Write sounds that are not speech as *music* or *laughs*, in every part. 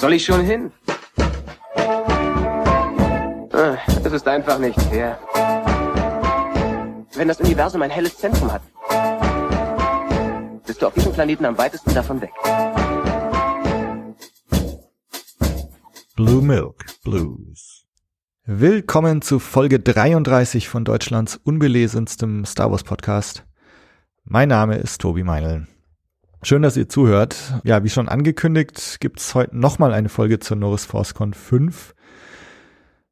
soll ich schon hin? Ah, es ist einfach nicht fair. Wenn das Universum ein helles Zentrum hat, bist du auf diesem Planeten am weitesten davon weg. Blue Milk Blues. Willkommen zu Folge 33 von Deutschlands unbelesenstem Star Wars Podcast. Mein Name ist Tobi Meinl. Schön, dass ihr zuhört. Ja, wie schon angekündigt, gibt's heute nochmal eine Folge zur Norris ForceCon 5.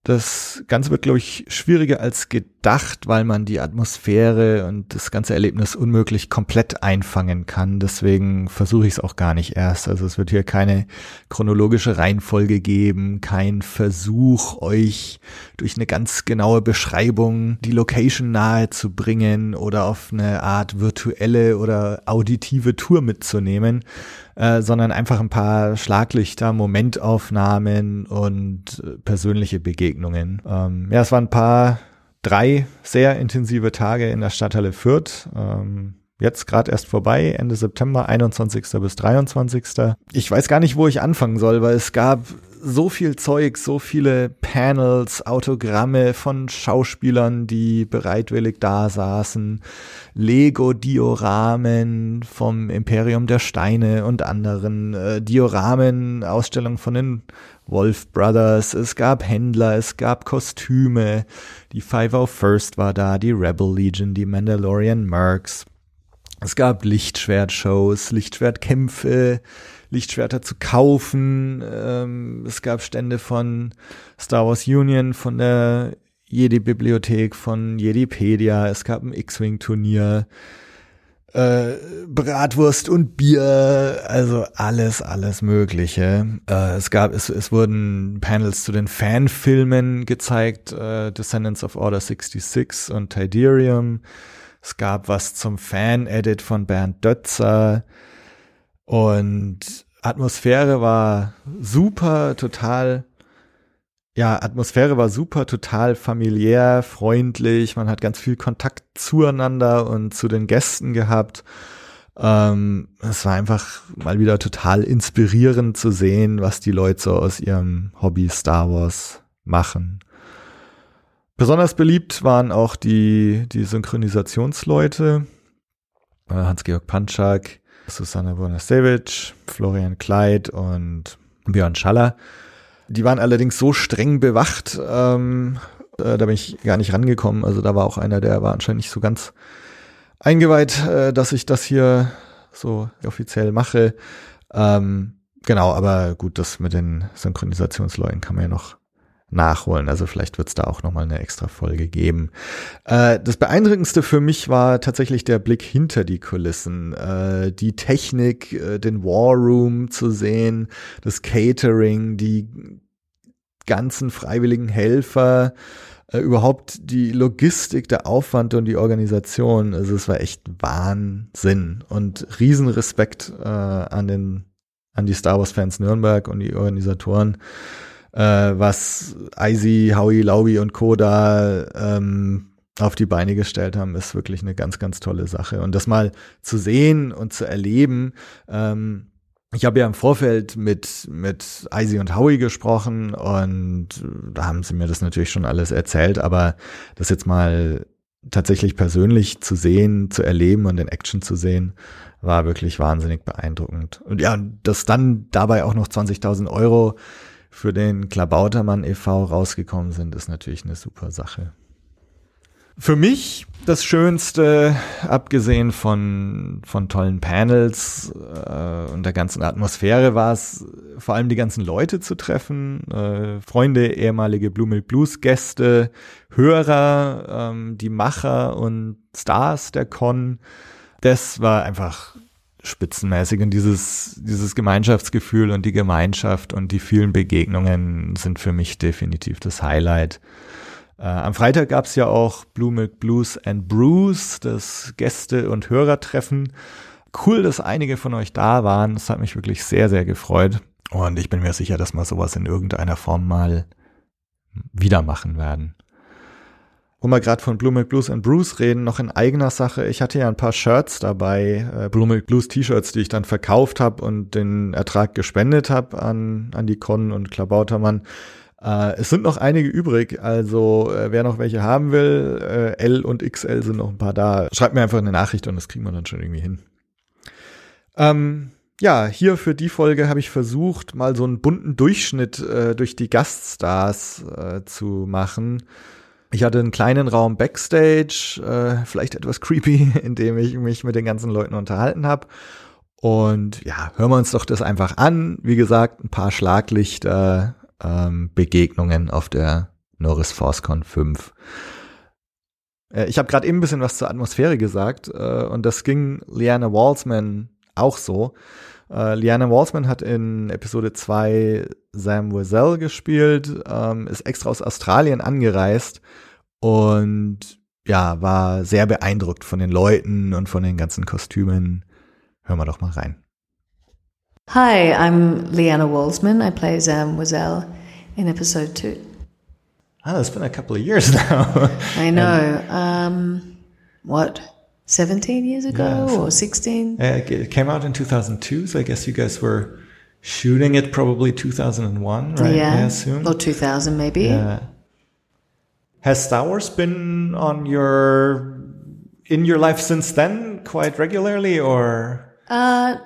Das Ganze wird, glaube ich, schwieriger als gedacht, weil man die Atmosphäre und das ganze Erlebnis unmöglich komplett einfangen kann. Deswegen versuche ich es auch gar nicht erst. Also es wird hier keine chronologische Reihenfolge geben, kein Versuch, euch durch eine ganz genaue Beschreibung die Location nahe zu bringen oder auf eine Art virtuelle oder auditive Tour mitzunehmen, äh, sondern einfach ein paar Schlaglichter, Momentaufnahmen und äh, persönliche Begegnungen. Ähm, ja, es waren ein paar, drei sehr intensive Tage in der Stadthalle Fürth. Ähm, jetzt gerade erst vorbei, Ende September, 21. bis 23. Ich weiß gar nicht, wo ich anfangen soll, weil es gab so viel Zeug, so viele Panels, Autogramme von Schauspielern, die bereitwillig da saßen, Lego-Dioramen vom Imperium der Steine und anderen äh, Dioramen, Ausstellungen von den Wolf Brothers, es gab Händler, es gab Kostüme, die 501st war da, die Rebel Legion, die Mandalorian Mercs, es gab Lichtschwertshows, Lichtschwertkämpfe, Lichtschwerter zu kaufen. Ähm, es gab Stände von Star Wars Union, von der Jedi-Bibliothek, von Jedipedia. Es gab ein X-Wing-Turnier. Äh, Bratwurst und Bier, also alles, alles Mögliche. Äh, es gab, es, es wurden Panels zu den Fanfilmen gezeigt, äh, Descendants of Order 66 und Tiderium. Es gab was zum Fan-Edit von Bernd Dötzer. Und Atmosphäre war super, total, ja, Atmosphäre war super, total familiär, freundlich. Man hat ganz viel Kontakt zueinander und zu den Gästen gehabt. Ähm, es war einfach mal wieder total inspirierend zu sehen, was die Leute so aus ihrem Hobby Star Wars machen. Besonders beliebt waren auch die, die Synchronisationsleute. Äh, Hans-Georg Panczak, Susanne Bonasewicz, Florian Kleid und Björn Schaller. Die waren allerdings so streng bewacht, ähm, äh, da bin ich gar nicht rangekommen. Also da war auch einer, der war anscheinend nicht so ganz eingeweiht, äh, dass ich das hier so offiziell mache. Ähm, genau, aber gut, das mit den Synchronisationsleuten kann man ja noch nachholen. Also vielleicht wird es da auch nochmal eine extra Folge geben. Äh, das Beeindruckendste für mich war tatsächlich der Blick hinter die Kulissen. Äh, die Technik, äh, den War Room zu sehen, das Catering, die ganzen freiwilligen Helfer, äh, überhaupt die Logistik, der Aufwand und die Organisation. Also es war echt Wahnsinn und Riesenrespekt äh, an den an die Star Wars Fans Nürnberg und die Organisatoren äh, was Eisi, Howie, Laubi und Co. da ähm, auf die Beine gestellt haben, ist wirklich eine ganz, ganz tolle Sache. Und das mal zu sehen und zu erleben, ähm, ich habe ja im Vorfeld mit, mit Eisi und Howie gesprochen und da haben sie mir das natürlich schon alles erzählt, aber das jetzt mal tatsächlich persönlich zu sehen, zu erleben und in Action zu sehen, war wirklich wahnsinnig beeindruckend. Und ja, dass dann dabei auch noch 20.000 Euro für den Klabautermann e.V. rausgekommen sind, ist natürlich eine super Sache. Für mich das Schönste, abgesehen von, von tollen Panels äh, und der ganzen Atmosphäre, war es vor allem die ganzen Leute zu treffen, äh, Freunde, ehemalige Blue Milk Blues Gäste, Hörer, ähm, die Macher und Stars der Con. Das war einfach spitzenmäßig und dieses, dieses Gemeinschaftsgefühl und die Gemeinschaft und die vielen Begegnungen sind für mich definitiv das Highlight. Äh, am Freitag gab es ja auch Blue Milk Blues and Brews, das Gäste- und Hörertreffen. Cool, dass einige von euch da waren. Das hat mich wirklich sehr, sehr gefreut. Und ich bin mir sicher, dass wir sowas in irgendeiner Form mal wieder machen werden. Wo wir gerade von Blue Milk Blues and Bruce reden, noch in eigener Sache. Ich hatte ja ein paar Shirts dabei, äh, Blue Milk Blues T-Shirts, die ich dann verkauft habe und den Ertrag gespendet habe an, an die Con und Klabautermann. Äh, es sind noch einige übrig, also äh, wer noch welche haben will, äh, L und XL sind noch ein paar da. Schreibt mir einfach eine Nachricht und das kriegen wir dann schon irgendwie hin. Ähm, ja, hier für die Folge habe ich versucht, mal so einen bunten Durchschnitt äh, durch die Gaststars äh, zu machen. Ich hatte einen kleinen Raum backstage, äh, vielleicht etwas creepy, *laughs* in dem ich mich mit den ganzen Leuten unterhalten habe. Und ja, hören wir uns doch das einfach an. Wie gesagt, ein paar Schlaglichter, ähm, Begegnungen auf der Norris ForceCon 5. Äh, ich habe gerade eben ein bisschen was zur Atmosphäre gesagt äh, und das ging Liana Walsman auch so. Äh, Liana Walsman hat in Episode 2 Sam Wazell gespielt, ähm, ist extra aus Australien angereist und ja, war sehr beeindruckt von den Leuten und von den ganzen Kostümen. Hören wir doch mal rein. Hi, I'm Leanna Walsman. I play Sam Wazell in episode two. Ah, it's been a couple of years *laughs* now. I know. um, what? 17 years ago Yeah, so- or 16? Uh, it came out in 2002, so I guess you guys were shooting it probably 2001, right? yeah. I assume. Or 2000 maybe. Yeah. Has Star Wars been on your in your life since then quite regularly, or Uh,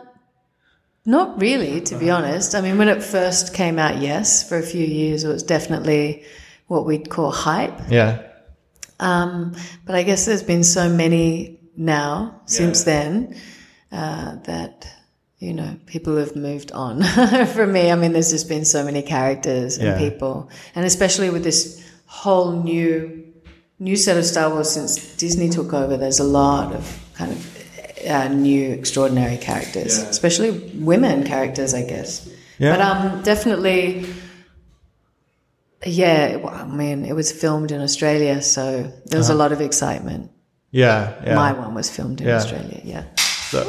not really, to be honest. I mean, when it first came out, yes, for a few years, it was definitely what we'd call hype. yeah, Um, but I guess there's been so many now since then uh, that you know people have moved on. *laughs* For me, I mean, there's just been so many characters and Yeah. people, and especially with this whole new new set of Star Wars since Disney took over. There's a lot of kind of uh, new extraordinary characters, especially women characters, I guess. Yeah. But um, definitely. Yeah, well, I mean, it was filmed in Australia, so there was a lot of excitement. Yeah, yeah. My one was filmed in Yeah. Australia, yeah. So,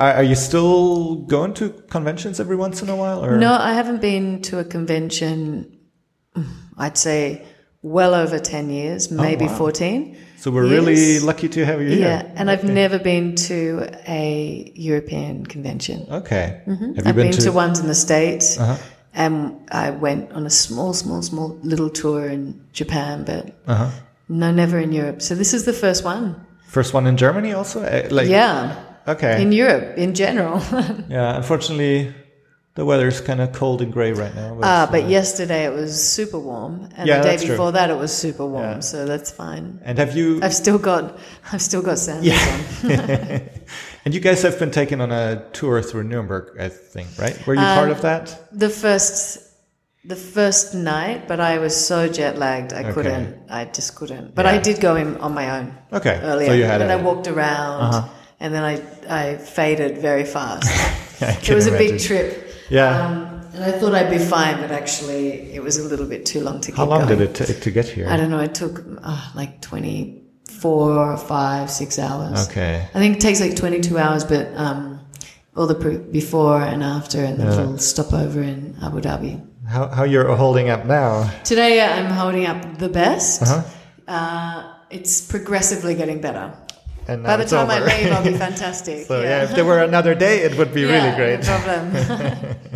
are, you still going to conventions every once in a while, or No, I haven't been to a convention, I'd say well over 10 years, maybe Oh, wow. 14. So we're really lucky to have you here. Yeah, and I've never been to a European convention. Okay. Have you I've been, to, ones in the States, Uh-huh. and I went on a small, small, small little tour in Japan, but Uh-huh. no, never in Europe. So this is the first one. First one in Germany, also. Uh, like Yeah, Okay. in Europe in general. *laughs* yeah. Unfortunately, the weather is kind of cold and gray right now. Ah, uh, but yesterday it was super warm, and Yeah, the day that's true. before that it was super warm. Yeah. So that's fine. and have you? I've still got, I've still got sandals *laughs* on. and you guys have been taken on a tour through Nuremberg, I think, right? Were you Um, part of that? The first, the first night, but I was so jet lagged, I couldn't. I just couldn't. But I did go in on my own Okay. earlier, So you had and a, I walked around, Uh-huh. and then I, I faded very fast. *laughs* It was a big trip. Yeah. Um, and I thought I'd be fine, but actually it was a little bit too long to How long going. did it take to get here? I don't know. It took uh, like 24, five, six hours. Okay. I think it takes like 22 hours, but um, all the pre- before and after and the Yeah. little stopover in Abu Dhabi. How how you're holding up now? Today uh, I'm holding up the best. Uh-huh. Uh, it's progressively getting better. And By the time I over. leave, I'll be *laughs* fantastic. so yeah. if there were another day, it would be really great. No problem. *laughs* *laughs*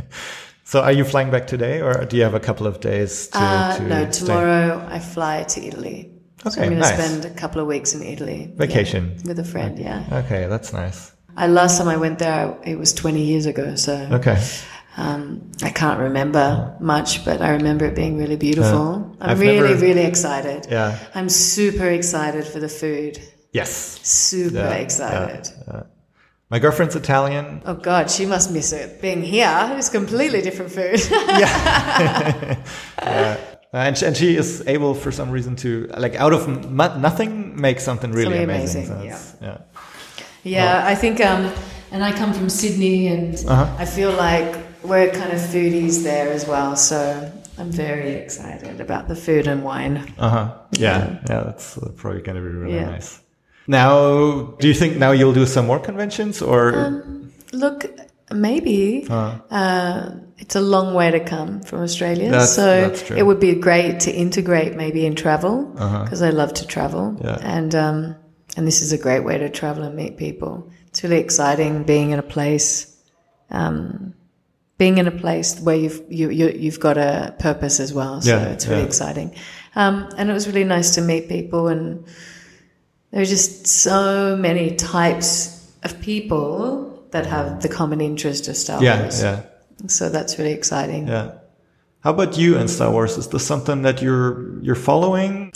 So are you flying back today, or do you have a couple of days to? uh, to no, stay? tomorrow I fly to Italy. so Okay, I'm going to spend a couple of weeks in Italy. yeah, Vacation. with a friend, yeah. Okay, that's nice. I, last time I went there, it was 20 years ago, so Okay. Um, I can't remember much, but I remember it being really beautiful. I'm I've really, never- really excited. Yeah. I'm super excited for the food. Yes. Super Yeah, excited. yeah, yeah. My girlfriend's Italian. Oh God, she must miss it. Being here is completely different food. *laughs* *laughs* yeah. and, she, and she is able, for some reason, to like out of m- nothing make something really Something amazing. amazing, So it's- yeah. yeah, I think, um, and I come from Sydney, and Uh-huh. I feel like we're kind of foodies there as well. So I'm very excited about the food and wine. Uh huh. Yeah. Yeah. That's uh, probably going to be really Yeah. nice. Now, do you think now you'll do some more conventions or? Um, Look, maybe uh, it's a long way to come from Australia. That's- so that's it would be great to integrate maybe in travel because I love to travel. Yeah. And um, and this is a great way to travel and meet people. It's really exciting being in a place. Um, being in a place where you've you, you you've got a purpose as well, so Yeah, it's really yeah. exciting. Um, and it was really nice to meet people, and there are just so many types of people that have the common interest of Star Yeah, Wars. yeah, So that's really exciting. yeah. How about you and Star Wars? Is this something that you're you're following?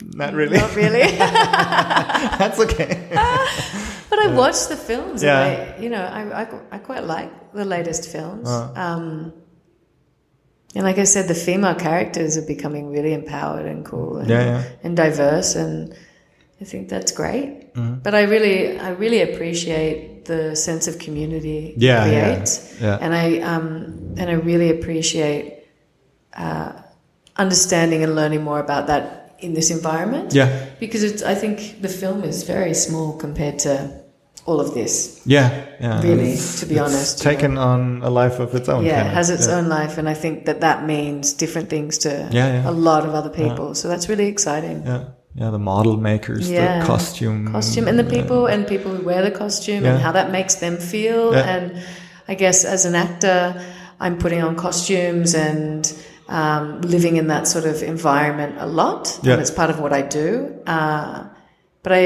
Not really. Not really, *laughs* *laughs* That's okay. *laughs* but I watched the films. Yeah. and I, you know, I, I, I quite like the latest films. Uh. Um, and like I said, the female characters are becoming really empowered and cool and, Yeah, yeah. and diverse, and I think that's great. Mm-hmm. But I really, I really appreciate the sense of community it Yeah, yeah, creates, yeah. and I um, and I really appreciate uh, understanding and learning more about that in this environment. Yeah, because it's, I think the film is very small compared to all of this. yeah, yeah. Really, It's- to be honest, you taken on a life of its own. yeah, kind it of. has its yeah. own life, and I think that that means different things to Yeah, a lot of other people. So that's really exciting. Yeah, yeah. The model makers, Yeah. the costume, costume and the people and people who wear the costume and how that makes them feel. And I guess as an actor, I'm putting on costumes and um, living in that sort of environment a lot. Yeah. And it's part of what I do. Uh, but I,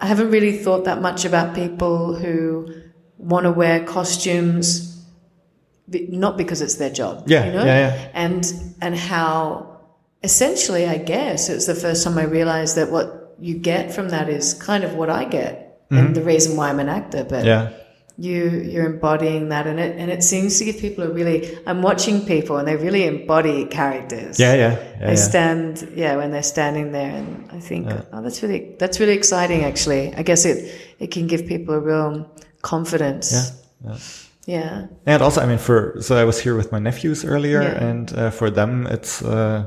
I haven't really thought that much about people who want to wear costumes. Not because it's their job, Yeah, you know, yeah, yeah. and and how essentially, I guess it's the first time I realized that what you get from that is kind of what I get, and the reason why I'm an actor. But Mm-hmm. Yeah, you you're embodying that, and it and it seems to give people a really. I'm watching people, and they really embody characters. yeah, yeah, yeah. They yeah. stand, yeah, when they're standing there, and I think, oh, that's really that's really exciting. Actually, I guess it it can give people a real confidence. Yeah, yeah. Yeah. And also, I mean, for so I was here with my nephews earlier, Yeah. and uh, for them, it's uh,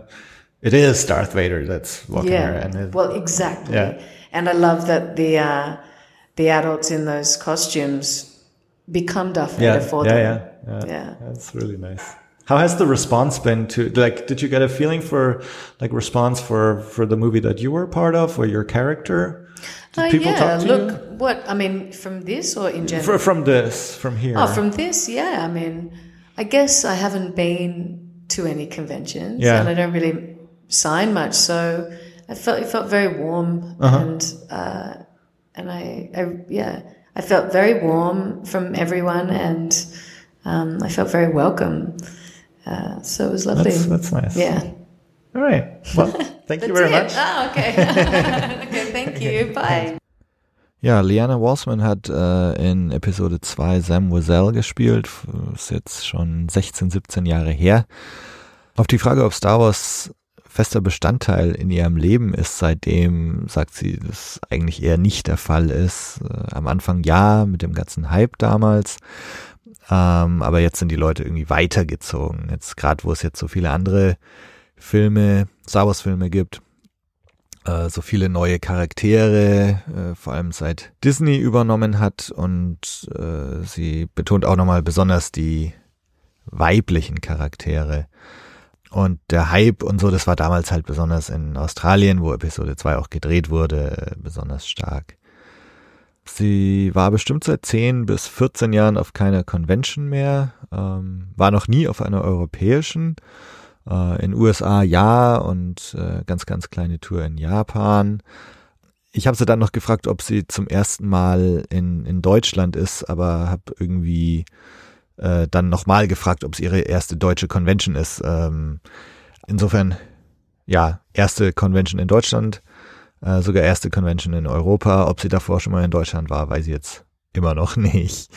it is Darth Vader that's walking Yeah. there, and it, well, exactly. Yeah. And I love that the uh, the adults in those costumes become Darth yeah, for yeah, them. yeah, yeah, Yeah. that's really nice. How has the response been to like? Did you get a feeling for like response for for the movie that you were part of or your character? Did Oh, people yeah. talk to Look, you what I mean from this or in general. Fr- from this from here? Oh, from this, yeah. I mean, I guess I haven't been to any conventions, Yeah. and I don't really sign much, so I felt it felt very warm, Uh-huh. and uh, and I, I, yeah, I felt very warm from everyone, and um, I felt very welcome. Uh, so it was lovely. that's that's nice. yeah. All right. Well, *laughs* thank you very That's much. it. Oh, okay. *laughs* okay. Thank you. Bye. Ja, Liana Walsman hat äh, in Episode 2 Sam Wazell gespielt. Ist jetzt schon 16, 17 Jahre her. Auf die Frage, ob Star Wars fester Bestandteil in ihrem Leben ist, seitdem sagt sie, das eigentlich eher nicht der Fall ist. Äh, am Anfang ja, mit dem ganzen Hype damals. Ähm, aber jetzt sind die Leute irgendwie weitergezogen. Jetzt gerade, wo es jetzt so viele andere Filme, Star Wars Filme gibt, äh, so viele neue Charaktere, äh, vor allem seit Disney übernommen hat und äh, sie betont auch nochmal besonders die weiblichen Charaktere. Und der Hype und so, das war damals halt besonders in Australien, wo Episode 2 auch gedreht wurde, besonders stark. Sie war bestimmt seit 10 bis 14 Jahren auf keiner Convention mehr, ähm, war noch nie auf einer europäischen, äh, in USA ja und äh, ganz, ganz kleine Tour in Japan. Ich habe sie dann noch gefragt, ob sie zum ersten Mal in, in Deutschland ist, aber habe irgendwie äh, dann nochmal gefragt, ob es ihre erste deutsche Convention ist. Ähm, insofern, ja, erste Convention in Deutschland, äh, sogar erste Convention in Europa. Ob sie davor schon mal in Deutschland war, weiß ich jetzt immer noch *laughs* nicht.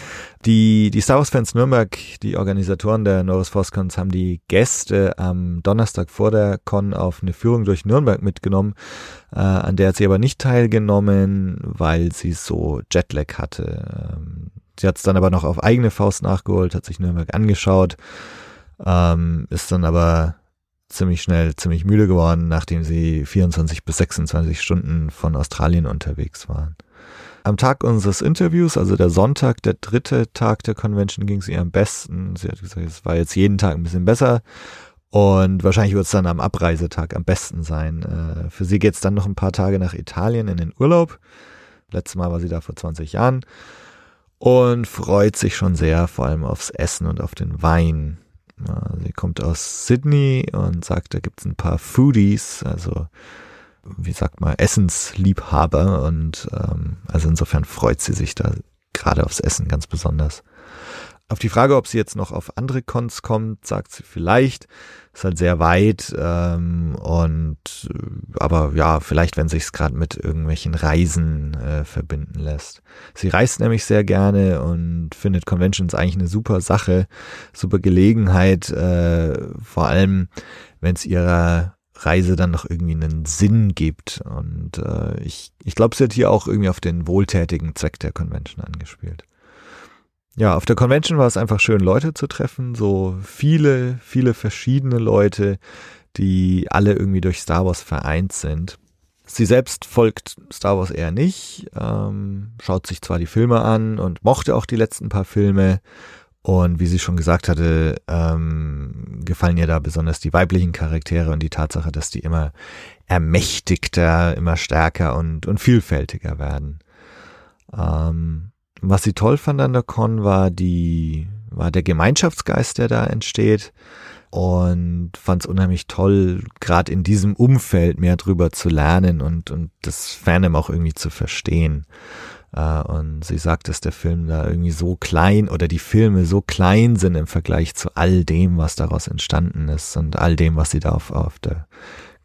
Die, die Star Wars Fans Nürnberg, die Organisatoren der Norris Force Cons, haben die Gäste am Donnerstag vor der Con auf eine Führung durch Nürnberg mitgenommen. Äh, an der hat sie aber nicht teilgenommen, weil sie so Jetlag hatte. Ähm, sie hat es dann aber noch auf eigene Faust nachgeholt, hat sich Nürnberg angeschaut, ähm, ist dann aber ziemlich schnell ziemlich müde geworden, nachdem sie 24 bis 26 Stunden von Australien unterwegs waren. Am Tag unseres Interviews, also der Sonntag, der dritte Tag der Convention, ging es ihr am besten. Sie hat gesagt, es war jetzt jeden Tag ein bisschen besser. Und wahrscheinlich wird es dann am Abreisetag am besten sein. Äh, für sie geht es dann noch ein paar Tage nach Italien in den Urlaub. Letztes Mal war sie da vor 20 Jahren. Und freut sich schon sehr, vor allem aufs Essen und auf den Wein. Sie kommt aus Sydney und sagt, da gibt's ein paar Foodies, also wie sagt man, Essensliebhaber und ähm, also insofern freut sie sich da gerade aufs Essen ganz besonders. Auf die Frage, ob sie jetzt noch auf andere Cons kommt, sagt sie vielleicht. Ist halt sehr weit ähm, und aber ja, vielleicht, wenn sich es gerade mit irgendwelchen Reisen äh, verbinden lässt. Sie reist nämlich sehr gerne und findet Conventions eigentlich eine super Sache, super Gelegenheit, äh, vor allem wenn es ihrer Reise dann noch irgendwie einen Sinn gibt. Und äh, ich, ich glaube, sie hat hier auch irgendwie auf den wohltätigen Zweck der Convention angespielt. Ja, auf der Convention war es einfach schön, Leute zu treffen, so viele, viele verschiedene Leute, die alle irgendwie durch Star Wars vereint sind. Sie selbst folgt Star Wars eher nicht, ähm, schaut sich zwar die Filme an und mochte auch die letzten paar Filme, und wie sie schon gesagt hatte, ähm, gefallen ihr da besonders die weiblichen Charaktere und die Tatsache, dass die immer ermächtigter, immer stärker und, und vielfältiger werden. Ähm, was sie toll fand an der Con war die, war der Gemeinschaftsgeist, der da entsteht und fand es unheimlich toll, gerade in diesem Umfeld mehr drüber zu lernen und, und das Fandom auch irgendwie zu verstehen. Uh, und sie sagt, dass der Film da irgendwie so klein oder die Filme so klein sind im Vergleich zu all dem, was daraus entstanden ist und all dem, was sie da auf, auf der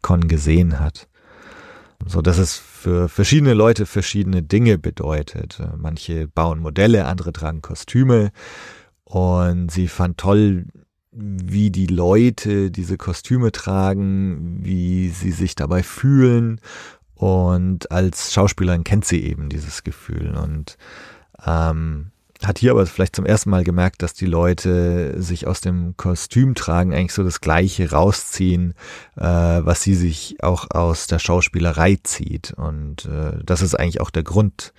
Con gesehen hat. So dass es für verschiedene Leute verschiedene Dinge bedeutet. Äh, manche bauen Modelle, andere tragen Kostüme. Und sie fand toll, wie die Leute diese Kostüme tragen, wie sie sich dabei fühlen und als Schauspielerin kennt sie eben dieses Gefühl und ähm, hat hier aber vielleicht zum ersten Mal gemerkt, dass die Leute sich aus dem Kostüm tragen eigentlich so das Gleiche rausziehen, äh, was sie sich auch aus der Schauspielerei zieht. Und äh, das ist eigentlich auch der Grund,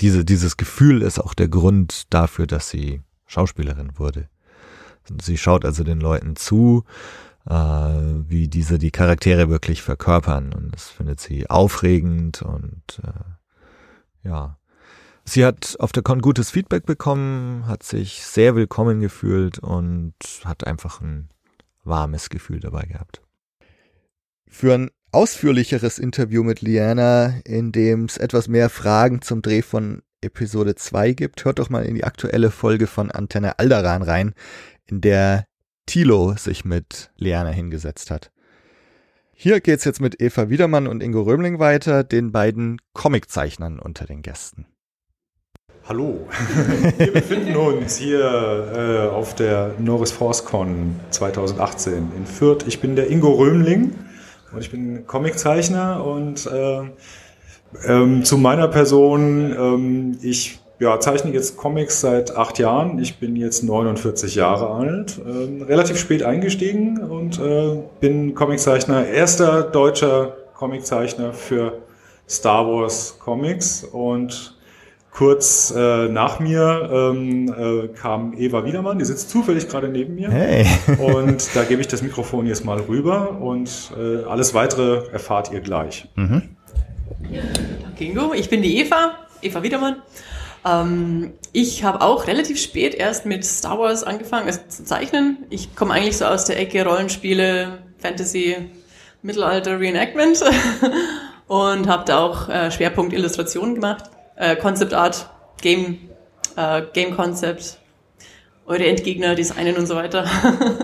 diese, dieses Gefühl ist auch der Grund dafür, dass sie Schauspielerin wurde. Sie schaut also den Leuten zu, äh, wie diese die Charaktere wirklich verkörpern. Und das findet sie aufregend und äh, ja. Sie hat auf der Con gutes Feedback bekommen, hat sich sehr willkommen gefühlt und hat einfach ein warmes Gefühl dabei gehabt. Für ein ausführlicheres Interview mit Liana, in dem es etwas mehr Fragen zum Dreh von Episode 2 gibt, hört doch mal in die aktuelle Folge von Antenne Alderan rein, in der Thilo sich mit Leana hingesetzt hat. Hier geht's jetzt mit Eva Wiedermann und Ingo Römling weiter, den beiden Comiczeichnern unter den Gästen. Hallo, *laughs* wir befinden uns hier äh, auf der Norris Force Con 2018 in Fürth. Ich bin der Ingo Römling und ich bin Comiczeichner und äh, ähm, zu meiner Person, ähm, ich ja, zeichne jetzt Comics seit acht Jahren. Ich bin jetzt 49 Jahre alt, äh, relativ spät eingestiegen und äh, bin Comiczeichner, erster deutscher Comiczeichner für Star Wars Comics und kurz äh, nach mir ähm, äh, kam Eva Wiedermann, die sitzt zufällig gerade neben mir. Hey. und da gebe ich das Mikrofon jetzt mal rüber und äh, alles weitere erfahrt ihr gleich. Mhm. Danke Ingo, ich bin die Eva, Eva Wiedermann. Ähm, ich habe auch relativ spät erst mit Star Wars angefangen also zu zeichnen. Ich komme eigentlich so aus der Ecke Rollenspiele, Fantasy, Mittelalter, Reenactment *laughs* und habe da auch äh, Schwerpunkt Illustrationen gemacht, äh, Concept Art, Game, äh, Game Concept, eure Endgegner designen und so weiter.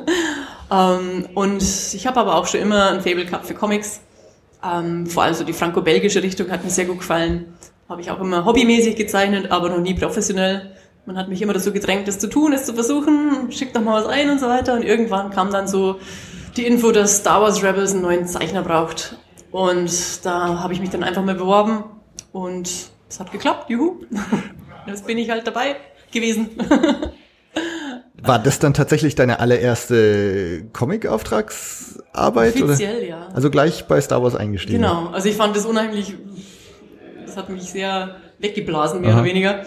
*laughs* ähm, und ich habe aber auch schon immer ein Fable gehabt für Comics. Ähm, vor allem so die franco-belgische Richtung hat mir sehr gut gefallen habe ich auch immer hobbymäßig gezeichnet, aber noch nie professionell. Man hat mich immer dazu gedrängt, das zu tun, es zu versuchen, schickt doch mal was ein und so weiter. Und irgendwann kam dann so die Info, dass Star Wars Rebels einen neuen Zeichner braucht. Und da habe ich mich dann einfach mal beworben und es hat geklappt, juhu. *laughs* Jetzt bin ich halt dabei gewesen. *laughs* War das dann tatsächlich deine allererste Comic-Auftragsarbeit? Offiziell, oder? ja. Also gleich bei Star Wars eingestiegen? Genau, also ich fand das unheimlich das hat mich sehr weggeblasen, mehr Aha. oder weniger.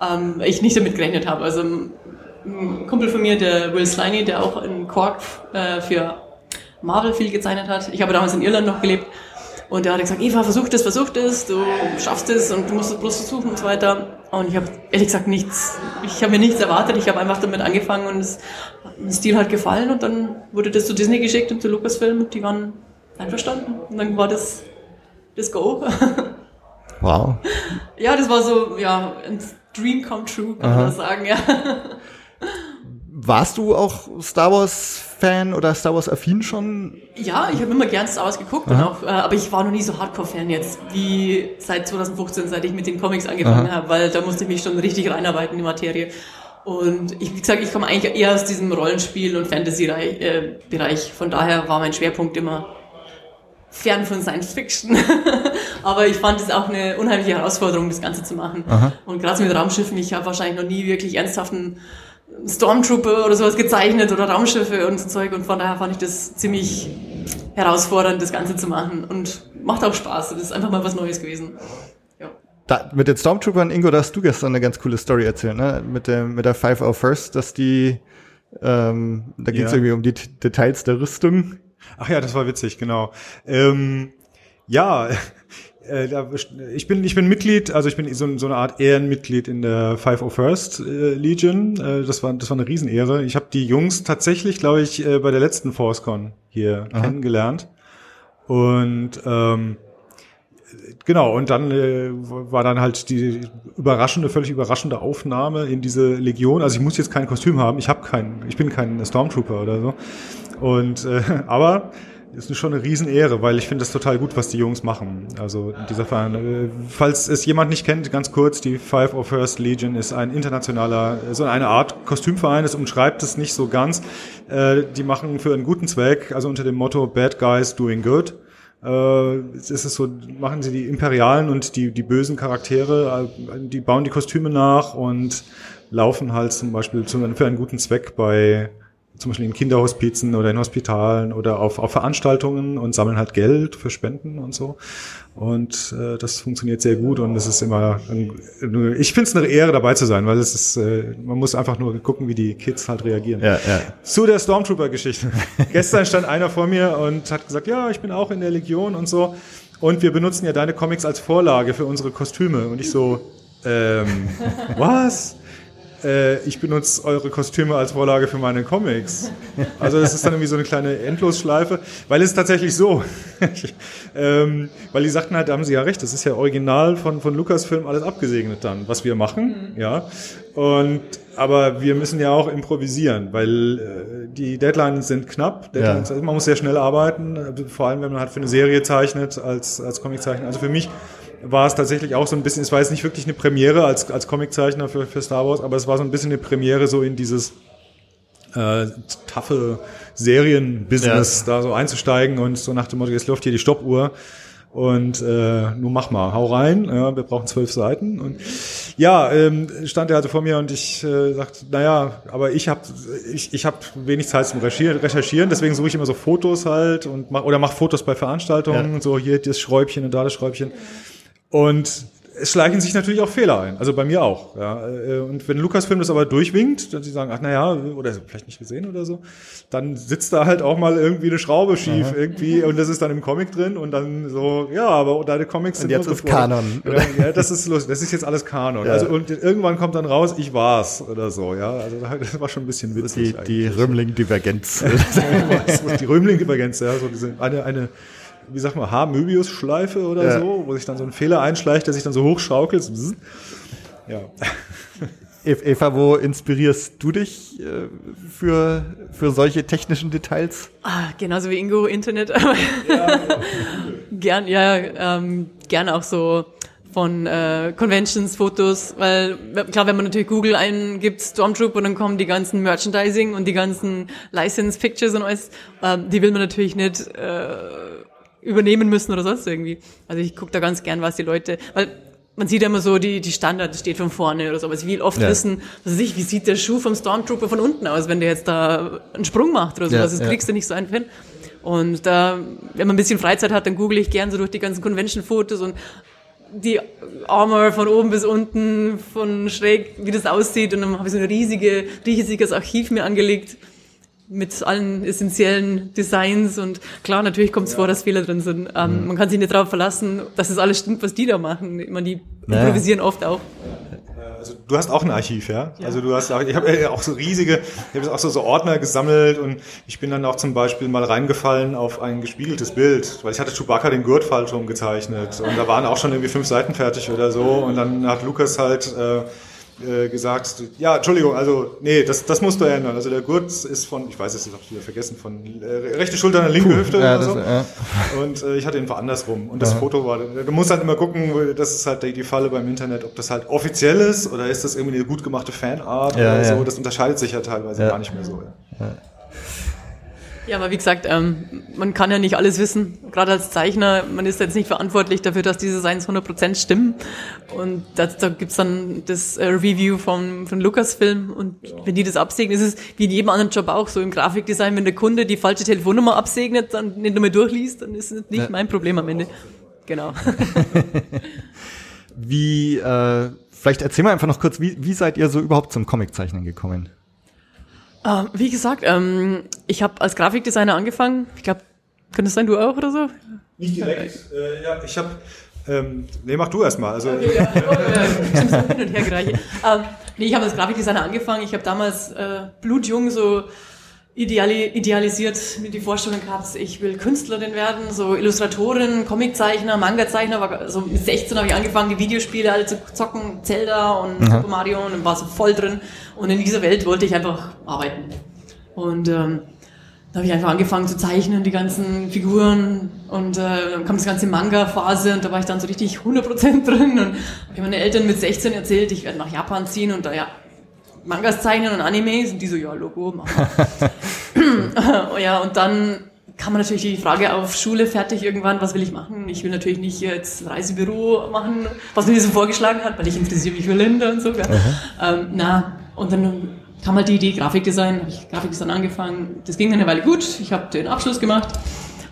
Ähm, ich nicht damit gerechnet habe. Also ein Kumpel von mir, der Will Sliney, der auch in Cork äh, für Marvel viel gezeichnet hat. Ich habe damals in Irland noch gelebt. Und der hat gesagt, Eva, versuch das, versuch das, du schaffst es und du musst es bloß versuchen und so weiter. Und ich habe ehrlich gesagt nichts, ich habe mir nichts erwartet, ich habe einfach damit angefangen und es, mein Stil hat gefallen und dann wurde das zu Disney geschickt und zu Lucasfilm und die waren einverstanden. Und dann war das das Go. *laughs* Wow. ja, das war so, ja, ein Dream come true, kann man das sagen, ja. *laughs* Warst du auch Star Wars Fan oder Star Wars affin schon? Ja, ich habe immer gern Star Wars geguckt, und auch, äh, aber ich war noch nie so Hardcore-Fan jetzt, wie seit 2015, seit ich mit den Comics angefangen habe, weil da musste ich mich schon richtig reinarbeiten in die Materie. Und ich, wie gesagt, ich komme eigentlich eher aus diesem Rollenspiel- und Fantasy-Bereich. Von daher war mein Schwerpunkt immer fern von Science Fiction. *laughs* aber ich fand es auch eine unheimliche Herausforderung, das Ganze zu machen. Und gerade mit Raumschiffen, ich habe wahrscheinlich noch nie wirklich ernsthaften Stormtrooper oder sowas gezeichnet oder Raumschiffe und so Zeug und von daher fand ich das ziemlich herausfordernd, das Ganze zu machen und macht auch Spaß. Das ist einfach mal was Neues gewesen. Ja. Da, mit den Stormtroopern, Ingo, da hast du gestern eine ganz coole Story erzählt, ne? Mit dem, mit der 501st, dass die, ähm, da ging es Ja. irgendwie um die Details der Rüstung. Ach ja, das war witzig, genau. Ähm, ja, ich bin ich bin Mitglied, also ich bin so, so eine Art Ehrenmitglied in der 501st äh, Legion. Äh, das war das war eine Riesenehre. Ich habe die Jungs tatsächlich, glaube ich, äh, bei der letzten ForceCon hier kennengelernt und ähm, Genau, und dann äh, war dann halt die überraschende, völlig überraschende Aufnahme in diese Legion. Also ich muss jetzt kein Kostüm haben, ich habe keinen, ich bin kein Stormtrooper oder so. Und äh, *laughs* aber ist schon eine Riesenehre, weil ich finde das total gut, was die Jungs machen. Also dieser Fall, äh, falls es jemand nicht kennt, ganz kurz, die Five of First Legion ist ein internationaler, so eine Art Kostümverein, das umschreibt es nicht so ganz. Äh, die machen für einen guten Zweck, also unter dem Motto Bad Guys Doing Good äh, es ist so, machen sie die imperialen und die, die bösen Charaktere, äh, die bauen die Kostüme nach und laufen halt zum Beispiel für einen guten Zweck bei zum Beispiel in Kinderhospizen oder in Hospitalen oder auf, auf Veranstaltungen und sammeln halt Geld für Spenden und so. Und äh, das funktioniert sehr gut und es ist immer, ein, ich finde es eine Ehre dabei zu sein, weil es ist, äh, man muss einfach nur gucken, wie die Kids halt reagieren. Ja, ja. Zu der Stormtrooper-Geschichte. *laughs* Gestern stand einer vor mir und hat gesagt, ja, ich bin auch in der Legion und so. Und wir benutzen ja deine Comics als Vorlage für unsere Kostüme. Und ich so, ähm, *laughs* was? Äh, ich benutze eure Kostüme als Vorlage für meine Comics. Also das ist dann irgendwie so eine kleine Endlosschleife, weil es ist tatsächlich so, *laughs* ähm, weil die sagten halt, da haben sie ja recht, das ist ja original von, von Lucasfilm alles abgesegnet dann, was wir machen, ja. Und, aber wir müssen ja auch improvisieren, weil äh, die Deadlines sind knapp, Deadlines, also man muss sehr schnell arbeiten, vor allem wenn man halt für eine Serie zeichnet, als, als Comiczeichner. Also für mich war es tatsächlich auch so ein bisschen, es war jetzt nicht wirklich eine Premiere als, als Comiczeichner für, für Star Wars, aber es war so ein bisschen eine Premiere so in dieses äh, taffe Serienbusiness da so einzusteigen und so nach dem Motto, jetzt läuft hier die Stoppuhr und äh, nun mach mal, hau rein, ja, wir brauchen zwölf Seiten und ja, ähm, stand er also vor mir und ich äh, sagte, naja, aber ich habe ich, ich hab wenig Zeit zum Recherchieren, deswegen suche ich immer so Fotos halt und mach, oder mach Fotos bei Veranstaltungen, so hier das Schräubchen und da das Schräubchen und es schleichen sich natürlich auch Fehler ein, also bei mir auch. Ja. Äh, Und wenn Lucasfilm das aber durchwinkt, dann sie sagen, ach naja, oder vielleicht nicht gesehen oder so, dann sitzt da halt auch mal irgendwie eine Schraube schief irgendwie und das ist dann im Comic drin und dann so, ja, aber deine Comics sind jetzt ist Kanon. Ja, ja, das ist lustig, das ist jetzt alles Kanon. Ja. Also und irgendwann kommt dann raus, ich war's oder so, ja. Also das war schon ein bisschen Die, witzig. die Römling-Divergenz. *laughs* eigentlich. die Römling-Divergenz, ja, so diese eine, eine, wie sag mal, Haar-Möbius-Schleife oder Ja. so, wo sich dann so ein Fehler einschleicht, der sich dann so hochschaukelt. Ja. Ev- Eva, wo inspirierst du dich äh, für, für solche technischen Details? Ah, genauso wie Ingo, Internet. *laughs* gern, ja, ähm, gern auch so von äh, Conventions, Fotos, weil klar, wenn man natürlich Google eingibt, Stormtrooper, dann kommen die ganzen Merchandising und die ganzen License Pictures und alles, ähm, die will man natürlich nicht äh, übernehmen müssen oder sonst irgendwie. Also ich gucke da ganz gern, was die Leute, weil man sieht ja immer so, die, die Standard steht von vorne oder so, aber ich will oft Ja. wissen, was weiß ich, wie sieht der Schuh vom Stormtrooper von unten aus, wenn der jetzt da einen Sprung macht oder so, Ja, das ja. kriegst du nicht so einfach hin. Und da, wenn man ein bisschen Freizeit hat, dann google ich gern so durch die ganzen Convention-Fotos und die Armor von oben bis unten, von schräg, wie das aussieht. Und dann habe ich so ein riesige, riesiges Archiv mir angelegt mit allen essentiellen Designs und klar, natürlich kommt es ja. vor, dass Fehler drin sind. Ähm, mhm. Man kann sich nicht darauf verlassen, dass es alles stimmt, was die da machen. Ich meine, die naja. improvisieren oft auch. Also du hast auch ein Archiv, ja? ja. Also du hast auch, ich habe äh, auch so riesige, ich habe auch so, so Ordner gesammelt und ich bin dann auch zum Beispiel mal reingefallen auf ein gespiegeltes Bild, weil ich hatte Chewbacca den Gurt falsch rumgezeichnet und da waren auch schon irgendwie fünf Seiten fertig oder so und dann hat Lukas halt äh, äh, gesagt, ja, Entschuldigung, also nee, das, das musst du ändern. Also der Gurt ist von, ich weiß es jetzt auch wieder vergessen, von äh, rechte Schulter an linke Puh, Hüfte ja, oder so. ja. Und äh, ich hatte ihn war andersrum. Und das ja. Foto war, du musst halt immer gucken, das ist halt die, die Falle beim Internet, ob das halt offiziell ist oder ist das irgendwie eine gut gemachte Fanart oder so. Das unterscheidet sich ja teilweise gar nicht mehr so. Ja. Ja, aber wie gesagt, ähm, man kann ja nicht alles wissen. Gerade als Zeichner, man ist jetzt nicht verantwortlich dafür, dass diese Designs 100% stimmen. Und das, da gibt's dann das äh, Review von, von Lucasfilm. Und ja. wenn die das absegnen, ist es wie in jedem anderen Job auch so im Grafikdesign, wenn der Kunde die falsche Telefonnummer absegnet, dann nicht nur mehr durchliest, dann ist es nicht ja. mein Problem am Ende. Genau. *laughs* wie, äh, vielleicht erzähl mal einfach noch kurz, wie, wie seid ihr so überhaupt zum Comiczeichnen gekommen? Uh, wie gesagt, ähm, ich habe als Grafikdesigner angefangen. Ich glaube, könnte es sein, du auch oder so? Nicht direkt. Äh, ja, ich habe. Ähm, nee, mach du erstmal. Also, okay, ja. hin und her gereicht. Ähm, nee, ich habe als Grafikdesigner angefangen. Ich habe damals äh, blutjung so ideali idealisiert mit die Vorstellung gehabt, ich will Künstlerin werden, so Illustratorin, Comiczeichner, Manga-Zeichner. War, so mit 16 habe ich angefangen, die Videospiele alle zu zocken, Zelda und Super Mario und war so voll drin. Und in dieser Welt wollte ich einfach arbeiten. Und ähm, da habe ich einfach angefangen zu zeichnen, die ganzen Figuren und äh, dann kam das ganze Manga-Phase und da war ich dann so richtig 100% drin und habe meine Eltern mit 16 erzählt, ich werde nach Japan ziehen und da ja Mangas zeichnen und Anime sind die so, ja, Logo, machen *laughs* Ja, und dann kam man natürlich die Frage auf Schule fertig irgendwann, was will ich machen? Ich will natürlich nicht jetzt Reisebüro machen, was mir so vorgeschlagen hat, weil ich interessiere mich für Länder und so. Ähm, na, und dann kam halt die Idee Grafikdesign, habe ich Grafikdesign angefangen. Das ging dann eine Weile gut. Ich habe den Abschluss gemacht,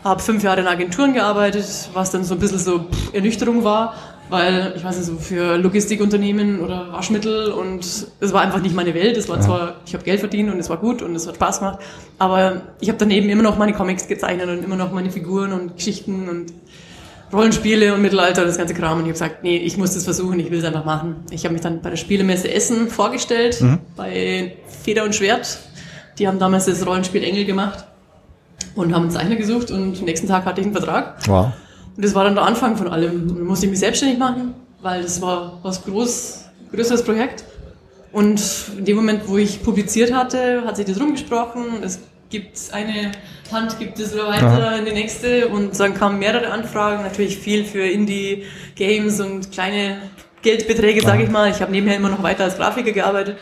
habe fünf Jahre in Agenturen gearbeitet, was dann so ein bisschen so Ernüchterung war, weil ich weiß nicht so für Logistikunternehmen oder Waschmittel und es war einfach nicht meine Welt. Es war zwar, ich habe Geld verdient und es war gut und es hat Spaß gemacht, aber ich habe daneben immer noch meine Comics gezeichnet und immer noch meine Figuren und Geschichten und Rollenspiele und Mittelalter und das ganze Kram. Und ich habe gesagt, nee, ich muss das versuchen, ich will es einfach machen. Ich habe mich dann bei der Spielemesse Essen vorgestellt, mhm. bei Feder und Schwert. Die haben damals das Rollenspiel Engel gemacht und haben einen Zeichner gesucht und am nächsten Tag hatte ich einen Vertrag. Wow. Und das war dann der Anfang von allem. Und dann musste ich mich selbstständig machen, weil das war was groß, größeres Projekt. Und in dem Moment, wo ich publiziert hatte, hat sich das rumgesprochen. Es gibt eine Hand, gibt es weiter Aha. in die nächste. Und dann kamen mehrere Anfragen, natürlich viel für Indie-Games und kleine Geldbeträge, sage ich mal. Ich habe nebenher immer noch weiter als Grafiker gearbeitet,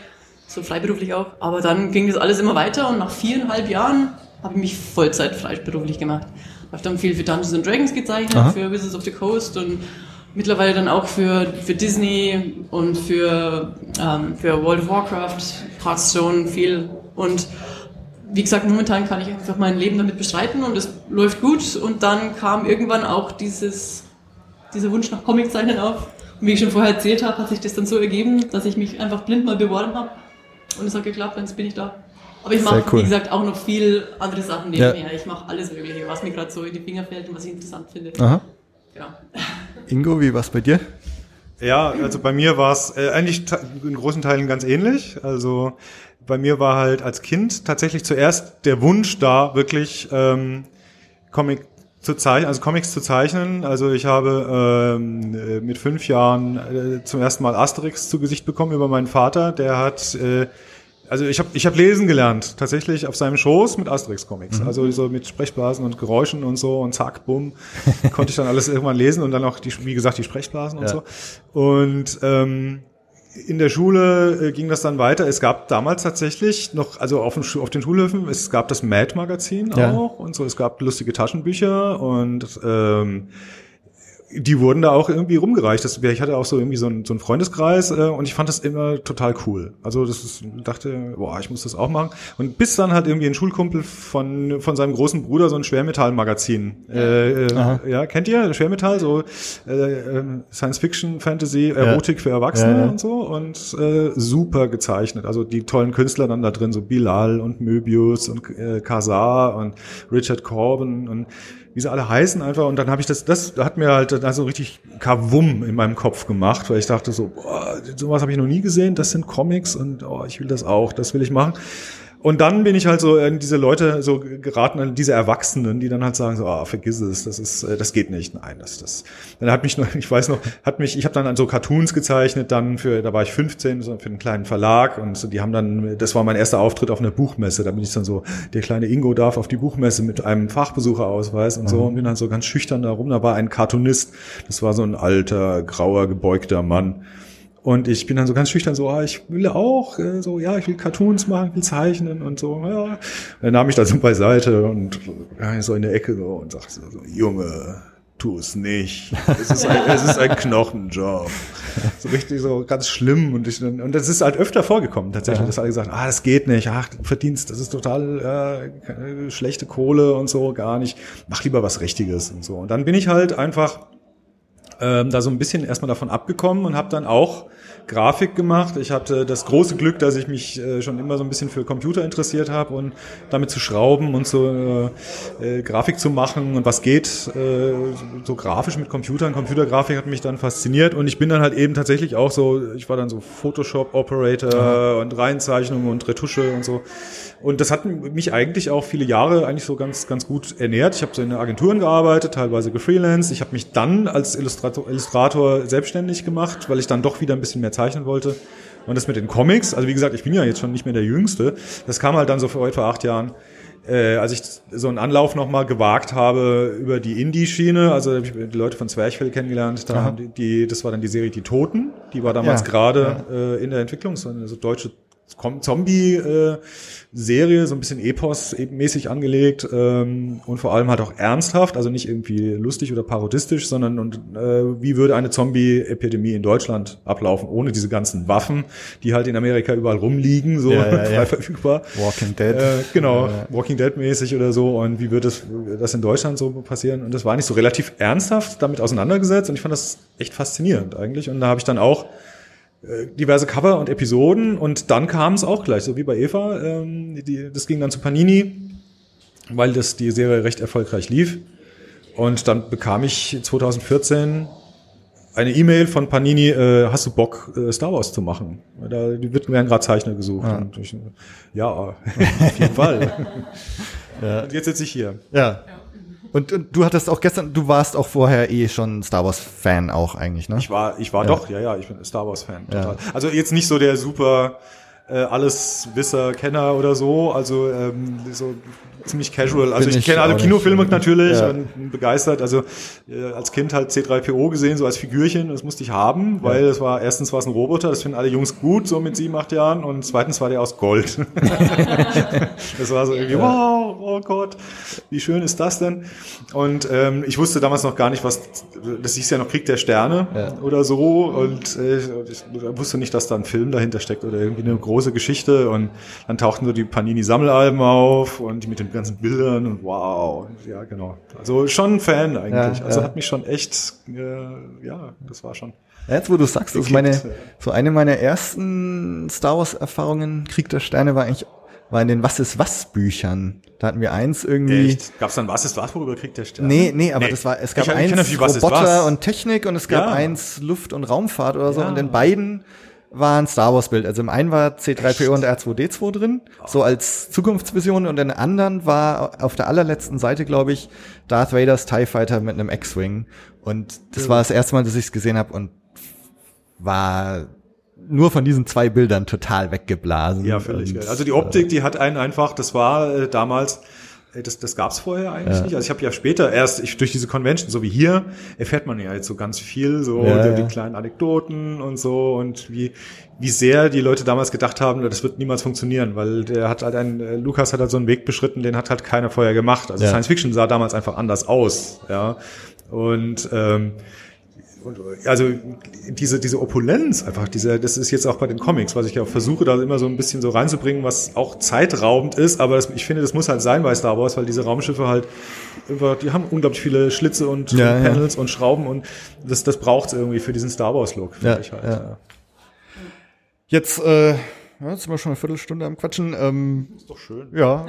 so freiberuflich auch. Aber dann ging das alles immer weiter und nach viereinhalb Jahren habe ich mich Vollzeit freiberuflich gemacht habe dann viel für Dungeons and Dragons gezeichnet, Aha. für Wizards of the Coast und mittlerweile dann auch für, für Disney und für, ähm, für World of Warcraft, Hearthstone viel. Und wie gesagt, momentan kann ich einfach mein Leben damit bestreiten und es läuft gut. Und dann kam irgendwann auch dieses, dieser Wunsch nach Comiczeichnen auf. Und wie ich schon vorher erzählt habe, hat sich das dann so ergeben, dass ich mich einfach blind mal beworben habe. Und es hat geklappt, und jetzt bin ich da. Aber ich mache, cool. wie gesagt, auch noch viel andere Sachen nebenher. Ja. Ich mache alles Mögliche, was mir gerade so in die Finger fällt und was ich interessant finde. Aha. Genau. *laughs* Ingo, wie war es bei dir? Ja, also bei mir war es äh, eigentlich in großen Teilen ganz ähnlich. Also bei mir war halt als Kind tatsächlich zuerst der Wunsch da, wirklich ähm, Comic zu zeichnen, also Comics zu zeichnen. Also ich habe ähm, äh, mit fünf Jahren äh, zum ersten Mal Asterix zu Gesicht bekommen über meinen Vater. Der hat äh, also ich habe ich hab lesen gelernt, tatsächlich auf seinem Schoß mit Asterix-Comics. Mhm. Also so mit Sprechblasen und Geräuschen und so und zack, bumm, *laughs* konnte ich dann alles irgendwann lesen und dann auch, die, wie gesagt, die Sprechblasen und ja. so. Und ähm, in der Schule äh, ging das dann weiter. Es gab damals tatsächlich noch, also auf, dem, auf den Schulhöfen, es gab das Mad-Magazin ja. auch und so. Es gab lustige Taschenbücher und ähm, die wurden da auch irgendwie rumgereicht. Das, ich hatte auch so irgendwie so einen, so einen Freundeskreis äh, und ich fand das immer total cool. Also das ist, dachte, boah, ich muss das auch machen. Und bis dann halt irgendwie ein Schulkumpel von von seinem großen Bruder so ein Schwermetall-Magazin. Äh, äh, ja, kennt ihr Schwermetall? So äh, äh, Science-Fiction, Fantasy, Erotik für Erwachsene Ja, ja. und so und äh, super gezeichnet. Also die tollen Künstler dann da drin, so Bilal und Möbius und äh, Kazar und Richard Corbin und wie sie alle heißen einfach. Und dann habe ich das, das hat mir halt da so richtig Kavum in meinem Kopf gemacht, weil ich dachte so, boah, sowas habe ich noch nie gesehen, das sind Comics und oh, ich will das auch, das will ich machen. Und dann bin ich halt so in diese Leute so geraten, diese Erwachsenen, die dann halt sagen so, ah, vergiss es, das ist, äh, das geht nicht, nein, das, das. Dann hat mich noch, *laughs* ich weiß noch, hat mich, ich habe dann an so Cartoons gezeichnet, dann für, da war ich 15, so für einen kleinen Verlag und so, die haben dann, das war mein erster Auftritt auf einer Buchmesse, da bin ich dann so, der kleine Ingo darf auf die Buchmesse mit einem Fachbesucherausweis und so und bin dann so ganz schüchtern da rum, da war ein Cartoonist, das war so ein alter, grauer, gebeugter Mann. Und ich bin dann so ganz schüchtern, so, ah, ich will auch, äh, so, ja, ich will Cartoons machen, will zeichnen und so, ja. Dann nahm ich das so beiseite und ja, so in der Ecke so und sagte so, Junge, tu es nicht. Es ist ein, es ist ein Knochenjob. So richtig so ganz schlimm und ich, und das ist halt öfter vorgekommen tatsächlich, dass alle gesagt, ah, das geht nicht, ach, verdienst, das ist total äh, schlechte Kohle und so, gar nicht. Mach lieber was Richtiges und so. Und dann bin ich halt einfach ähm, da so ein bisschen erstmal davon abgekommen und habe dann auch Grafik gemacht. Ich hatte das große Glück, dass ich mich äh, schon immer so ein bisschen für Computer interessiert habe und damit zu schrauben und so äh, äh, Grafik zu machen und was geht äh, so grafisch mit Computern. Computergrafik hat mich dann fasziniert und ich bin dann halt eben tatsächlich auch so, ich war dann so Photoshop Operator und Reinzeichnung und Retusche und so. Und das hat mich eigentlich auch viele Jahre eigentlich so ganz ganz gut ernährt. Ich habe so in Agenturen gearbeitet, teilweise gefreelanced. Ich habe mich dann als Illustrator, Illustrator selbstständig gemacht, weil ich dann doch wieder ein bisschen mehr zeichnen wollte. Und das mit den Comics, also wie gesagt, ich bin ja jetzt schon nicht mehr der Jüngste. Das kam halt dann so vor etwa acht Jahren, äh, als ich so einen Anlauf nochmal gewagt habe über die Indie-Schiene. Also habe ich die Leute von Zwerchfell kennengelernt. Da haben die, die, das war dann die Serie Die Toten. Die war damals Ja, gerade äh, in der Entwicklung, so eine so deutsche Zombie-Serie, so ein bisschen Epos-mäßig angelegt ähm, und vor allem halt auch ernsthaft, also nicht irgendwie lustig oder parodistisch, sondern und, äh, wie würde eine Zombie-Epidemie in Deutschland ablaufen, ohne diese ganzen Waffen, die halt in Amerika überall rumliegen, so Ja, ja, *laughs* frei ja. verfügbar. Walking Dead. Äh, genau. Walking Dead-mäßig oder so und wie wird das, das in Deutschland so passieren? Und das war nicht so relativ ernsthaft damit auseinandergesetzt und ich fand das echt faszinierend eigentlich und da habe ich dann auch diverse Cover und Episoden und dann kam es auch gleich, so wie bei Eva. Ähm, die, das ging dann zu Panini, weil das die Serie recht erfolgreich lief. Und dann bekam ich 2014 eine E-Mail von Panini, äh, hast du Bock, äh, Star Wars zu machen? Da wird werden gerade Zeichner gesucht. Und ich, ja, *laughs* auf jeden Fall. *laughs* Und jetzt sitze ich hier. Ja. Und, und du hattest auch gestern, du warst auch vorher eh schon Star Wars Fan auch eigentlich, ne? Ich war, ich war doch, ja, ja, ich bin Star Wars Fan. Total. Also jetzt nicht so der super äh, alles Wisser Kenner oder so, also ähm, so ziemlich casual. Also Bin ich kenne alle auch nicht. Kinofilme natürlich Ja. und bin begeistert. Also äh, als Kind halt C3PO gesehen, so als Figürchen, das musste ich haben, weil das war erstens war es ein Roboter, das finden alle Jungs gut, so mit sieben, acht Jahren, und zweitens war der aus Gold. *laughs* das war so irgendwie, wow, oh Gott, wie schön ist das denn? Und ähm, ich wusste damals noch gar nicht, was, das hieß ja noch Krieg der Sterne oder so, und äh, ich wusste nicht, dass da ein Film dahinter steckt oder irgendwie eine große Geschichte. Und dann tauchten so die Panini-Sammelalben auf und die mit den ganzen Bildern und wow, ja genau. Also schon ein Fan eigentlich. Ja, also ja. hat mich schon echt, äh, ja, das war schon. Jetzt, wo du sagst, das ist Gekickt, meine, ja. so eine meiner ersten Star Wars Erfahrungen, Krieg der Sterne war eigentlich, war in den Was ist was Büchern. Da hatten wir eins irgendwie. Echt? Gab's dann was ist was, worüber Krieg der Sterne? Nee, nee, aber das war, es gab eins natürlich, was Roboter was. und Technik und es gab Ja. eins Luft- und Raumfahrt oder so Ja. und in beiden war ein Star Wars Bild. Also im einen war C3PO und R2D2 drin, so als Zukunftsvision und in anderen war auf der allerletzten Seite, glaube ich, Darth Vaders TIE Fighter mit einem X-Wing und das war das erste Mal, dass ich es gesehen habe und war nur von diesen zwei Bildern total weggeblasen. Ja, völlig. Geil. Also die Optik, die hat einen einfach, das war äh, damals, das, das gab's vorher eigentlich nicht. Also ich habe ja später erst ich, durch diese Convention, so wie hier, erfährt man ja jetzt so ganz viel, so Ja, die, ja. die kleinen Anekdoten und so und wie wie sehr die Leute damals gedacht haben, das wird niemals funktionieren, weil der hat halt ein äh, Lukas hat halt so einen Weg beschritten, den hat halt keiner vorher gemacht. Also Ja. Science Fiction sah damals einfach anders aus, ja. Und ähm, und, also diese, diese Opulenz einfach, diese, das ist jetzt auch bei den Comics, was ich ja versuche, da immer so ein bisschen so reinzubringen, was auch zeitraubend ist, aber das, ich finde, das muss halt sein bei Star Wars, weil diese Raumschiffe halt, die haben unglaublich viele Schlitze und, Ja, und ja. Panels und Schrauben und das, das braucht es irgendwie für diesen Star Wars-Look, finde Ja, ich halt. Ja. Jetzt, äh, ja, jetzt sind wir schon eine Viertelstunde am Quatschen. Ähm, Ist doch schön. ja.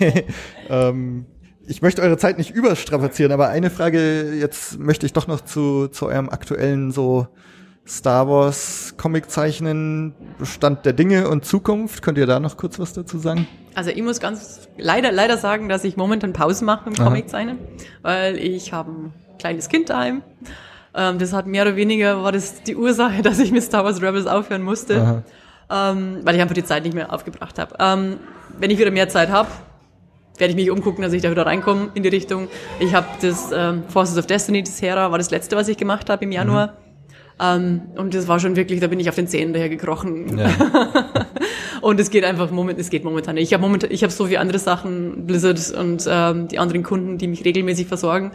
*laughs* ähm, ich möchte eure Zeit nicht überstrapazieren, aber eine Frage jetzt möchte ich doch noch zu, zu eurem aktuellen so Star Wars Comic zeichnen, Stand der Dinge und Zukunft. Könnt ihr da noch kurz was dazu sagen? Also ich muss ganz leider leider sagen, dass ich momentan Pause mache im Aha. Comiczeichnen, weil ich habe ein kleines Kind daheim. Ähm, das hat mehr oder weniger war das die Ursache, *laughs* dass ich mit Star Wars Rebels aufhören musste, ähm, weil ich einfach die Zeit nicht mehr aufgebracht habe. Ähm, wenn ich wieder mehr Zeit habe, werde ich mich umgucken, dass ich da wieder reinkomme in die Richtung. Ich habe das ähm, Forces of Destiny, das Hera, war das letzte, was ich gemacht habe im Januar. Ähm, und das war schon wirklich, da bin ich auf den Zähnen daher gekrochen. *laughs* Und es geht einfach moment, es geht momentan nicht. Ich habe momentan, ich habe so viele andere Sachen, Blizzard und ähm, die anderen Kunden, die mich regelmäßig versorgen.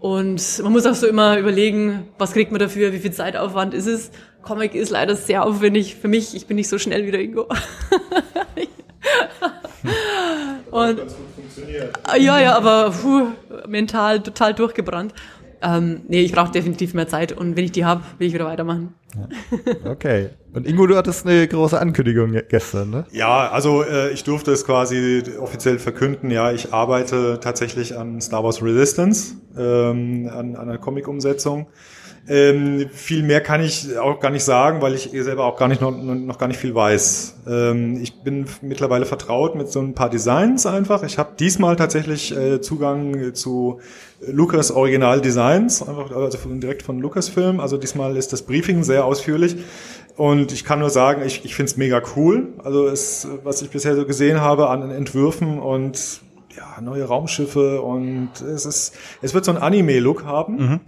Und man muss auch so immer überlegen, was kriegt man dafür, wie viel Zeitaufwand ist es. Comic ist leider sehr aufwendig für mich. Ich bin nicht so schnell wie der Ingo. *laughs* und ja, ja, aber puh, mental total durchgebrannt. Ähm, nee, ich brauche definitiv mehr Zeit und wenn ich die habe, will ich wieder weitermachen. Okay. Und Ingo, du hattest eine große Ankündigung ge- gestern, ne? Ja, also äh, ich durfte es quasi offiziell verkünden. Ja, ich arbeite tatsächlich an Star Wars Resistance, ähm, an, an einer Comic-Umsetzung. Ähm, viel mehr kann ich auch gar nicht sagen, weil ich selber auch gar nicht noch, noch gar nicht viel weiß. Ähm, ich bin mittlerweile vertraut mit so ein paar Designs einfach. Ich habe diesmal tatsächlich äh, Zugang zu Lucas Original Designs, einfach also direkt von Lucasfilm. Also diesmal ist das Briefing sehr ausführlich. Und ich kann nur sagen, ich, ich finde es mega cool. Also es, was ich bisher so gesehen habe an Entwürfen und ja, neue Raumschiffe und es ist, es wird so einen Anime-Look haben.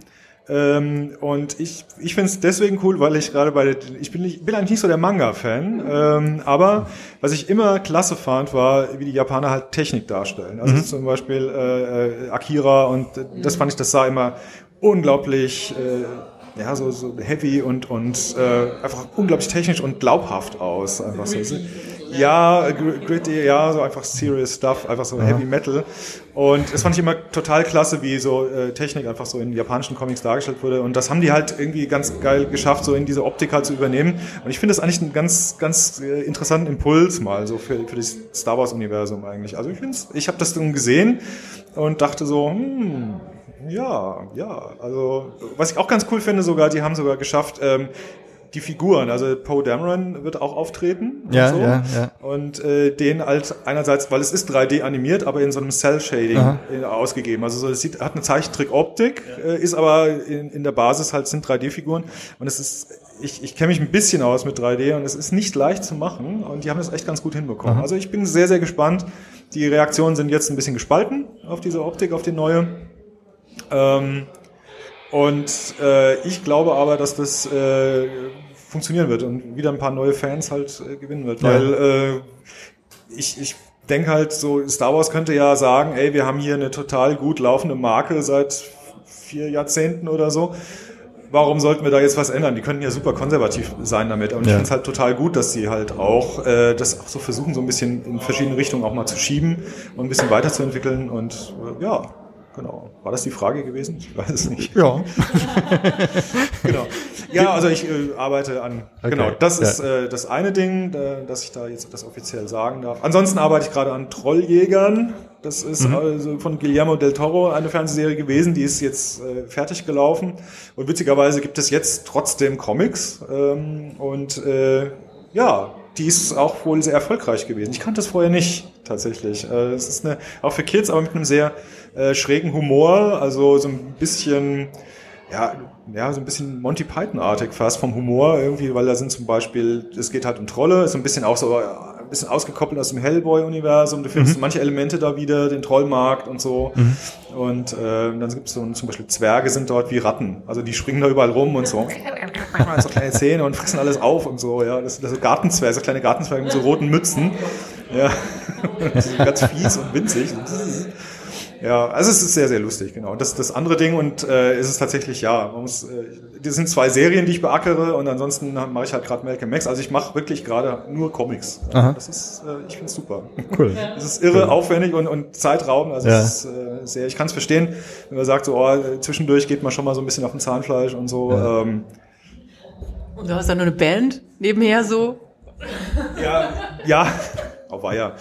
Ähm, und ich, ich finde es deswegen cool, weil ich gerade bei der, ich bin, nicht, bin eigentlich nicht so der Manga-Fan, ähm, aber was ich immer klasse fand, war, wie die Japaner halt Technik darstellen. Also zum Beispiel äh, äh, Akira und äh, das fand ich, das sah immer unglaublich äh, ja, so, so heavy und, und äh, einfach unglaublich technisch und glaubhaft aus. Einfach so. Ja, gr- gritty, ja, so einfach serious stuff, einfach so Heavy Metal. Und das fand ich immer total klasse, wie so äh, Technik einfach so in japanischen Comics dargestellt wurde. Und das haben die halt irgendwie ganz geil geschafft, so in diese Optik halt zu übernehmen. Und ich finde das eigentlich einen ganz, ganz äh, interessanten Impuls mal so für, für das Star Wars Universum eigentlich. Also ich finde ich habe das dann gesehen und dachte so, hm, ja, ja. Also was ich auch ganz cool finde sogar, die haben sogar geschafft, ähm, die Figuren, also Poe Dameron wird auch auftreten und Ja, so. ja, ja. Und äh, den halt einerseits, weil es ist 3D animiert, aber in so einem Cell-Shading Aha. äh, ausgegeben. Also so, es sieht, hat eine Zeichentrick-Optik, äh, ist aber in, in der Basis halt sind 3D-Figuren. Und es ist, ich, ich kenne mich ein bisschen aus mit 3D und es ist nicht leicht zu machen. Und die haben das echt ganz gut hinbekommen. Also ich bin sehr, sehr gespannt. Die Reaktionen sind jetzt ein bisschen gespalten auf diese Optik, auf die neue. Ähm, und äh, ich glaube aber, dass das äh, funktionieren wird und wieder ein paar neue Fans halt äh, gewinnen wird. Ja. Weil äh, ich, ich denke halt so, Star Wars könnte ja sagen, ey, wir haben hier eine total gut laufende Marke seit vier Jahrzehnten oder so. Warum sollten wir da jetzt was ändern? Die könnten ja super konservativ sein damit. Und ich Ja. finde es halt total gut, dass sie halt auch äh, das auch so versuchen, so ein bisschen in verschiedene Richtungen auch mal zu schieben und ein bisschen weiterzuentwickeln. Und äh, ja, genau. War das die Frage gewesen? Ich weiß es nicht. Ja. *laughs* Genau. Ja, also ich äh, arbeite an. Okay. Genau, das Ja. ist äh, das eine Ding, äh, dass ich da jetzt das offiziell sagen darf. Ansonsten arbeite ich gerade an Trolljägern. Das ist Mhm. also von Guillermo del Toro eine Fernsehserie gewesen, die ist jetzt äh, fertig gelaufen. Und witzigerweise gibt es jetzt trotzdem Comics. Ähm, und äh, ja, die ist auch wohl sehr erfolgreich gewesen. Ich kannte es vorher nicht, tatsächlich. Äh, es ist eine, auch für Kids, aber mit einem sehr äh, schrägen Humor, also so ein bisschen ja, ja, so ein bisschen Monty Python-artig fast vom Humor irgendwie, weil da sind zum Beispiel, es geht halt um Trolle, ist so ein bisschen auch so ein bisschen ausgekoppelt aus dem Hellboy-Universum. Du findest manche Elemente da wieder, den Trollmarkt und so. Und äh, dann gibt es so zum Beispiel Zwerge sind dort wie Ratten. Also die springen da überall rum und so. *laughs* so kleine Zähne und fressen alles auf und so, ja. Das, sind Gartenzwerge, so kleine Gartenzwerge mit so roten Mützen. Ja. *laughs* die sind ganz fies und winzig. *laughs* Ja, also es ist sehr, sehr lustig, genau. Das das andere Ding und äh, ist es tatsächlich, ja, man muss, äh, das sind zwei Serien, die ich beackere und ansonsten mache ich halt gerade Malcolm Max. Also ich mache wirklich gerade nur Comics. Aha. Das ist, äh, ich finde es super. Cool. Es ist irre aufwendig und, und zeitraubend. Also Ja. es ist äh, sehr, ich kann es verstehen, wenn man sagt, so, oh, zwischendurch geht man schon mal so ein bisschen auf den Zahnfleisch und so. Ja. Ähm, Und du hast dann nur eine Band nebenher so. Ja, ja. War ja.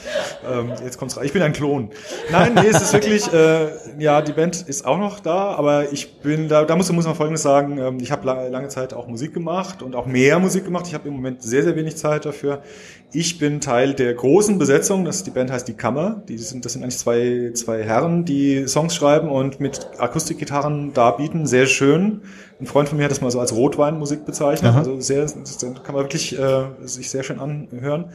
Ähm, jetzt kommt's rein. Ich bin ein Klon. Nein, nee, es ist wirklich, äh, ja, die Band ist auch noch da, aber ich bin da, da muss, muss man Folgendes sagen, ähm, ich habe lange, lange Zeit auch Musik gemacht und auch mehr Musik gemacht. Ich habe im Moment sehr, sehr wenig Zeit dafür. Ich bin Teil der großen Besetzung, das die Band heißt Die Kammer. Die sind, das sind eigentlich zwei, zwei Herren, die Songs schreiben und mit Akustikgitarren darbieten. Sehr schön. Ein Freund von mir hat das mal so als Rotweinmusik bezeichnet. Aha. Also sehr, kann man wirklich äh, sich sehr schön anhören.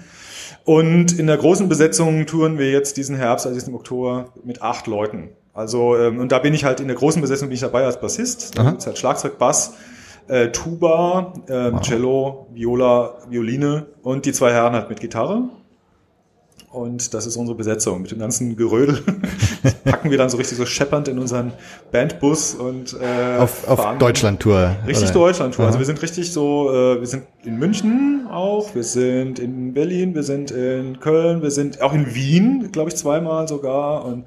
Und in der großen Besetzung touren wir jetzt diesen Herbst, also diesen Oktober, mit acht Leuten. Also, ähm, und da bin ich halt in der großen Besetzung bin ich dabei als Bassist. Da gibt's halt Schlagzeug, Bass, äh, Tuba, ähm, Cello, Viola, Violine und die zwei Herren halt mit Gitarre. Und das ist unsere Besetzung. Mit dem ganzen Gerödel *laughs* packen wir dann so richtig so scheppernd in unseren Bandbus und äh, Auf, auf Deutschland-Tour. Richtig? Deutschland-Tour. Also Aha. wir sind richtig so, äh, wir sind in München auch, wir sind in Berlin, wir sind in Köln, wir sind auch in Wien, glaube ich, zweimal sogar. Und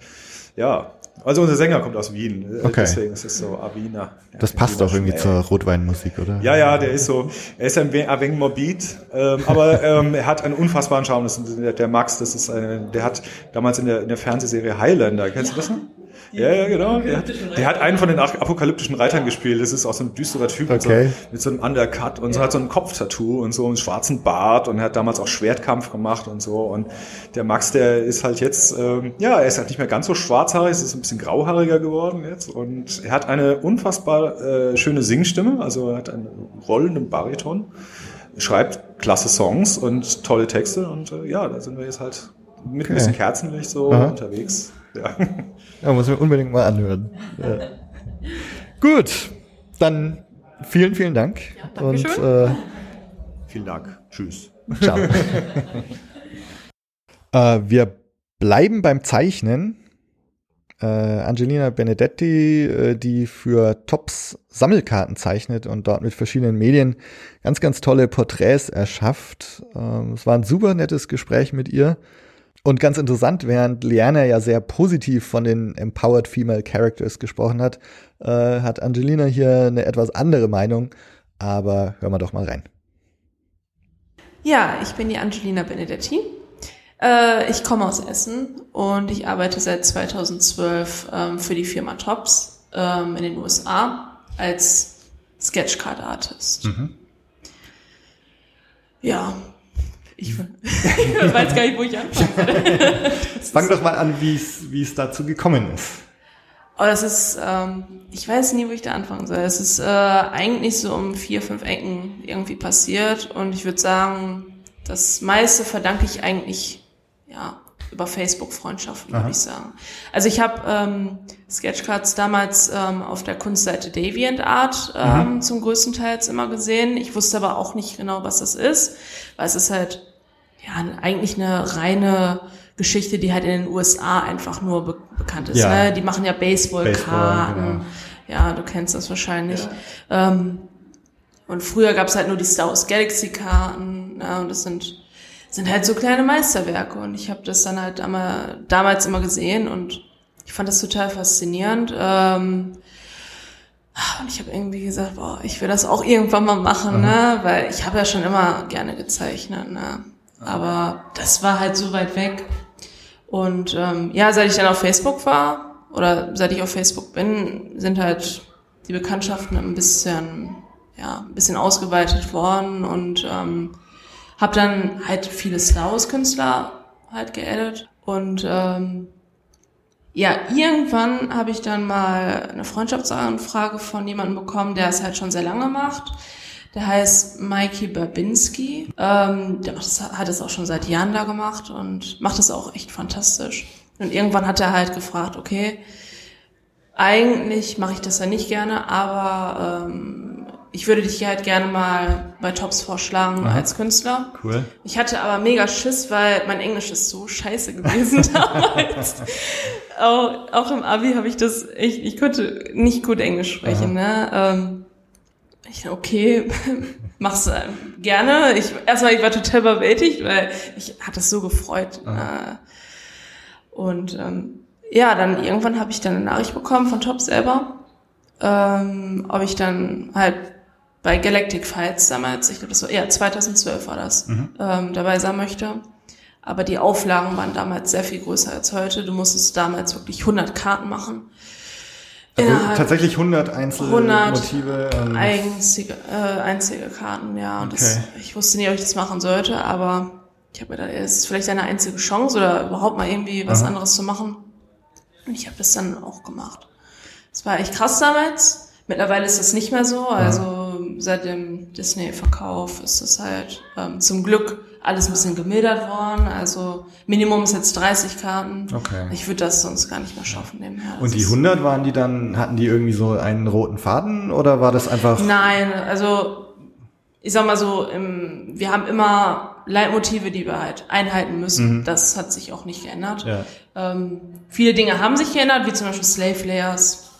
ja, also unser Sänger kommt aus Wien. äh, Okay. Deswegen ist es so Avina. Das passt auch irgendwie zur Rotweinmusik, oder? Ja, ja, der ist so, er ist ein wenig, ein wenig morbid, ähm, aber ähm, er hat einen unfassbaren Charme. Das ist der, der Max, das ist eine, der hat damals in der, in der Fernsehserie Highlander, kennst du das noch? Ja, ja, genau. Der, der hat einen von den ap- apokalyptischen Reitern gespielt. Das ist auch so ein düsterer Typ mit, Okay. so, mit so einem Undercut und so hat so ein Kopftattoo und so einen schwarzen Bart und er hat damals auch Schwertkampf gemacht und so. Und der Max, der ist halt jetzt, ähm, ja, er ist halt nicht mehr ganz so schwarzhaarig, es ist ein bisschen grauhaariger geworden jetzt. Und er hat eine unfassbar äh, schöne Singstimme, also er hat einen rollenden Bariton, schreibt klasse Songs und tolle Texte und äh, ja, da sind wir jetzt halt mit Okay. ein bisschen Kerzenlicht so Aha. unterwegs. Ja. Ja, muss man unbedingt mal anhören. Ja. Gut, dann vielen, vielen Dank. und Dankeschön. äh, Vielen Dank. Tschüss. ciao. *laughs* äh, wir bleiben beim Zeichnen. Äh, Angelina Benedetti, äh, die für Tops Sammelkarten zeichnet und dort mit verschiedenen Medien ganz, ganz tolle Porträts erschafft. Ähm, es war ein super nettes Gespräch mit ihr. Und ganz interessant, während Liana ja sehr positiv von den Empowered Female Characters gesprochen hat, äh, hat Angelina hier eine etwas andere Meinung. Aber hören wir doch mal rein. Ja, ich bin die Angelina Benedetti. Äh, ich komme aus Essen und ich arbeite seit 2012 ähm, für die Firma Tops ähm, in den USA als Sketchcard Artist. Ja, ich, ich *laughs* weiß gar nicht, wo ich anfangen soll. *laughs* Fang doch mal an, wie es wie es dazu gekommen ist. Oh, das ist, ähm, ich weiß nie, wo ich da anfangen soll. Es ist äh, eigentlich so um vier, fünf Ecken irgendwie passiert und ich würde sagen, das meiste verdanke ich eigentlich ja über Facebook-Freundschaften, würde ich sagen. Also ich habe ähm, Sketchcards damals ähm, auf der Kunstseite DeviantArt ähm, zum größten Teil immer gesehen. Ich wusste aber auch nicht genau, was das ist, weil es ist halt ja eigentlich eine reine Geschichte, die halt in den USA einfach nur be bekannt ist. Ja. Ne? Die machen ja Baseballkarten. Baseball, genau. Ja, du kennst das wahrscheinlich. Ähm, und früher gab's halt nur die Star Wars Galaxy Karten. Ne? Und das sind sind halt so kleine Meisterwerke. Und ich habe das dann halt damals, damals immer gesehen und ich fand das total faszinierend. Ähm, und ich habe irgendwie gesagt, boah, ich will das auch irgendwann mal machen, ne? Weil ich habe ja schon immer gerne gezeichnet, ne? Aber das war halt so weit weg. Und ähm, ja, seit ich dann auf Facebook war oder seit ich auf Facebook bin, sind halt die Bekanntschaften ein bisschen, ja, ein bisschen ausgeweitet worden und ähm, habe dann halt viele Wars Künstler halt geaddet und ähm, ja, irgendwann habe ich dann mal eine Freundschaftsanfrage von jemandem bekommen, der es halt schon sehr lange macht. Der heißt Mikey Babinski. Ähm, der macht das, hat es auch schon seit Jahren da gemacht und macht es auch echt fantastisch. Und irgendwann hat er halt gefragt, okay, eigentlich mache ich das ja nicht gerne, aber ähm, ich würde dich halt gerne mal bei Tops vorschlagen als Künstler. Cool. Ich hatte aber mega Schiss, weil mein Englisch ist so scheiße gewesen *laughs* damals. auch, auch im Abi habe ich das, ich, ich konnte nicht gut Englisch sprechen. Ne? Ähm, ich okay, *laughs* mach's äh, gerne. Ich erstmal, ich war total überwältigt, weil ich hatte es so gefreut. Äh, und ähm, ja, dann irgendwann habe ich dann eine Nachricht bekommen von Top selber, ähm, ob ich dann halt bei Galactic Fights damals, ich glaube, das war, ja, 2012 war das, ähm, dabei sein möchte. Aber die Auflagen waren damals sehr viel größer als heute. Du musstest damals wirklich 100 Karten machen. Also Innerhalb- tatsächlich 100 einzelne 100 Motive. ähm, einzige, äh, einzige Karten, ja. Und das, Okay. ich wusste nicht, ob ich das machen sollte, aber ich habe mir gedacht, es ist vielleicht eine einzige Chance oder überhaupt mal irgendwie was Aha. anderes zu machen. Und ich habe das dann auch gemacht. Es war echt krass damals. Mittlerweile ist das nicht mehr so. Also seit dem Disney-Verkauf ist das halt ähm, zum Glück alles ein bisschen gemildert worden. Also Minimum ist jetzt 30 Karten. Okay. Ich würde das sonst gar nicht mehr schaffen nebenher. Das und die ist- 100 waren die dann, hatten die irgendwie so einen roten Faden oder war das einfach? Nein, also ich sag mal so, im, wir haben immer Leitmotive, die wir halt einhalten müssen. Das hat sich auch nicht geändert. Ja. Ähm, viele Dinge haben sich geändert, wie zum Beispiel Slave Layers.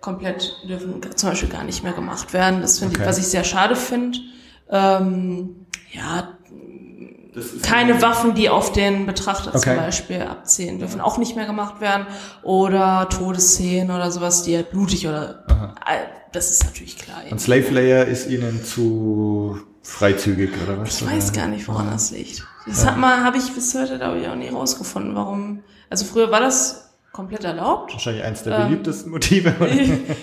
Komplett dürfen zum Beispiel gar nicht mehr gemacht werden. Das finde Okay. ich, was ich sehr schade finde. Ähm, ja, keine Waffen, die auf den Betrachter Okay. zum Beispiel abzielen, dürfen auch nicht mehr gemacht werden. Oder Todesszenen oder sowas, die halt blutig oder Äh, das ist natürlich klar. Und Slave Layer ist ihnen zu freizügig oder was? Ich weiß gar nicht, woran das liegt. Das hat mal, habe ich bis heute, glaube ich, auch nie rausgefunden, warum. Also früher war das komplett erlaubt. Wahrscheinlich eins der Ähm, beliebtesten Motive. *laughs*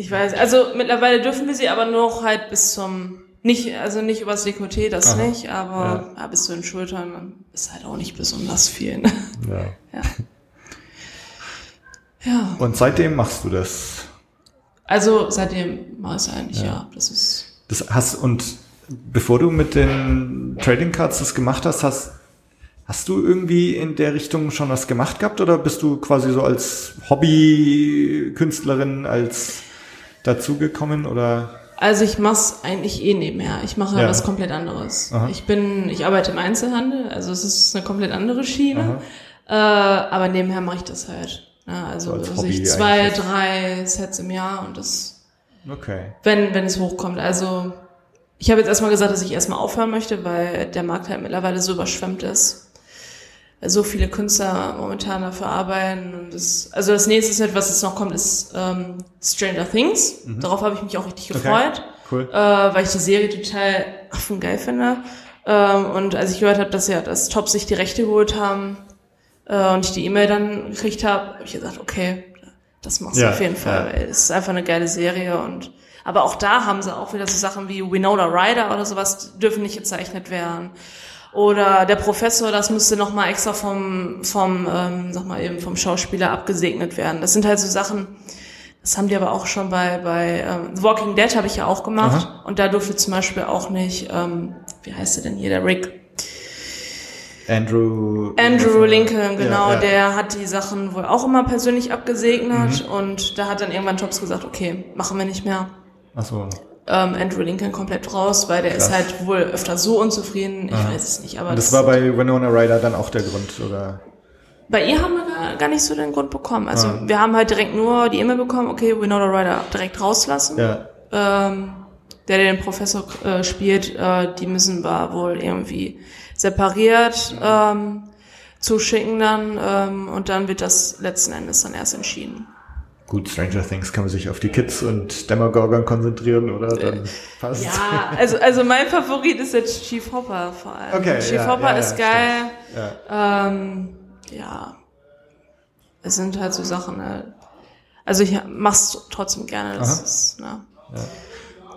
Ich weiß, also mittlerweile dürfen wir sie aber noch halt bis zum, nicht, also nicht übers Dekolleté, das Aha. nicht, aber ja. bis zu den Schultern ist halt auch nicht besonders viel. Ne? ja. *laughs* Ja. ja. Und seitdem machst du das. Also seitdem war es eigentlich, ja. das ist. Das hast und bevor du mit den Trading Cards das gemacht hast, hast hast du irgendwie in der Richtung schon was gemacht gehabt oder bist du quasi so als Hobbykünstlerin als dazugekommen oder? Also ich mach's eigentlich eh nebenher. Ich mache Ja. was komplett anderes. Aha. Ich bin, ich arbeite im Einzelhandel, also es ist eine komplett andere Schiene. Äh, aber nebenher mache ich das halt. Ja, also So als also Hobby ich zwei, eigentlich. drei Sets im Jahr und das, Okay. wenn, wenn es hochkommt. Also ich habe jetzt erstmal gesagt, dass ich erstmal aufhören möchte, weil der Markt halt mittlerweile so überschwemmt ist. So viele Künstler momentan dafür arbeiten und das, also das nächste Set, was jetzt noch kommt, ist ähm, Stranger Things. Darauf habe ich mich auch richtig Mhm. Okay. gefreut Cool. äh, weil ich die Serie total affengeil finde. Ähm, und als ich gehört habe, dass ja das Top sich die Rechte geholt haben äh, und ich die E-Mail dann gekriegt habe, habe ich gesagt, okay, das machst du Ja, auf jeden Fall, ja. weil es ist einfach eine geile Serie und aber auch da haben sie auch wieder so Sachen wie Winona Ryder oder sowas dürfen nicht gezeichnet werden. Oder der Professor, das müsste nochmal extra vom, vom, ähm, sag mal eben, vom Schauspieler abgesegnet werden. Das sind halt so Sachen, das haben die aber auch schon bei, bei ähm, The Walking Dead habe ich ja auch gemacht. Und da durfte zum Beispiel auch nicht, ähm, wie heißt der denn hier, der Rick? Andrew. Andrew Lincoln, genau, Ja, ja. der hat die Sachen wohl auch immer persönlich abgesegnet und da hat dann irgendwann Jobs gesagt, okay, machen wir nicht mehr. Ach so. Ähm, Andrew Lincoln komplett raus, weil der ist halt wohl öfter so unzufrieden, ich weiß es nicht, aber Und das war bei Winona Ryder dann auch der Grund, oder? Bei ihr haben wir gar, gar nicht so den Grund bekommen. Also Ah. wir haben halt direkt nur die E-Mail bekommen, okay, Winona Ryder direkt rauslassen. Ja. Ähm, der, der den Professor äh, spielt, äh, die müssen wir wohl irgendwie separiert ähm, zuschicken dann ähm, und dann wird das letzten Endes dann erst entschieden. Gut, Stranger Things kann man sich auf die Kids und Demogorgon konzentrieren, oder? Dann passt. Ja, also, also mein Favorit ist jetzt Chief Hopper vor allem. Okay, Chief ja, Hopper ja, ist ja, geil. Ja. Ähm, ja, es sind halt so Sachen. Ne? Also ich mach's trotzdem gerne. Das Aha. ist, ne?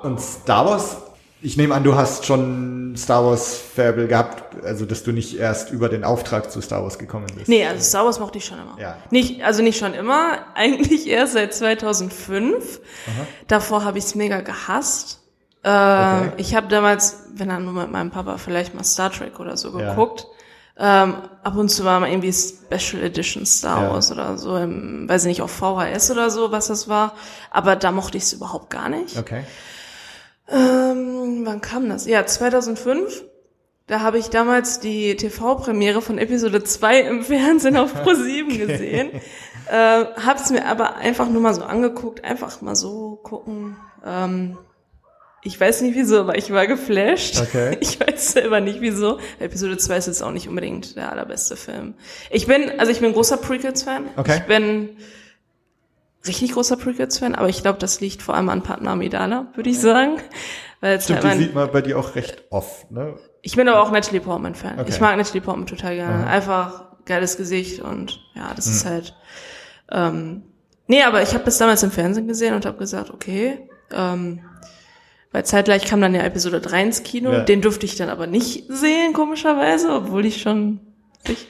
Und Star Wars, ich nehme an, du hast schon Star Wars Fable gehabt, also dass du nicht erst über den Auftrag zu Star Wars gekommen bist. Nee, also Star Wars mochte ich schon immer. Ja. Nicht, also nicht schon immer, *laughs* eigentlich erst seit 2005. Davor habe ich es mega gehasst. Äh, Okay. Ich habe damals, wenn dann nur mit meinem Papa vielleicht mal Star Trek oder so Ja. geguckt. Ähm, ab und zu war mal irgendwie Special Edition Star Ja. Wars oder so, im, weiß ich nicht, auf VHS oder so, was das war. Aber da mochte ich es überhaupt gar nicht. Okay. Ähm, wann kam das? Ja, 2005. Da habe ich damals die TV-Premiere von Episode 2 im *laughs* Fernsehen auf Pro7 gesehen. Äh, hab's mir aber einfach nur mal so angeguckt, einfach mal so gucken. Ähm, ich weiß nicht wieso, aber ich war geflasht. Okay. *laughs* Ich weiß selber nicht wieso. Episode 2 ist jetzt auch nicht unbedingt der allerbeste Film. Ich bin, also ich bin großer Prequels-Fan. Okay. Ich bin richtig großer Prequels-Fan, aber ich glaube, das liegt vor allem an Padma Amidala, würde ich sagen. Weil Stimmt, halt die mein, sieht man bei dir auch recht oft, ne? ich bin aber auch Natalie Portman-Fan. Okay. Ich mag Natalie Portman total gerne. Mhm. Einfach geiles Gesicht und ja, das ist halt. Ähm, nee, aber ich habe das damals im Fernsehen gesehen und habe gesagt, okay. Ähm, weil zeitgleich kam dann ja Episode 3 ins Kino. Ja. Den durfte ich dann aber nicht sehen, komischerweise, obwohl ich schon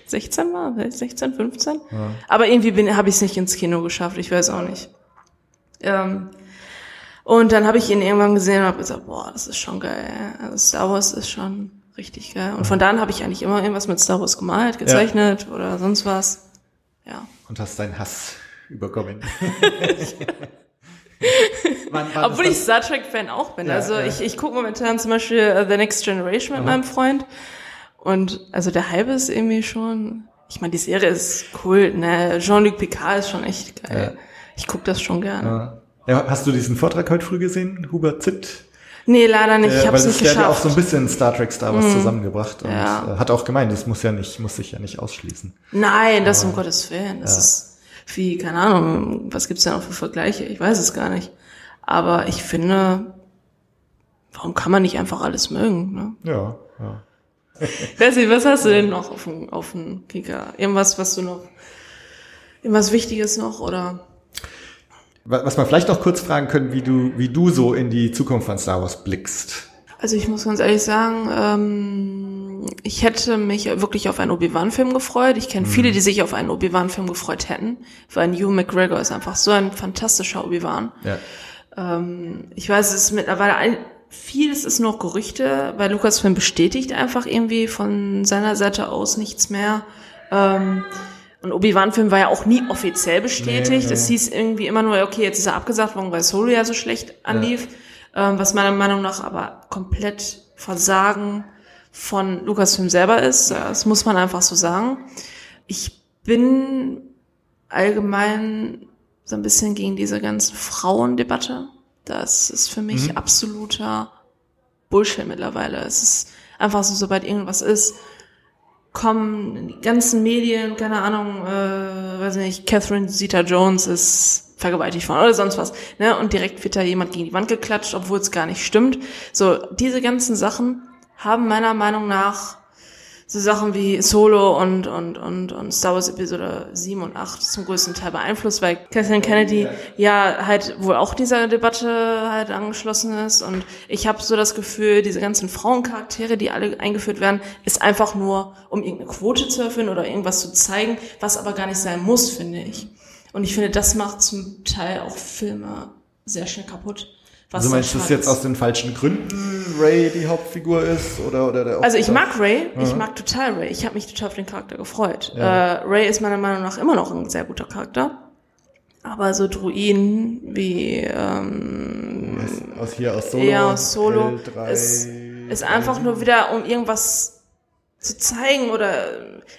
16 war, 16, 15. Aber irgendwie bin habe ich es nicht ins Kino geschafft, ich weiß auch nicht. Ähm, und dann habe ich ihn irgendwann gesehen und habe gesagt, boah, das ist schon geil. Also Star Wars ist schon richtig geil. Und von da an habe ich eigentlich immer irgendwas mit Star Wars gemalt, gezeichnet oder sonst was. Ja. Und hast deinen Hass überkommen. *laughs* wann, wann Obwohl ich Star Trek-Fan auch bin. Ja, also ja. ich, ich gucke momentan zum Beispiel uh, The Next Generation mit meinem Freund. Und also der Hype ist irgendwie schon. Ich meine, die Serie ist cool, ne? Jean-Luc Picard ist schon echt geil. Ja. Ich gucke das schon gerne. Ja, hast du diesen Vortrag heute früh gesehen, Hubert Zitt? Nee, leider nicht. Ich Äh, habe es weil nicht das- der hat ja auch geschafft. So ein bisschen Star Trek, Star Wars zusammengebracht und Ja. äh, hat auch gemeint, das muss ja nicht, muss sich ja nicht ausschließen. Nein, das um Gottes Willen. Das ist wie, keine Ahnung, was gibt's denn auch für Vergleiche? Ich weiß es gar nicht. Aber ich finde, warum kann man nicht einfach alles mögen? Ne? Ja, ja. *laughs* Bessie, was hast du denn noch auf dem, auf dem Kicker? Irgendwas, was du noch, irgendwas Wichtiges noch oder? Wa- Was man vielleicht noch kurz fragen können, wie du, wie du so in die Zukunft von Star Wars blickst. Also ich muss ganz ehrlich sagen, ähm, ich hätte mich wirklich auf einen Obi-Wan-Film gefreut. Ich kenne viele, die sich auf einen Obi-Wan-Film gefreut hätten, weil Hugh McGregor ist einfach so ein fantastischer Obi-Wan. Ja. Ähm, ich weiß, es ist mittlerweile ein, vieles ist noch Gerüchte, weil Lucasfilm bestätigt einfach irgendwie von seiner Seite aus nichts mehr. Ähm, und Obi-Wan-Film war ja auch nie offiziell bestätigt. Nee, Es nee. hieß irgendwie immer nur, okay, jetzt ist er abgesagt worden, weil Solo ja so schlecht anlief. Ähm, was meiner Meinung nach aber komplett Versagen von Lucasfilm selber ist. Das muss man einfach so sagen. Ich bin allgemein so ein bisschen gegen diese ganze Frauendebatte. Das ist für mich absoluter Bullshit mittlerweile. Es ist einfach so, sobald irgendwas ist, kommen die ganzen Medien, keine Ahnung, äh, weiß nicht, Catherine Zeta-Jones ist vergewaltigt worden oder sonst was, ne? Und direkt wird da jemand gegen die Wand geklatscht, obwohl es gar nicht stimmt. So, diese ganzen Sachen haben meiner Meinung nach so Sachen wie Solo und, und, und, und Star Wars Episode 7 und 8 zum größten Teil beeinflusst, weil Kathleen Kennedy ja halt wohl auch dieser Debatte halt angeschlossen ist und ich habe so das Gefühl, diese ganzen Frauencharaktere, die alle eingeführt werden, ist einfach nur, um irgendeine Quote zu erfüllen oder irgendwas zu zeigen, was aber gar nicht sein muss, finde ich. Und ich finde, das macht zum Teil auch Filme sehr schnell kaputt. Was Also meinst du schade jetzt aus den falschen Gründen, Ray die Hauptfigur ist oder oder der Also ich mag Ray, ich mag total Ray. Ich habe mich total auf den Charakter gefreut. Äh, Ray ist meiner Meinung nach immer noch ein sehr guter Charakter. Aber so Druiden wie ähm, aus hier aus Solo, eher aus Solo L3, ist, ist einfach nur wieder, um irgendwas zu zeigen oder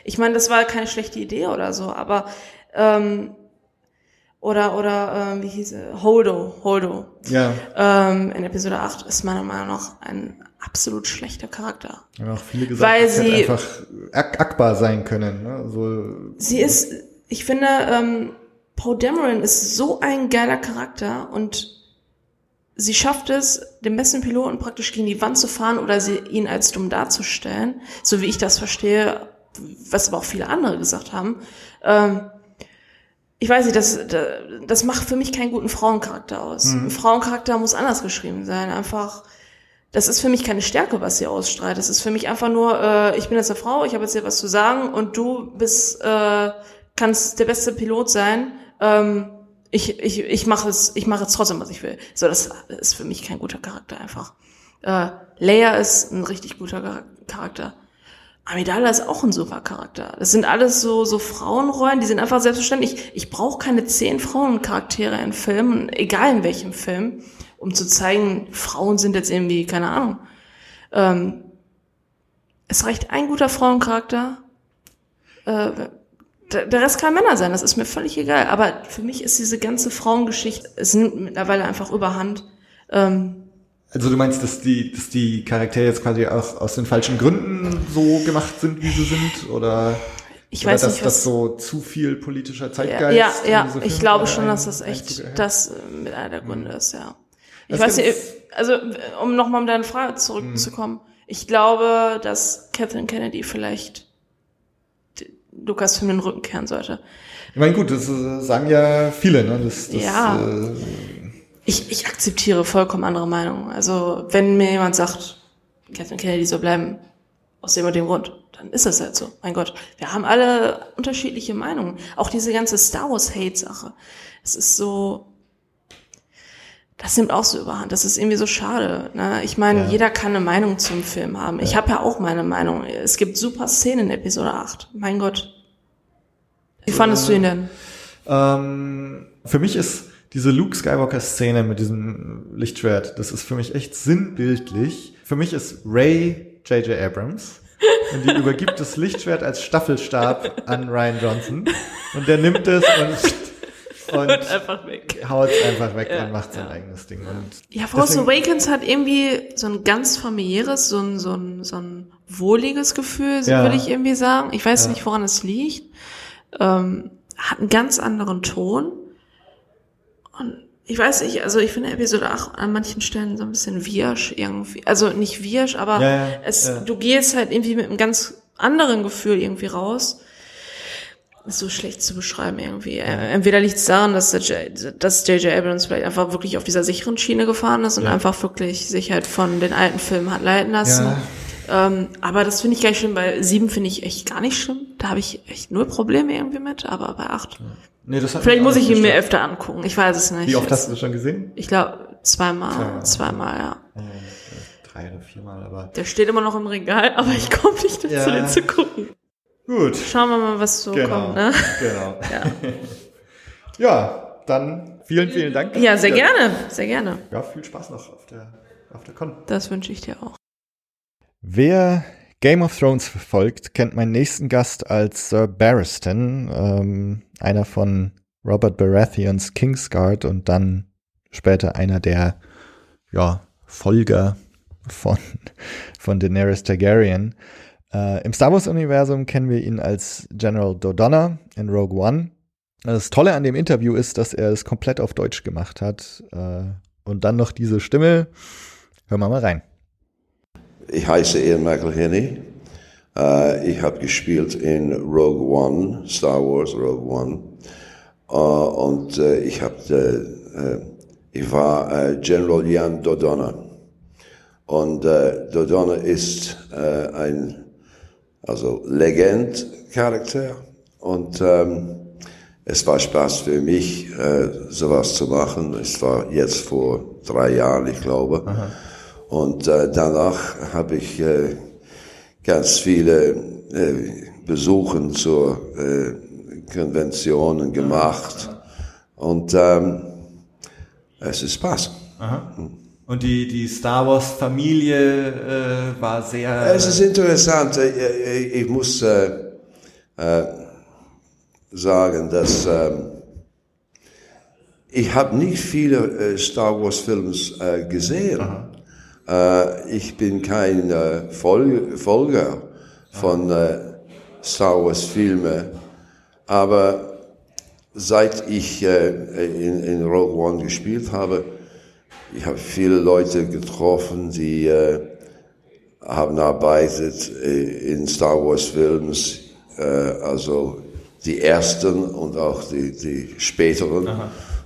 ich meine, das war keine schlechte Idee oder so, aber ähm, oder oder ähm, wie hieß er? Holdo, Holdo ja, ähm, in Episode 8 ist meiner Meinung nach ein absolut schlechter Charakter. haben auch viele gesagt, Weil sie- einfach Ak Akbar sein können, ne? So Sie ist, ich finde, ähm, Poe Dameron ist so ein geiler Charakter und sie schafft es, den besten Piloten praktisch gegen die Wand zu fahren oder sie, ihn als dumm darzustellen, so wie ich das verstehe, was aber auch viele andere gesagt haben. Ähm, ich weiß nicht, das, das, macht für mich keinen guten Frauencharakter aus. Ein Frauencharakter muss anders geschrieben sein. Einfach, das ist für mich keine Stärke, was sie ausstrahlt. Das ist für mich einfach nur, äh, ich bin jetzt eine Frau, ich habe jetzt hier was zu sagen und du bist, äh, kannst der beste Pilot sein. Ähm, ich ich, ich mache es, ich mache jetzt trotzdem, was ich will. So, das ist für mich kein guter Charakter einfach. Äh, Leia ist ein richtig guter Char- Charakter. Amidala ist auch ein super Charakter. Das sind alles so, so Frauenrollen, die sind einfach selbstverständlich. Ich, brauche keine zehn Frauencharaktere in Filmen, egal in welchem Film, um zu zeigen, Frauen sind jetzt irgendwie, keine Ahnung. Ähm, es reicht ein guter Frauencharakter. Äh, der der Rest kann Männer sein, das ist mir völlig egal. Aber für mich ist diese ganze Frauengeschichte, es nimmt mittlerweile einfach überhand. Ähm, Also du meinst, dass die, dass die Charaktere jetzt quasi aus, aus den falschen Gründen so gemacht sind, wie sie sind? Oder, ich oder weiß dass nicht, das so zu viel politischer ja, Zeitgeist ja, ja diese ich glaube schon, dass das echt das äh, mit einer der Gründe ist, ja. Ich Das weiß nicht, also um nochmal um deine Frage zurückzukommen. Ich glaube, dass Catherine Kennedy vielleicht Lukas Film den Rücken kehren sollte. Ich meine, gut, das äh, sagen ja viele, ne? Das, das, Ja. Äh, Ich, ich akzeptiere vollkommen andere Meinungen. Also wenn mir jemand sagt, Catherine Kennedy soll bleiben, aus dem und dem Grund, dann ist das halt so. Mein Gott, wir haben alle unterschiedliche Meinungen. Auch diese ganze Star Wars Hate-Sache. Es ist so, das nimmt auch so überhand. Das ist irgendwie so schade. Ne? Ich meine, Ja. jeder kann eine Meinung zum Film haben. Ich habe ja auch meine Meinung. Es gibt super Szenen in Episode 8. Mein Gott. Wie fandest du ihn denn? Ähm, für mich ist diese Luke Skywalker-Szene mit diesem Lichtschwert, das ist für mich echt sinnbildlich. Für mich ist Ray J.J. Abrams und die übergibt das Lichtschwert als Staffelstab an Ryan Johnson und der nimmt es und, und Einfach weg. haut es einfach weg und macht sein eigenes Ding. Und Ja, Force deswegen- Awakens hat irgendwie so ein ganz familiäres, so ein, so ein, so ein wohliges Gefühl, so Ja. würde ich irgendwie sagen. Ich weiß Ja. nicht, woran es liegt. Ähm, hat einen ganz anderen Ton. Und ich weiß nicht, also ich finde Episode 8 an manchen Stellen so ein bisschen wirsch irgendwie. Also nicht wirsch, aber Ja, ja, es, ja. du gehst halt irgendwie mit einem ganz anderen Gefühl irgendwie raus. Ist so schlecht zu beschreiben irgendwie. Entweder liegt es daran, dass der J- dass J.J. Abrams vielleicht einfach wirklich auf dieser sicheren Schiene gefahren ist und einfach wirklich sich halt von den alten Filmen hat leiten lassen. Ähm, aber das finde ich gar nicht schlimm, weil sieben finde ich echt gar nicht schlimm. Da habe ich echt null Probleme irgendwie mit, aber bei acht. Nee, das hat Vielleicht muss ich ihn mir öfter angucken. Ich weiß es nicht. Wie oft hast du das schon gesehen? Ich glaube zweimal, Zweimal. zweimal, ja. Drei oder viermal, aber Der steht immer noch im Regal, aber ich komme nicht dazu, Ja. den zu gucken. gut. Schauen wir mal, was so Genau. kommt, ne? Genau. Ja. *laughs* Ja, dann vielen, vielen Dank. ja, sehr gerne, sehr gerne. Ja, viel Spaß noch auf der, auf der Con. Das wünsche ich dir auch. Wer Game of Thrones verfolgt, kennt meinen nächsten Gast als Sir Barristan, ähm, einer von Robert Baratheons Kingsguard und dann später einer der ja, Folger von, von Daenerys Targaryen. Äh, Im Star Wars-Universum kennen wir ihn als General Dodonna in Rogue One. Das Tolle an dem Interview ist, dass er es komplett auf Deutsch gemacht hat. Äh, und dann noch diese Stimme. Hören wir mal rein. Ich heiße Ian McElhinney. Äh, ich habe gespielt in Rogue One, Star Wars Rogue One. Äh, und äh, ich, hab, äh, äh, ich war äh, General Jan Dodonna. Und Dodonna ist ein also Legend-Charakter. Und ähm, es war Spaß für mich, sowas zu machen. Es war jetzt vor drei Jahren, ich glaube. Und äh, danach habe ich äh, ganz viele äh, Besuchen zur äh, Konventionen gemacht. Und ähm, es ist Spaß. Und die, die Star Wars Familie äh, war sehr. Es ist interessant. äh, Ich, ich muss äh, äh, sagen, dass ähm, ich habe nicht viele äh, Star Wars Films äh, gesehen. Äh, ich bin kein äh, Fol Folger von äh, Star Wars Filmen, aber seit ich äh, in, in Rogue One gespielt habe, ich habe viele Leute getroffen, die äh, haben arbeitet äh, in Star Wars Films, äh, also die ersten und auch die, die späteren.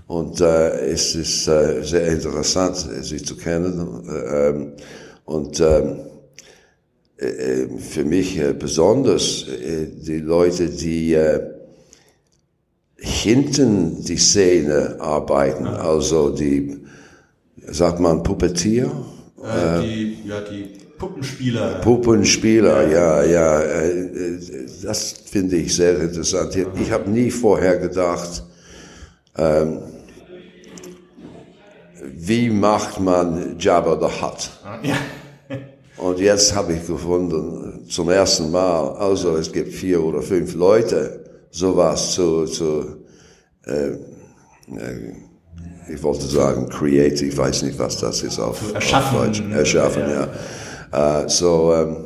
Und äh, es ist äh, sehr interessant, äh, sie zu kennen. Äh, ähm, und ähm, äh, äh, für mich äh, besonders äh, die Leute, die äh, hinten die Szene arbeiten, also die, sagt man Puppetier? äh, die, ja, die Puppenspieler. Puppenspieler, ja, ja, äh, das finde ich sehr interessant. Ich habe nie vorher gedacht, ähm, wie macht man Jabba the Hutt? Ja. Und jetzt habe ich gefunden, zum ersten Mal, also es gibt vier oder fünf Leute, sowas zu, zu äh, äh, ich wollte sagen create, ich weiß nicht, was das ist auf, erschaffen. auf Deutsch. Erschaffen, ja. Äh, so, ähm,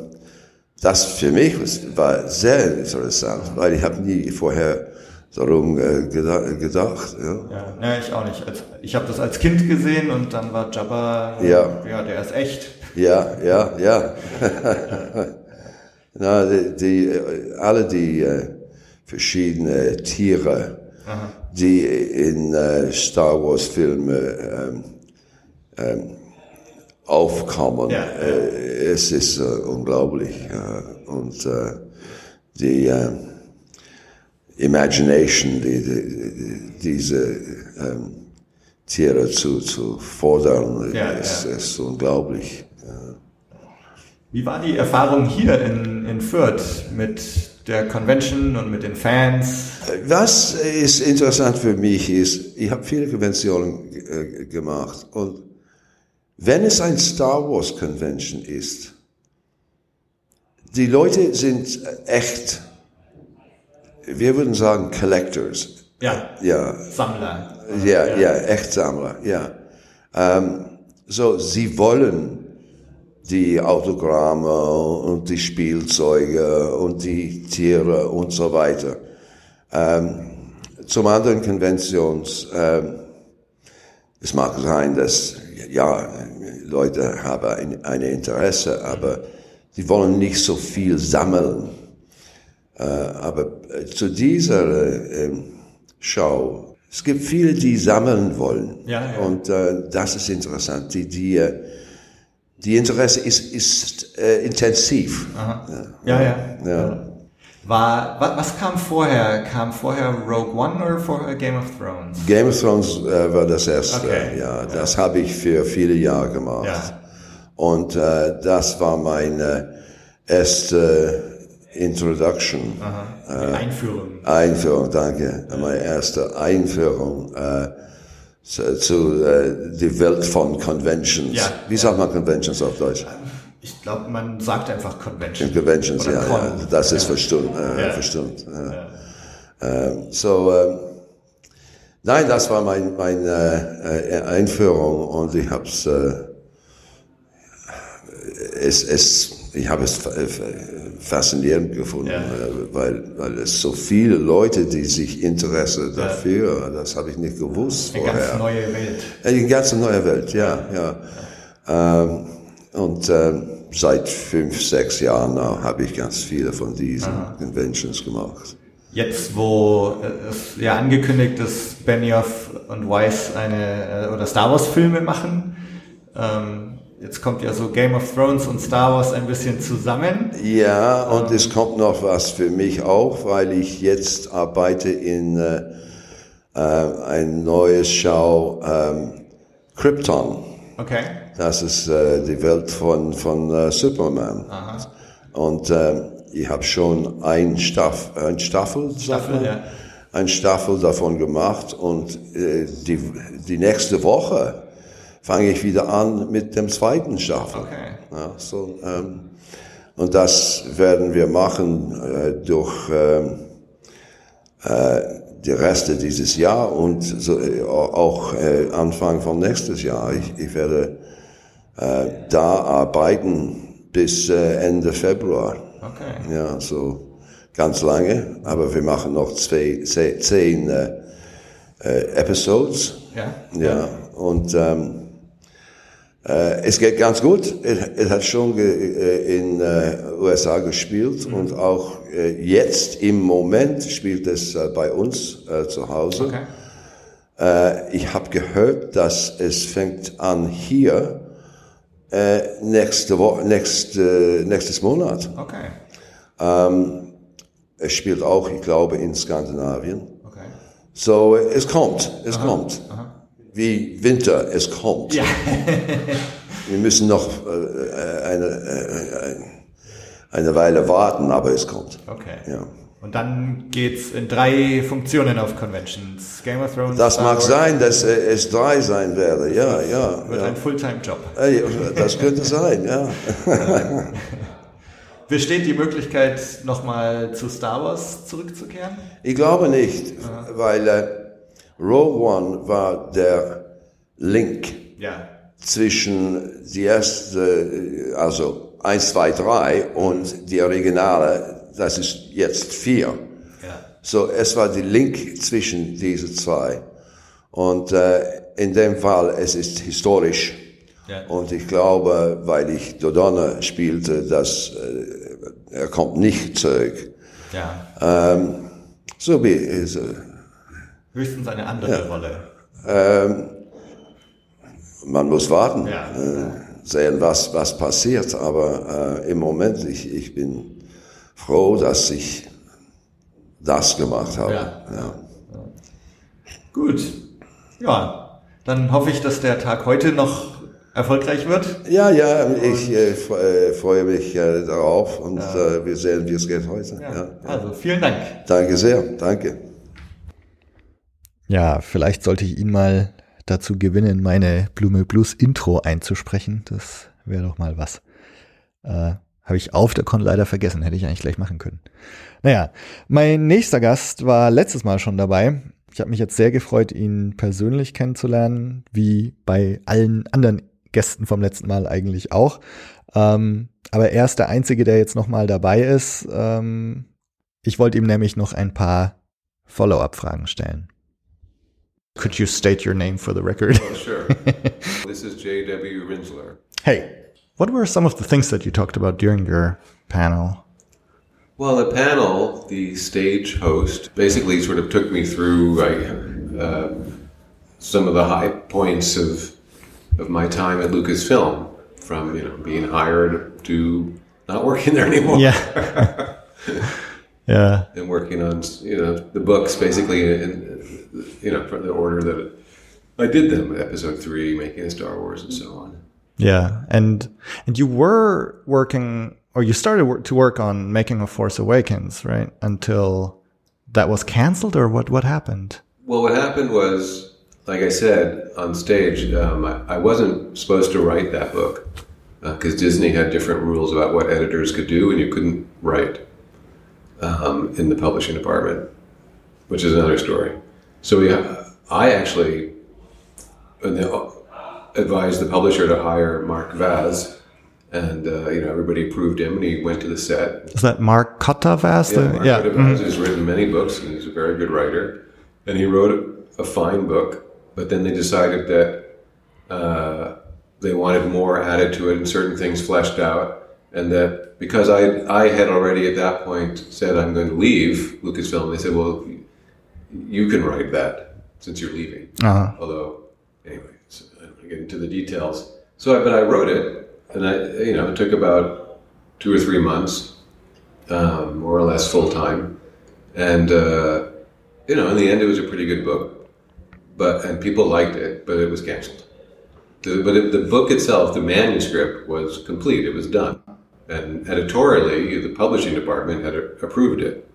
das für mich war sehr interessant, weil ich habe nie vorher darum äh, gedacht. gedacht ja. Ja, ne, ich auch nicht. Als, ich habe das als Kind gesehen und dann war Jabba, Ja. ja, der ist echt. Ja, ja, ja. *laughs* Na, die, die, äh, alle die äh, verschiedene Tiere, die in äh, Star Wars Filme ähm, ähm, aufkommen, ja. Äh, es ist äh, unglaublich. Äh, und äh, die äh, Imagination, die, die, diese ähm, Tiere zu, zu fordern, Ja, ist, ja. ist unglaublich. Wie war die Erfahrung hier in, in Fürth mit der Convention und mit den Fans? Was ist interessant für mich ist, ich habe viele Konventionen äh, gemacht und wenn es ein Star Wars Convention ist, die Leute sind echt, wir würden sagen Collectors, Ja, ja, Sammler. ja, ja, echt Sammler, ja. Ähm, so, sie wollen die Autogramme und die Spielzeuge und die Tiere und so weiter. Ähm, zum anderen Konventions, ähm, es mag sein, dass, ja, Leute haben ein, ein Interesse, aber sie wollen nicht so viel sammeln. Äh, aber äh, zu dieser äh, ähm, Show, es gibt viele, die sammeln wollen. Ja, ja. Und äh, das ist interessant. Die, die, die Interesse ist, ist intensiv. Ja, ja. Ja. War, wa- was kam vorher? Kam vorher Rogue One oder vorher Game of Thrones? Game of Thrones äh, war das erste. Okay. Ja, das habe ich für viele Jahre gemacht. Ja. Und äh, das war meine erste Introduction. Die Einführung. Einführung, danke. Meine erste Einführung äh, zu, zu äh, die Welt von Conventions. Ja. Wie sagt man Conventions auf Deutsch? Ich glaube, man sagt einfach Convention. Conventions, Oder ja, Con. ja, das ist Ja. verstimmt. Äh, Ja. Ähm, so, ähm, nein, das war mein, meine äh, Einführung und ich habe äh, es, es, ich habe es faszinierend gefunden, Ja. äh, weil, weil es so viele Leute, die sich Interesse dafür, das habe ich nicht gewusst Eine vorher. ganz neue Welt. Eine ganz neue Welt, ja, ja. Ähm, und ähm, seit fünf, sechs Jahren now habe ich ganz viele von diesen Conventions gemacht. Jetzt, wo äh, es ja angekündigt ist, Benioff und Weiss eine äh, oder Star Wars Filme machen, ähm, jetzt kommt ja so Game of Thrones und Star Wars ein bisschen zusammen. Ja, und es kommt noch was für mich auch, weil ich jetzt arbeite in äh, äh, ein neues Show ähm, Krypton. Okay. Das ist äh, die Welt von, von äh, Superman. Und äh, ich habe schon ein, Staff, ein Staffel, Staffel, ja. ein Staffel davon gemacht und äh, die, die nächste Woche fange ich wieder an mit dem zweiten Staffel. Okay. Ja, so, ähm, und das werden wir machen äh, durch ähm, äh, die Reste dieses Jahr und so, äh, auch äh, Anfang von nächstes Jahr. Ich, ich werde äh, da arbeiten bis äh, Ende Februar. Okay. Ja, so ganz lange, aber wir machen noch zwei, zehn, äh, äh, Episodes. Ja. Ja, und ähm, äh, es geht ganz gut. Es, es hat schon äh, in äh, USA gespielt Mhm. und auch äh, jetzt im Moment spielt es äh, bei uns äh, zu Hause. Okay. Ich habe gehört, dass es fängt an hier nächste Woche, nächste, nächstes Monat. Okay. Ähm, es spielt auch, ich glaube, in Skandinavien. Okay. So, es kommt, es kommt. Wie Winter, es kommt. Ja. *laughs* wir müssen noch äh, eine, äh, eine Weile warten, aber es kommt. Okay. Ja. Und dann geht's in drei Funktionen auf Conventions. Game of Thrones. Das Star mag Wars, sein, dass äh, es drei sein werde. Ja, ja. Wird ja. ein Fulltime-Job. Das könnte sein, ja. *laughs* Besteht die Möglichkeit, nochmal zu Star Wars zurückzukehren? Ich glaube nicht, weil äh, Rogue One war der Link Ja. zwischen die erste, also 1, 2, 3 und die Originale, das ist jetzt 4. Ja. So, es war die Link zwischen diese zwei. Und äh, in dem Fall, es ist historisch. Ja. Und ich glaube, weil ich Dodonna spielte, dass äh, er kommt nicht zurück. Ja. Ähm, so wie es. Höchstens eine andere Rolle. ähm, man muss warten, Ja. äh, sehen, was, was passiert. Aber äh, im Moment, ich, ich bin froh, dass ich das gemacht habe. Ja. Ja. Gut. Ja. Dann hoffe ich, dass der Tag heute noch erfolgreich wird. Ja, ja, ich äh, äh, freue mich äh, darauf und äh, wir sehen, wie es geht heute. Ja. Also vielen Dank. Danke sehr, danke. Ja, vielleicht sollte ich ihn mal dazu gewinnen, meine Blume Blues Intro einzusprechen. Das wäre doch mal was. Äh, Habe ich auf der Con leider vergessen, hätte ich eigentlich gleich machen können. Naja, mein nächster Gast war letztes Mal schon dabei. Ich habe mich jetzt sehr gefreut, ihn persönlich kennenzulernen, wie bei allen anderen Gästen vom letzten Mal eigentlich auch. Ähm, aber er ist der Einzige, der jetzt nochmal dabei ist. Ähm, ich wollte ihm nämlich noch ein paar Follow-up-Fragen stellen. Could you state your name for the record? Oh, sure. *laughs* this is J.W. Rinsler. hey, what were some of the things that you talked about during your panel? Well, the panel, the stage host, basically sort of took me through like, uh, some of the high points of of my time at Lucasfilm, from you know being hired to not working there anymore, Yeah. *laughs* yeah. and working on you know the books basically in you know from the order that I did them, Episode three, making a Star Wars, and so on. Yeah. And and you were working or you started work, to work on making a Force Awakens, right? Until that was canceled or what what happened? Well, what happened was, like I said on stage, um, I, I wasn't supposed to write that book because Disney had different rules about what editors could do, and you couldn't write um, in the publishing department, which is another story. So we, I actually advised the publisher to hire Mark Vaz, and uh, you know everybody approved him, and he went to the set. Is that Mark Kottavas? Yeah, Mark yeah. Vaz has written many books, and he's a very good writer. And he wrote a fine book, but then they decided that uh, they wanted more added to it and certain things fleshed out, and that because I I had already at that point said I'm going to leave Lucasfilm, they said, well, you can write that since you're leaving. Uh-huh. Although, anyway, so I don't want to get into the details. So, I, but I wrote it, and I, you know, it took about two or three months, um, more or less full time, and uh, you know, in the end, it was a pretty good book, but and people liked it, but it was canceled. The, but it, the book itself, the manuscript, was complete; it was done, and editorially, the publishing department had a- approved it,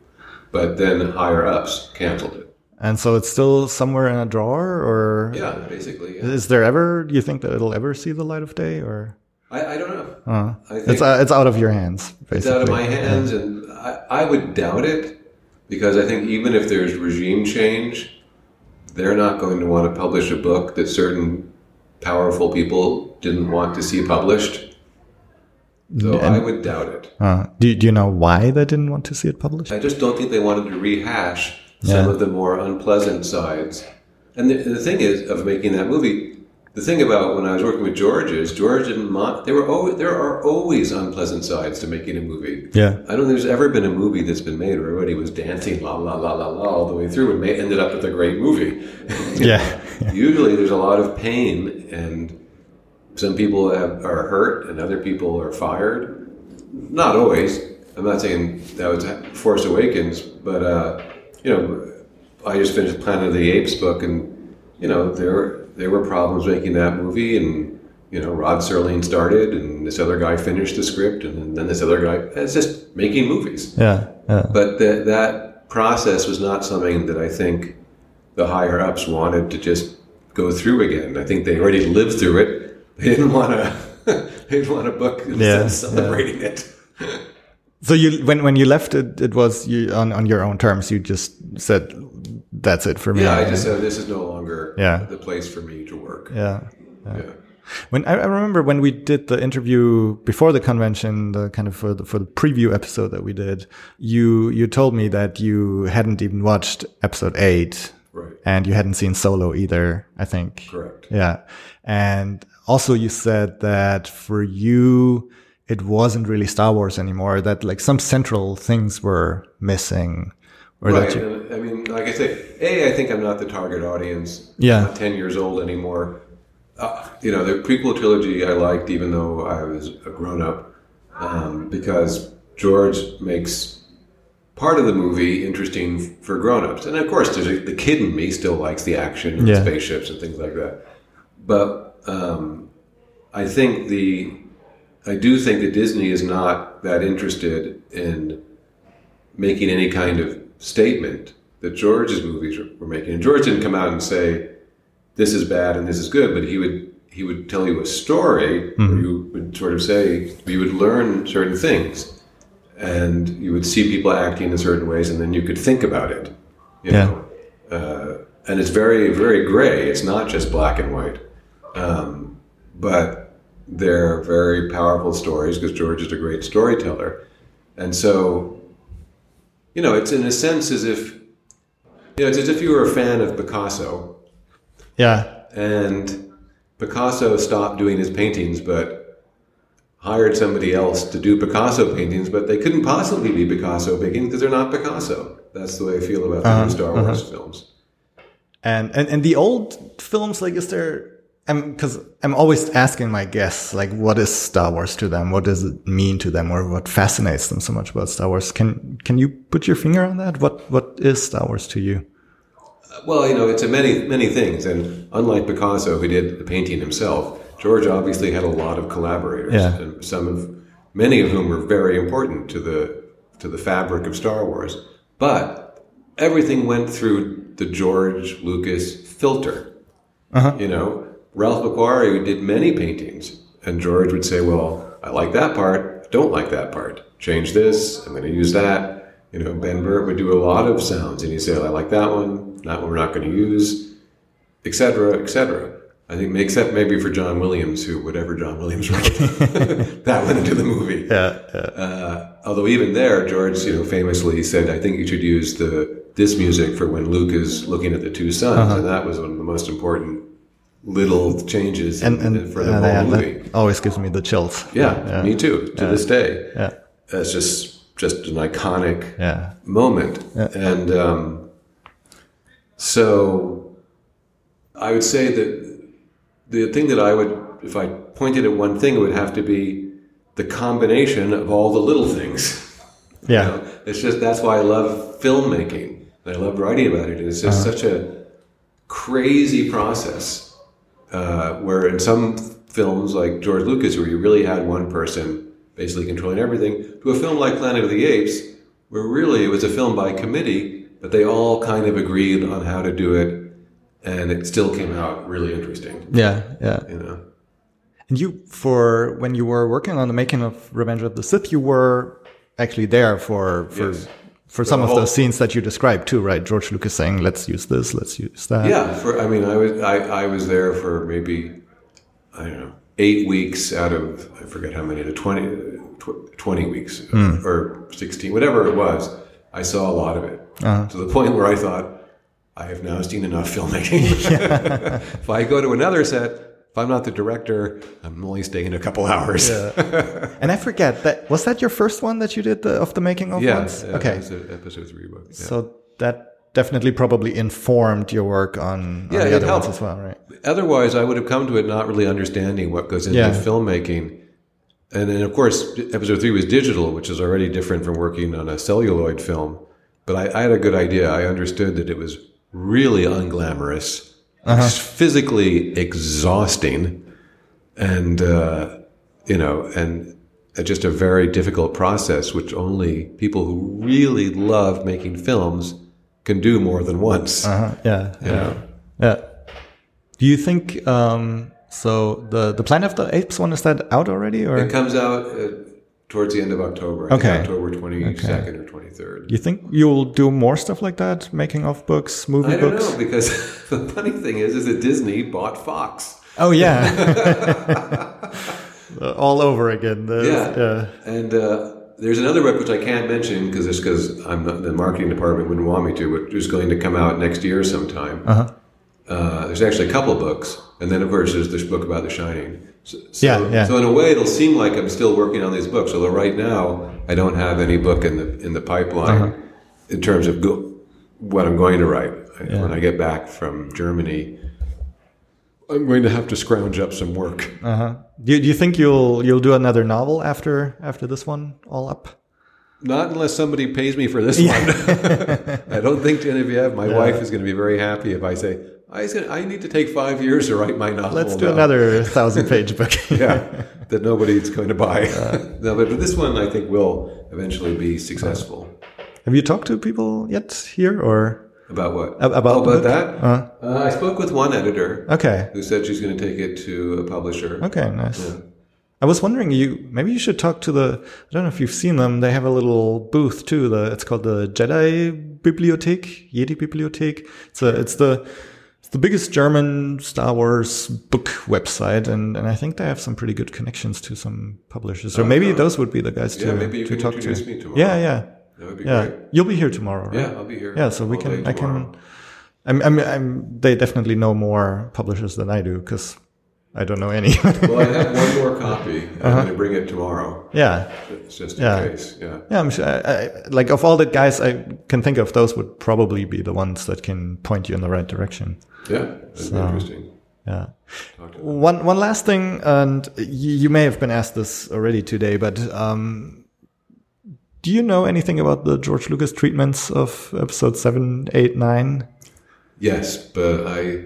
but then higher ups canceled it. And so it's still somewhere in a drawer or Yeah, basically. Yeah. is there ever do you think that it'll ever see the light of day or I, I don't know. uh, I think it's uh, it's out of your hands basically. it's out of my hands, and I, I would doubt it because I think even if there's regime change, they're not going to want to publish a book that certain powerful people didn't want to see published. So I would doubt it. Uh, do, do you know why they didn't want to see it published? I just don't think they wanted to rehash some Yeah. of the more unpleasant sides. And the, the thing is, of making that movie, the thing about when I was working with George is George didn't mind. There were always, there are always unpleasant sides to making a movie. Yeah. I don't think there's ever been a movie that's been made where everybody was dancing la la la la la all the way through and made, ended up with a great movie. Yeah. *laughs* Usually there's a lot of pain and some people have, are hurt and other people are fired. Not always. I'm not saying that was Force Awakens, but uh, you know, I just finished Planet of the Apes book, and you know there there were problems making that movie, and you know, Rod Serling started, and this other guy finished the script, and then this other guy. It's just making movies. Yeah, yeah. But that that process was not something that I think the higher ups wanted to just go through again. I think they already lived through it. They didn't want to. they didn't want a book Yeah, celebrating it. *laughs* So you when when you left it, it was you on on your own terms. You just said that's it for me. Yeah, I just said this is no longer Yeah. the place for me to work. yeah. Yeah. When I, I remember when we did the interview before the convention, the kind of for the, for the preview episode that we did, you you told me that you hadn't even watched episode eight, Right. and you hadn't seen Solo either. I think. Correct. Yeah, and also you said that for you it wasn't really Star Wars anymore. That like some central things were missing, or Right. that you, I mean, like I say, A, I think I'm not the target audience. Yeah. I'm not 10 years old anymore. Uh, you know, the prequel trilogy I liked, even though I was a grown up, um, because George makes part of the movie interesting for grown ups. And of course, there's a, the kid in me still likes the action and Yeah. spaceships and things like that. But um, I think the. I do think that Disney is not that interested in making any kind of statement that George's movies were- making. And George didn't come out and say, "This is bad and this is good," but he would he would tell you a story, or you would sort of say you would learn certain things, and you would see people acting in certain ways, and then you could think about it. You Yeah. know, uh, and it's very very gray. It's not just black and white, um, but they're very powerful stories because George is a great storyteller, and so you know, it's in a sense as if, you know, it's as if you were a fan of Picasso yeah, and Picasso stopped doing his paintings, but hired somebody else to do Picasso paintings, but they couldn't possibly be Picasso paintings because they're not Picasso. That's the way I feel about the new Star Wars films. And, and and the old films, like, is there? Because I'm always asking my guests, like, what is Star Wars to them? What does it mean to them, or what fascinates them so much about Star Wars? Can can you put your finger on that? What what is Star Wars to you? Well, you know, it's a many many things, and unlike Picasso, who did the painting himself, George obviously had a lot of collaborators, Yeah. and some of many of whom were very important to the to the fabric of Star Wars. But everything went through the George Lucas filter. Uh-huh. You know, Ralph McQuarrie did many paintings, and George would say, "Well, I like that part, don't like that part. Change this. I'm going to use that." You know, Ben Burt would do a lot of sounds, and he'd say, "I like that one. That one we're not going to use." etc., etc. I think, except maybe for John Williams, who whatever John Williams wrote, *laughs* that went into the movie. Yeah, Uh, although even there, George, you know, famously said, "I think you should use the this music for when Luke is looking at the two sons," Uh-huh. and that was one of the most important little changes and in, and for the uh, whole movie. that always gives me the chills. Yeah, me too. To this day, Yeah, it's just just an iconic yeah, moment. And um, so I would say that the thing that I would, if I pointed at one thing, it would have to be the combination of all the little things. *laughs* yeah, You know, it's just that's why I love filmmaking. I love writing about it. It's just such a crazy process uh, where in some films like George Lucas, where you really had one person basically controlling everything, to a film like Planet of the Apes, where really it was a film by committee, but they all kind of agreed on how to do it, and it still came out really interesting. yeah, yeah. You know. And you, for when you were working on the making of Revenge of the Sith, you were actually there for for Yes. For some of whole- those scenes that you described too, right? George Lucas saying, "Let's use this, let's use that." Yeah, for I mean, I was I, I was there for maybe I don't know eight weeks out of I forget how many, the 20, tw- 20 weeks hmm. or sixteen, whatever it was. I saw a lot of it uh-huh. to the point where I thought I have now seen enough filmmaking. *laughs* *laughs* if I go to another set, if I'm not the director, I'm only staying a couple hours. Yeah, *laughs* And I forget that was that your first one that you did the, of the making of yeah, okay, that's a- episode three book. Yeah. so that definitely probably informed your work on, on Yeah, the other ones as well, right? Otherwise, I would have come to it not really understanding what goes into Yeah. filmmaking. And then, of course, episode three was digital, which is already different from working on a celluloid film. But I, I had a good idea. I understood that it was really unglamorous, Uh-huh. physically exhausting, and uh, you know, and just a very difficult process, which only people who really love making films can do more than once. Uh-huh. Yeah, yeah, know? yeah. Do you think um, so? The the Planet of the Apes one is that out already, or It comes out uh, towards the end of October. Okay. October twenty second or twenty third. you think you'll do more stuff like that, making of books, movie I don't books? know because *laughs* the funny thing is, is that Disney bought Fox. Oh yeah, *laughs* *laughs* Uh, all over again. The- Yeah. And uh, there's another book which I can't mention because it's because I'm not, the marketing department wouldn't want me to, which is going to come out next year sometime. Uh-huh. Uh, there's actually a couple of books, and then of course there's this book about The Shining. So, so, Yeah, yeah. so in a way, it'll seem like I'm still working on these books. Although right now I don't have any book in the in the pipeline Uh-huh. in terms of go, what I'm going to write. Yeah. When I get back from Germany, I'm going to have to scrounge up some work. Uh-huh. Do, you- do you think you'll you'll do another novel after after this one all up? Not unless somebody pays me for this one. *laughs* I don't think any of you have. my wife, is going to be very happy if I say, I, said, I need to take five years to write my novel. Let's do now." another *laughs* thousand page book. yeah, *laughs* that nobody's going to buy. *laughs* no, but, but this one I think will eventually be successful. Have you talked to people yet here or? About what? About Oh, about that? Uh. Uh, I spoke with one editor Okay. who said she's going to take it to a publisher. Okay, nice. I was wondering, you maybe you should talk to the. I don't know if you've seen them. They have a little booth too. The it's called the Jedi Bibliothek, Jedi Bibliothek. It's a it's the it's the biggest German Star Wars book website, and and I think they have some pretty good connections to some publishers. So oh, maybe those would be the guys to to talk to. me tomorrow. Yeah, yeah, That would be yeah. great. You'll be here tomorrow, right? Yeah, I'll be here. Yeah, so we can. I can. I'm, I'm, I'm, they definitely know more publishers than I do because I don't know any. *laughs* Well, I have one more copy. I'm going to bring it tomorrow. yeah. It's just in Uh-huh. Yeah. case. Yeah. Yeah, I'm sure. I, I, like of all the guys I can think of, those would probably be the ones that can point you in the right direction. Yeah. That'd be interesting. Yeah. One one last thing, and you, you may have been asked this already today, but um, do you know anything about the George Lucas treatments of episode seven, eight, nine? Yes, but I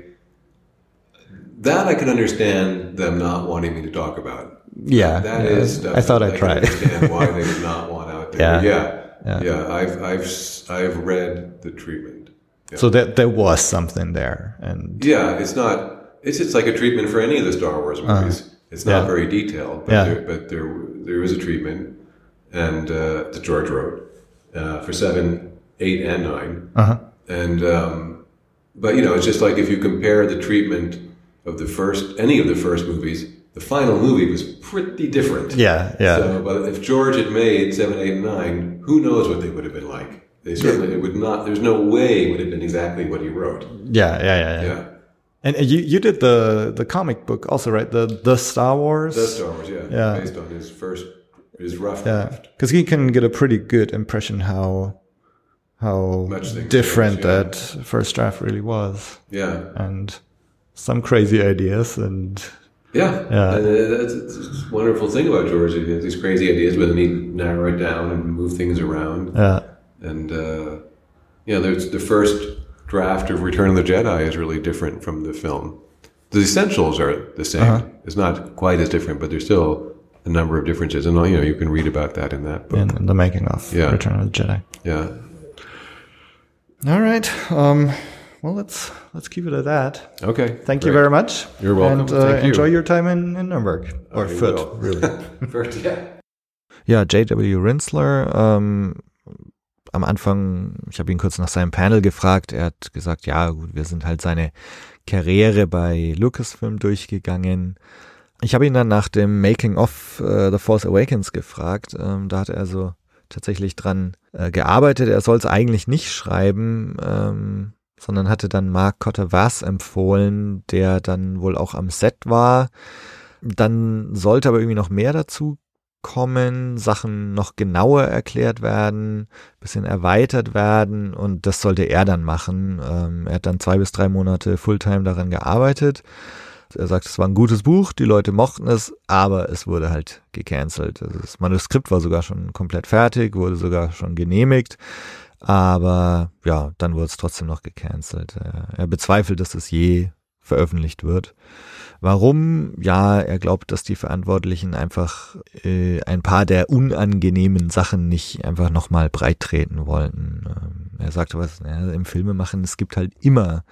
that I can understand them not wanting me to talk about. Yeah, That yeah. is I thought I'd can try. understand why they would not want out there. *laughs* Yeah. Yeah, Yeah. yeah. I've I've s- I've read the treatment. So that there was something there, and Yeah, it's not. It's just like a treatment for any of the Star Wars movies. It's not Uh-huh. Yeah. very detailed, but Yeah. there, but there there is a treatment, and uh, that George wrote uh, for seven, eight, and 9 Uh-huh. And um, but you know, it's just like if you compare the treatment of the first any of the first movies, the final movie was pretty different. yeah, yeah, So, but if George had made seven, eight, and nine, who knows what they would have been like? They certainly it would not. There's no way it would have been exactly what he wrote. yeah, yeah, yeah, yeah. Yeah, And you you did the the comic book also, right? The the Star Wars. the Star Wars. Yeah, Yeah. based on his first his rough Yeah, draft. because he can get a pretty good impression how how Much different change, yeah. that first draft really was, Yeah, and some crazy ideas. And yeah, Yeah. Uh, that's it's a wonderful thing about George. He has these crazy ideas, but then he'd narrow it down and move things around. uh, And uh, yeah, there's the first draft of Return of the Jedi is really different from the film. The essentials are the same. Uh-huh. It's not quite as different, but there's still a number of differences, and you know you can read about that in that book. in, in the making of Yeah. Return of the Jedi. Yeah, All right. Um, well, let's let's keep it at that. okay. Thank you great. very much. You're welcome. And uh, you. enjoy your time in, in Nuremberg or I Fürth, *laughs* really. First, yeah. Ja, J.W. Rinsler, ähm, am Anfang, ich habe ihn kurz nach seinem Panel gefragt, er hat gesagt, ja gut, wir sind halt seine Karriere bei Lucasfilm durchgegangen. Ich habe ihn dann nach dem Making of äh, The Force Awakens gefragt, ähm, da hat er so tatsächlich dran äh, gearbeitet, er soll es eigentlich nicht schreiben, ähm, sondern hatte dann Mark Cotter-Vass empfohlen, der dann wohl auch am Set war. Dann sollte aber irgendwie noch mehr dazu kommen, Sachen noch genauer erklärt werden, bisschen erweitert werden und das sollte er dann machen. Ähm, er hat dann zwei bis drei Monate Fulltime daran gearbeitet. Er sagt, es war ein gutes Buch, die Leute mochten es, aber es wurde halt gecancelt. Also das Manuskript war sogar schon komplett fertig, wurde sogar schon genehmigt, aber ja, dann wurde es trotzdem noch gecancelt. Er, er bezweifelt, dass es je veröffentlicht wird. Warum? Ja, er glaubt, dass die Verantwortlichen einfach äh, ein paar der unangenehmen Sachen nicht einfach nochmal breit treten wollten. Ähm, er sagte was, ja, im Filme machen, es gibt halt immer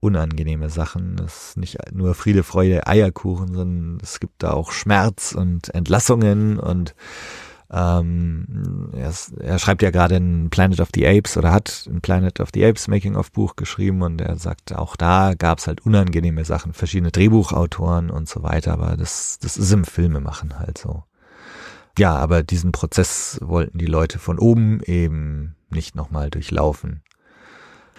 unangenehme Sachen. Das ist nicht nur Friede, Freude, Eierkuchen, sondern es gibt da auch Schmerz und Entlassungen und ähm, er, er, schreibt ja gerade ein Planet of the Apes oder hat ein Planet of the Apes Making-of-Buch geschrieben und er sagt, auch da gab es halt unangenehme Sachen, verschiedene Drehbuchautoren und so weiter, aber das, das ist im Filmemachen halt so. Ja, aber diesen Prozess wollten die Leute von oben eben nicht nochmal durchlaufen.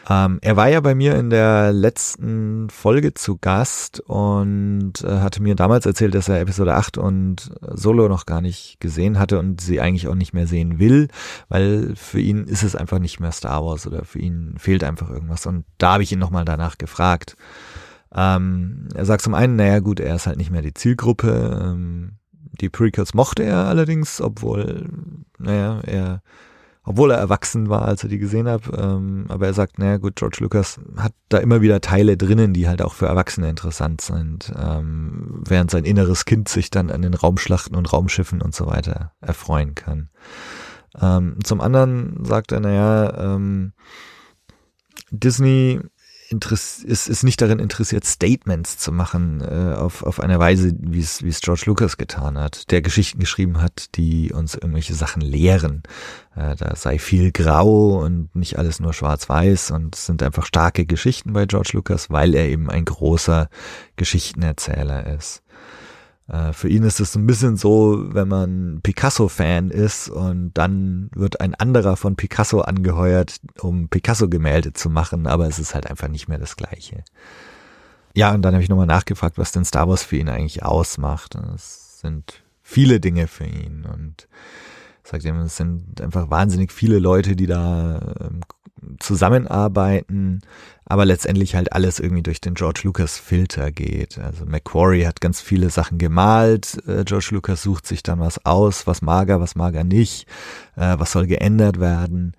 Ähm, er war ja bei mir in der letzten Folge zu Gast und äh, hatte mir damals erzählt, dass er Episode 8 und Solo noch gar nicht gesehen hatte und sie eigentlich auch nicht mehr sehen will, weil für ihn ist es einfach nicht mehr Star Wars oder für ihn fehlt einfach irgendwas. Und da habe ich ihn nochmal danach gefragt. Ähm, er sagt zum einen, naja gut, er ist halt nicht mehr die Zielgruppe. Ähm, die Prequels mochte er allerdings, obwohl, naja, er obwohl er erwachsen war, als er die gesehen hat. Ähm, aber er sagt, naja gut, George Lucas hat da immer wieder Teile drinnen, die halt auch für Erwachsene interessant sind, ähm, während sein inneres Kind sich dann an den Raumschlachten und Raumschiffen und so weiter erfreuen kann. Ähm, zum anderen sagt er, naja, ähm, Disney ist, ist nicht darin interessiert, Statements zu machen äh, auf, auf eine Weise, wie es, wie es George Lucas getan hat, der Geschichten geschrieben hat, die uns irgendwelche Sachen lehren. Äh, da sei viel grau und nicht alles nur schwarz-weiß und es sind einfach starke Geschichten bei George Lucas, weil er eben ein großer Geschichtenerzähler ist. Äh, für ihn ist es ein bisschen so, wenn man Picasso-Fan ist und dann wird ein anderer von Picasso angeheuert, um Picasso-Gemälde zu machen, aber es ist halt einfach nicht mehr das Gleiche. Ja, und dann habe ich nochmal nachgefragt, was denn Star Wars für ihn eigentlich ausmacht. Es sind viele Dinge für ihn und sagt ihm, es sind einfach wahnsinnig viele Leute, die da ähm, zusammenarbeiten, aber letztendlich halt alles irgendwie durch den George Lucas Filter geht. Also Macquarie hat ganz viele Sachen gemalt, äh, George Lucas sucht sich dann was aus, was mag er, was mag er nicht, äh, was soll geändert werden.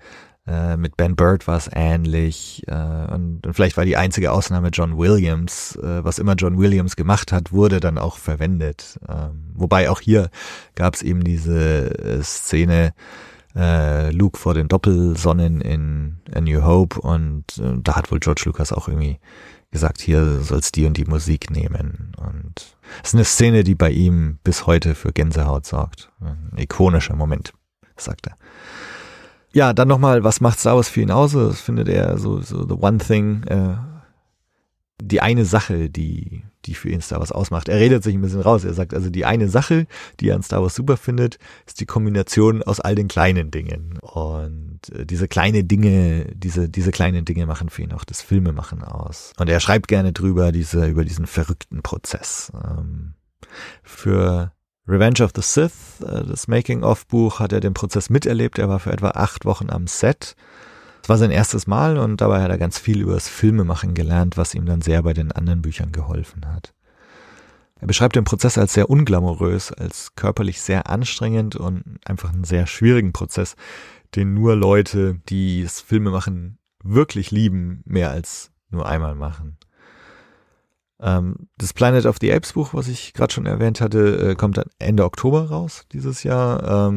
Äh, mit Ben Bird war es ähnlich äh, und, vielleicht war die einzige Ausnahme John Williams. Was immer John Williams gemacht hat, wurde dann auch verwendet. Ähm, wobei auch hier gab es eben diese Szene, äh, Luke vor den Doppelsonnen in A New Hope und äh, da hat wohl George Lucas auch irgendwie gesagt, hier sollst die und die Musik nehmen und es ist eine Szene, die bei ihm bis heute für Gänsehaut sorgt. Ein ikonischer Moment, sagt er. Ja, dann nochmal, was macht Star Wars für ihn aus? Das findet er so, so the one thing, äh, die eine Sache, die, die für ihn Star Wars ausmacht. Er redet sich ein bisschen raus. Er sagt also, die eine Sache, die er an Star Wars super findet, ist die Kombination aus all den kleinen Dingen. Und äh, diese kleine Dinge, diese, diese kleinen Dinge machen für ihn auch das Filmemachen aus. Und er schreibt gerne drüber, diese, über diesen verrückten Prozess. Ähm, für Revenge of the Sith, äh, das Making-of-Buch, hat er den Prozess miterlebt. Er war für etwa acht Wochen am Set es war sein erstes Mal und dabei hat er ganz viel über das Filmemachen gelernt, was ihm dann sehr bei den anderen Büchern geholfen hat. Er beschreibt den Prozess als sehr unglamourös, als körperlich sehr anstrengend und einfach einen sehr schwierigen Prozess, den nur Leute, die das Filmemachen wirklich lieben, mehr als nur einmal machen. Ähm, das Planet of the Apes Buch, was ich gerade schon erwähnt hatte, äh, kommt dann Ende Oktober raus dieses Jahr.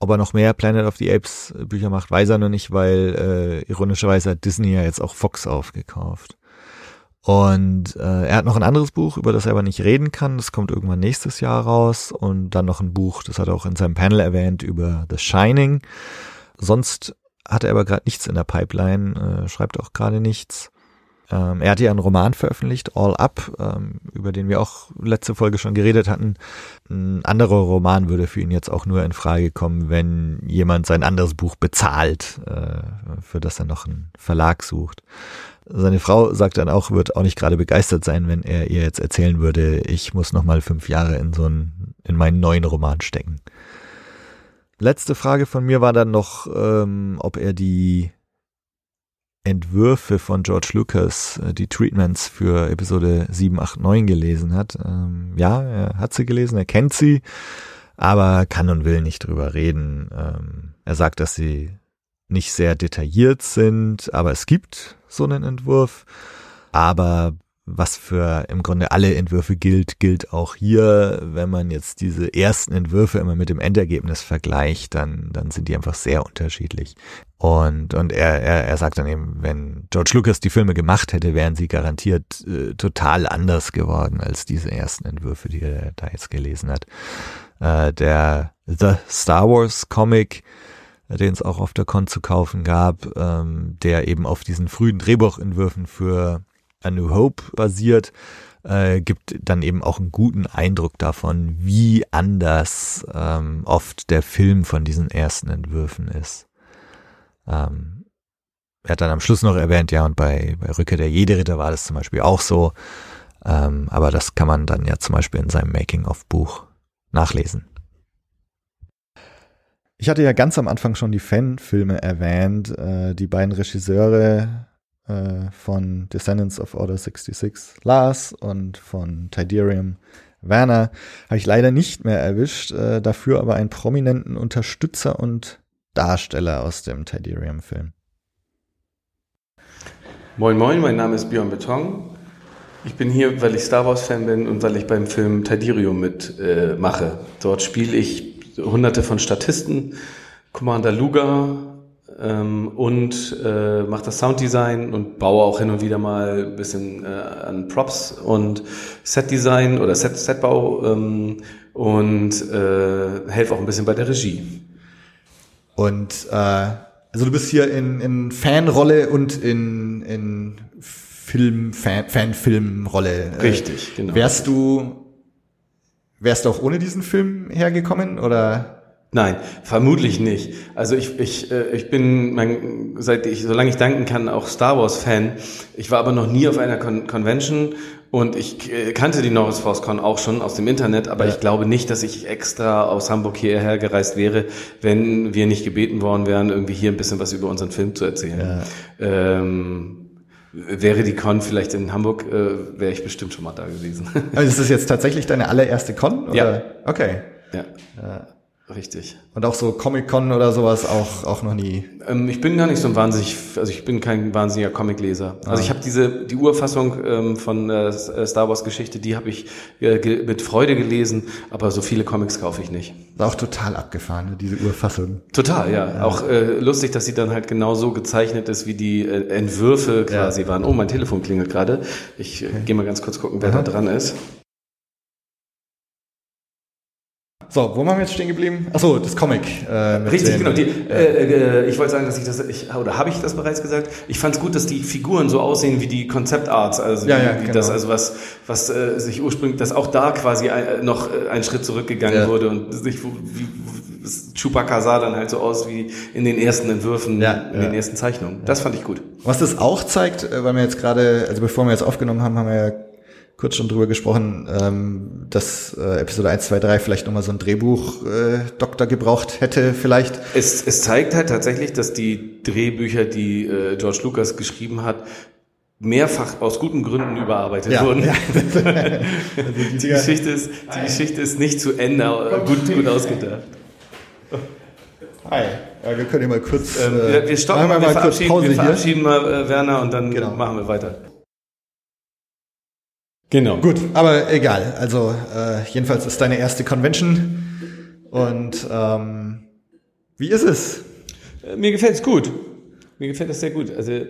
Ob er noch mehr Planet of the Apes äh, Bücher macht, weiß er noch nicht, weil äh, ironischerweise hat Disney ja jetzt auch Fox aufgekauft. Und äh, er hat noch ein anderes Buch, über das er aber nicht reden kann. Das kommt irgendwann nächstes Jahr raus. Und dann noch ein Buch, das hat er auch in seinem Panel erwähnt, über The Shining. Sonst hat er aber gerade nichts in der Pipeline, äh, schreibt auch gerade nichts. Ähm, er hat ja einen Roman veröffentlicht, All Up, ähm, über den wir auch letzte Folge schon geredet hatten. Ein anderer Roman würde für ihn jetzt auch nur in Frage kommen, wenn jemand sein anderes Buch bezahlt, äh, für das er noch einen Verlag sucht. Seine Frau sagt dann auch, wird auch nicht gerade begeistert sein, wenn er ihr jetzt erzählen würde, ich muss noch mal fünf Jahre in so einen, in meinen neuen Roman stecken. Letzte Frage von mir war dann noch, ähm, ob er die Entwürfe von George Lucas, äh, die Treatments für Episode 7, 8, 9 gelesen hat. Ähm, ja, er hat sie gelesen, er kennt sie, aber kann und will nicht drüber reden. Ähm, er sagt, dass sie nicht sehr detailliert sind, aber es gibt so einen Entwurf. Aber was für im Grunde alle Entwürfe gilt, gilt auch hier. Wenn man jetzt diese ersten Entwürfe immer mit dem Endergebnis vergleicht, dann, dann sind die einfach sehr unterschiedlich. Und, und er, er, er sagt dann eben, wenn George Lucas die Filme gemacht hätte, wären sie garantiert äh, total anders geworden als diese ersten Entwürfe, die er da jetzt gelesen hat. Äh, der The Star Wars Comic, den es auch auf der Con zu kaufen gab, ähm, der eben auf diesen frühen Drehbuchentwürfen für A New Hope basiert, äh, gibt dann eben auch einen guten Eindruck davon, wie anders ähm, oft der Film von diesen ersten Entwürfen ist. Ähm, er hat dann am Schluss noch erwähnt, ja, und bei, bei Rückkehr der Jede-Ritter war das zum Beispiel auch so. Ähm, aber das kann man dann ja zum Beispiel in seinem Making-of-Buch nachlesen. Ich hatte ja ganz am Anfang schon die Fanfilme erwähnt. Äh, die beiden Regisseure äh, von Descendants of Order 66, Lars, und von Tiderium, Werner, habe ich leider nicht mehr erwischt. Äh, dafür aber einen prominenten Unterstützer und Darsteller aus dem Tiderium-Film. Moin Moin, mein Name ist Björn Beton. Ich bin hier, weil ich Star Wars-Fan bin und weil ich beim Film Tidirium mitmache. Äh, Dort spiele ich hunderte von Statisten, Commander Luga ähm, und äh, mache das Sounddesign und baue auch hin und wieder mal ein bisschen äh, an Props und Setdesign oder Set, Setbau ähm, und äh, helfe auch ein bisschen bei der Regie. Und äh, also du bist hier in, in Fanrolle und in, in Film, Fan, Fanfilmrolle. Äh, Richtig, genau. Wärst du, wärst du auch ohne diesen Film hergekommen oder? Nein, vermutlich nicht. Also ich, ich, äh, ich bin, mein, seit ich, solange ich danken kann, auch Star Wars Fan. Ich war aber noch nie auf einer Con Convention und ich äh, kannte die Norris Force Con auch schon aus dem Internet, aber ja. ich glaube nicht, dass ich extra aus Hamburg hierher gereist wäre, wenn wir nicht gebeten worden wären, irgendwie hier ein bisschen was über unseren Film zu erzählen. Ja. Ähm, Wäre die Con vielleicht in Hamburg, äh, wäre ich bestimmt schon mal da gewesen. Also ist das jetzt tatsächlich deine allererste Con? Oder? Ja. Okay. Ja. ja. Richtig. Und auch so Comic-Con oder sowas auch, auch noch nie? Ähm, ich bin gar nicht so ein wahnsinnig, also ich bin kein wahnsinniger Comicleser. Also ich habe diese, die Urfassung ähm, von äh, Star Wars Geschichte, die habe ich äh, mit Freude gelesen, aber so viele Comics kaufe ich nicht. War auch total abgefahren, ne, diese Urfassung. Total, ja. ja. Auch äh, lustig, dass sie dann halt genau so gezeichnet ist, wie die äh, Entwürfe quasi ja. waren. Oh, mein Telefon klingelt gerade. Ich äh, okay. gehe mal ganz kurz gucken, wer Aha. da dran ist. So, wo waren wir jetzt stehen geblieben? Achso, das Comic. Äh, Richtig, genau. Die, äh, äh, ich wollte sagen, dass ich das, ich, oder habe ich das bereits gesagt? Ich fand es gut, dass die Figuren so aussehen wie die Concept-Arts, also ja, wie, ja, wie genau. das, also was, was äh, sich ursprünglich, dass auch da quasi ein, äh, noch äh, ein Schritt zurückgegangen ja. wurde und sich wie, Chewbacca sah dann halt so aus wie in den ersten Entwürfen, ja, in den ersten Zeichnungen. Das fand ich gut. Was das auch zeigt, weil wir jetzt gerade, also bevor wir jetzt aufgenommen haben, haben wir ja kurz schon drüber gesprochen, ähm, dass äh, Episode 1, 2, 3 vielleicht nochmal so ein Drehbuch-Doktor äh, gebraucht hätte, vielleicht. Es, es zeigt halt tatsächlich, dass die Drehbücher, die äh, George Lucas geschrieben hat, mehrfach aus guten Gründen überarbeitet ja, wurden. Ja. *laughs* also die, die, Geschichte ist, die Geschichte ist nicht zu Ende gut, gut ausgedacht. Hi. Ja, wir können ja mal kurz. Ähm, wir, wir stoppen, wir, wir, verabschieden, wir verabschieden mal äh, Werner und dann genau. machen wir weiter. Genau. Gut, aber egal. Also äh, jedenfalls ist deine erste Convention. Und ähm, wie ist es? Äh, mir gefällt es gut. Mir gefällt es sehr gut. Also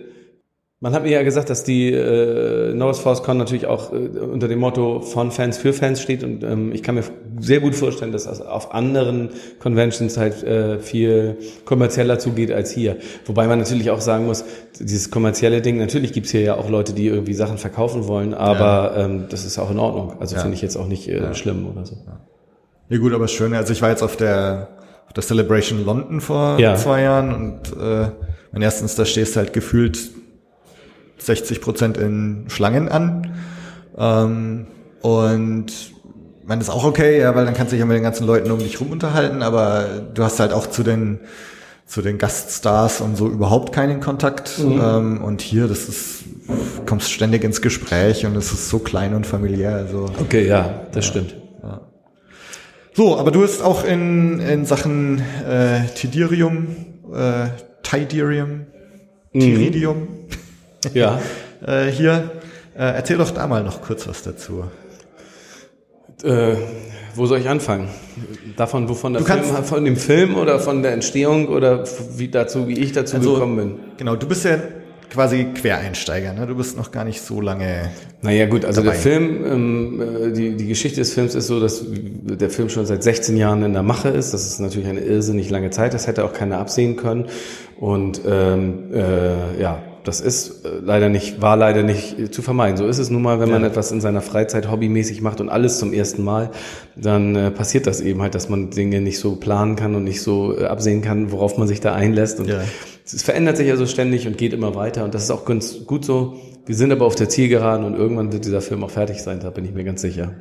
man hat mir ja gesagt, dass die äh, Norris Force Con natürlich auch äh, unter dem Motto von Fans für Fans steht und ähm, ich kann mir sehr gut vorstellen, dass das auf anderen Conventions halt äh, viel kommerzieller zugeht als hier. Wobei man natürlich auch sagen muss, dieses kommerzielle Ding, natürlich gibt's hier ja auch Leute, die irgendwie Sachen verkaufen wollen, aber ja. ähm, das ist auch in Ordnung. Also ja. finde ich jetzt auch nicht äh, ja. schlimm oder so. Ja gut, aber schön. Also ich war jetzt auf der auf der Celebration London vor zwei Jahren und äh, mein erstens, da stehst du halt gefühlt 60 Prozent in Schlangen an. Ähm, und man ist auch okay, ja, weil dann kannst du dich ja mit den ganzen Leuten um dich rum unterhalten, aber du hast halt auch zu den zu den Gaststars und so überhaupt keinen Kontakt. Mhm. Ähm, und hier, das ist, kommst ständig ins Gespräch und es ist so klein und familiär. Also, okay, ja, das ja, stimmt. Ja. So, aber du hast auch in, in Sachen äh, Tidirium, äh, Tidirium, Tiridium, ja. *laughs* äh, hier Äh, erzähl doch da mal noch kurz was dazu. Äh, wo soll ich anfangen? Davon, wovon der Du kannst- Film, von dem Film oder von der Entstehung oder wie dazu, wie ich dazu Also- gekommen bin? Genau, du bist ja quasi Quereinsteiger, ne? Du bist noch gar nicht so lange. Naja gut, also dabei. der Film, ähm, äh, die, die Geschichte des Films ist so, dass der Film schon seit 16 Jahren in der Mache ist. Das ist natürlich eine irrsinnig lange Zeit, das hätte auch keiner absehen können. Und ähm, äh, ja, das ist äh, leider nicht, war leider nicht äh, zu vermeiden. So ist es nun mal, wenn man etwas in seiner Freizeit hobbymäßig macht und alles zum ersten Mal, dann äh, passiert das eben halt, dass man Dinge nicht so planen kann und nicht so äh, absehen kann, worauf man sich da einlässt. Und Ja. es verändert sich also ständig und geht immer weiter und das ist auch ganz gut so. Wir sind aber auf der Zielgeraden und irgendwann wird dieser Film auch fertig sein, da bin ich mir ganz sicher.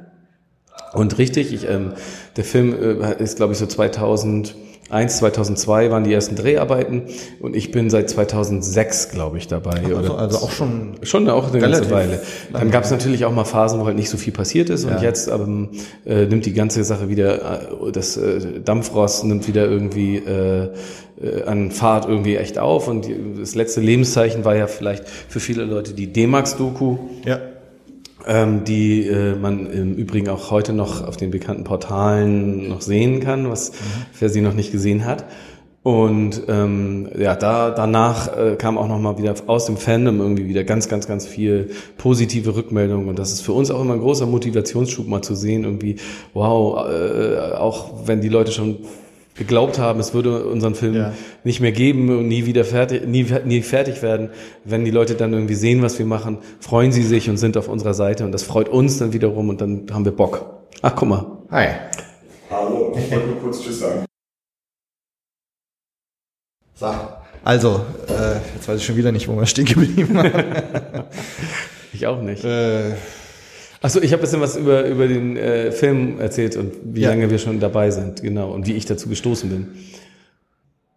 Und richtig, ich, ähm, der Film äh, ist, glaube ich, so 2001, 2002 waren die ersten Dreharbeiten und ich bin seit 2006, glaube ich, dabei. Also, oder also auch schon. Schon auch eine ganze Weile. Dann gab es natürlich auch mal Phasen, wo halt nicht so viel passiert ist und Ja. jetzt ähm, äh, nimmt die ganze Sache wieder, äh, das äh, Dampfrost nimmt wieder irgendwie äh, äh, an Fahrt irgendwie echt auf und das letzte Lebenszeichen war ja vielleicht für viele Leute die D-Max-Doku, Ja. Ähm, die äh, man im Übrigen auch heute noch auf den bekannten Portalen noch sehen kann, was wer sie noch nicht gesehen hat. Und ähm, ja, da danach äh, kam auch noch mal wieder aus dem Fandom irgendwie wieder ganz, ganz, ganz viel positive Rückmeldungen und das ist für uns auch immer ein großer Motivationsschub mal zu sehen irgendwie, wow, äh, auch wenn die Leute schon geglaubt haben, es würde unseren Film Ja. nicht mehr geben und nie wieder fertig, nie, nie fertig werden. Wenn die Leute dann irgendwie sehen, was wir machen, freuen sie sich und sind auf unserer Seite und das freut uns dann wiederum und dann haben wir Bock. Ach, guck mal. Hi. Hallo, ich wollte nur kurz Tschüss sagen. So. Also, äh, jetzt weiß ich schon wieder nicht, wo wir stehen geblieben waren. Ich auch nicht. äh, Achso, ich habe ein bisschen was über, über den äh, Film erzählt und wie Ja. lange wir schon dabei sind, genau, und wie ich dazu gestoßen bin.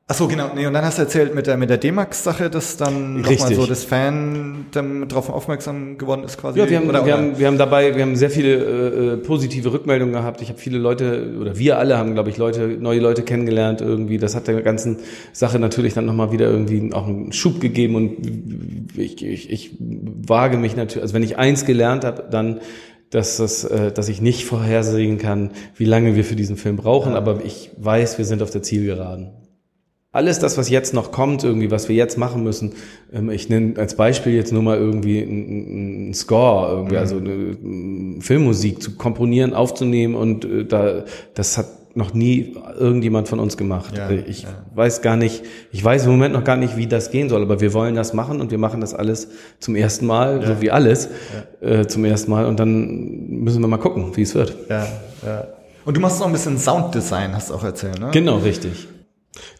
Ach so, genau. Nee, und dann hast du erzählt mit der, mit der D-Max-Sache, dass dann nochmal so das Fan dann darauf aufmerksam geworden ist quasi. Ja, wir haben, oder, wir, oder? haben, wir haben dabei, wir haben sehr viele äh, äh, positive Rückmeldungen gehabt. Ich habe viele Leute, oder wir alle haben, glaube ich, Leute, neue Leute kennengelernt irgendwie. Das hat der ganzen Sache natürlich dann nochmal wieder irgendwie auch einen Schub gegeben und ich, ich, ich wage mich natürlich, also wenn ich eins gelernt habe, dann dass, das, äh, dass ich nicht vorhersehen kann, wie lange wir für diesen Film brauchen, aber ich weiß, wir sind auf der Zielgeraden. Alles das, was jetzt noch kommt, irgendwie, was wir jetzt machen müssen, ähm, ich nenne als Beispiel jetzt nur mal irgendwie einen Score, irgendwie, Mhm. also eine Filmmusik zu komponieren, aufzunehmen und äh, da, das hat noch nie irgendjemand von uns gemacht. Ja, Äh, ich ja. weiß gar nicht, ich weiß im Moment noch gar nicht, wie das gehen soll, aber wir wollen das machen und wir machen das alles zum ersten Mal, so wie alles, äh, zum ersten Mal und dann müssen wir mal gucken, wie es wird. Ja, ja. Und du machst noch ein bisschen Sounddesign, hast du auch erzählt, ne? Genau, richtig.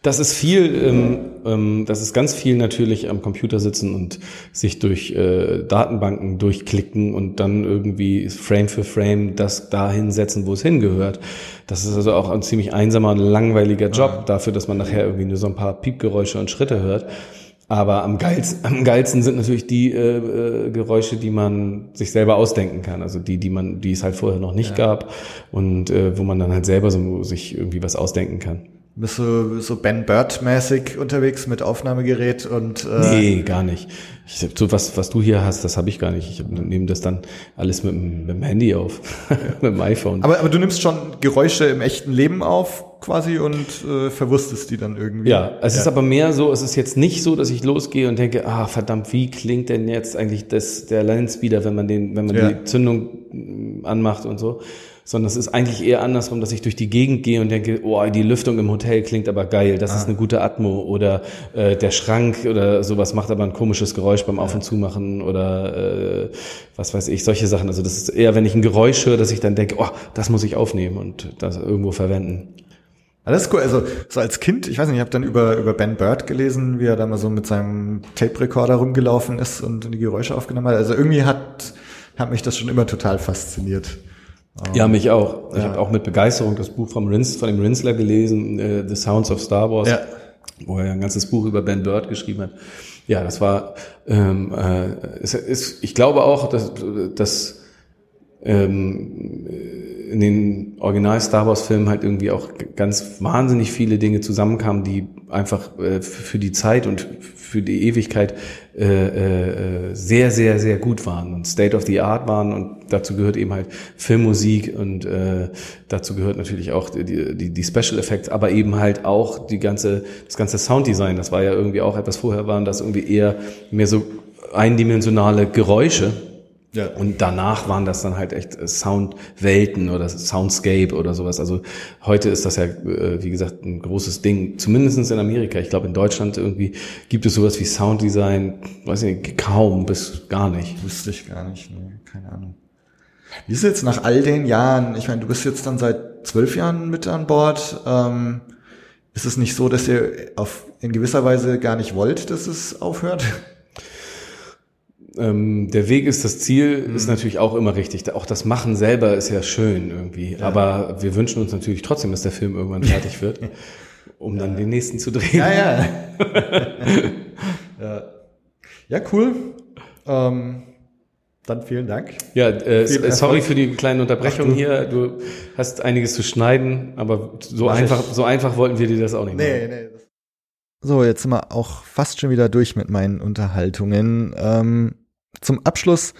Das ist viel, ähm, ähm, das ist ganz viel natürlich am Computer sitzen und sich durch äh, Datenbanken durchklicken und dann irgendwie Frame für Frame das da hinsetzen, wo es hingehört. Das ist also auch ein ziemlich einsamer und langweiliger Job dafür, dass man nachher irgendwie nur so ein paar Piepgeräusche und Schritte hört. Aber am geilsten, am geilsten sind natürlich die äh, äh, Geräusche, die man sich selber ausdenken kann. Also die, die man, die es halt vorher noch nicht gab und äh, wo man dann halt selber so sich irgendwie was ausdenken kann. Bist du so Ben Bird-mäßig unterwegs mit Aufnahmegerät und äh, Nee, gar nicht. Ich, so was, was du hier hast, das habe ich gar nicht. Ich nehme das dann alles mit, dem- mit dem Handy auf, *laughs* mit dem iPhone. aber, aber du nimmst schon Geräusche im echten Leben auf quasi und äh, verwurstest die dann irgendwie. ja, es ist aber mehr so, es ist jetzt nicht so, dass ich losgehe und denke, ah, verdammt, wie klingt denn jetzt eigentlich das, der Landspeeder, wenn man den, wenn man Ja. die Zündung anmacht und so. Sondern es ist eigentlich eher andersrum, dass ich durch die Gegend gehe und denke, oh, die Lüftung im Hotel klingt aber geil, das ist eine gute Atmo oder äh, der Schrank oder sowas macht aber ein komisches Geräusch beim Auf- und Zumachen oder äh, was weiß ich, solche Sachen. Also das ist eher, wenn ich ein Geräusch höre, dass ich dann denke, oh, das muss ich aufnehmen und das irgendwo verwenden. Ja, das ist cool. Also so als Kind, ich weiß nicht, ich habe dann über über Ben Bird gelesen, wie er da mal so mit seinem Tape-Recorder rumgelaufen ist und die Geräusche aufgenommen hat. Also irgendwie hat hat mich das schon immer total fasziniert. Ja, mich auch. Ich habe auch mit Begeisterung das Buch vom Rins, von dem Rinsler gelesen, äh, The Sounds of Star Wars, Ja. wo er ein ganzes Buch über Ben Bird geschrieben hat. Ja, das war, ähm, äh, es ist, ich glaube auch, dass, dass ähm, in den Original Star Wars Filmen halt irgendwie auch ganz wahnsinnig viele Dinge zusammenkamen, die einfach äh, für die Zeit und für die Ewigkeit äh, äh, sehr, sehr, sehr gut waren und State of the Art waren und dazu gehört eben halt Filmmusik und äh, dazu gehört natürlich auch die, die, die Special Effects, aber eben halt auch die ganze, das ganze Sounddesign. Das war ja irgendwie auch etwas vorher waren das irgendwie eher mehr so eindimensionale Geräusche ja. Und danach waren das dann halt echt äh, Soundwelten oder Soundscape oder sowas. Also heute ist das ja, äh, wie gesagt, ein großes Ding, zumindestens in Amerika. Ich glaube, in Deutschland irgendwie gibt es sowas wie Sounddesign, weiß ich nicht, kaum bis gar nicht. Wüsste ich gar nicht, nee, keine Ahnung. Wie ist jetzt nach all den Jahren, ich meine, du bist jetzt dann seit zwölf Jahren mit an Bord, ähm, ist es nicht so, dass ihr auf, in gewisser Weise gar nicht wollt, dass es aufhört? Ähm, der Weg ist das Ziel, mhm. ist natürlich auch immer richtig. Auch das Machen selber ist ja schön irgendwie. Ja. Aber wir wünschen uns natürlich trotzdem, dass der Film irgendwann *laughs* fertig wird, um dann den nächsten zu drehen. Ja, ja. *laughs* ja. ja, cool. Ähm, dann vielen Dank. Ja, äh, sorry für die kleine Unterbrechung Ach, du. hier. Du hast einiges zu schneiden, aber so einfach, so einfach wollten wir dir das auch nicht machen. Nee, nee. So, jetzt sind wir auch fast schon wieder durch mit meinen Unterhaltungen. Ähm, zum Abschluss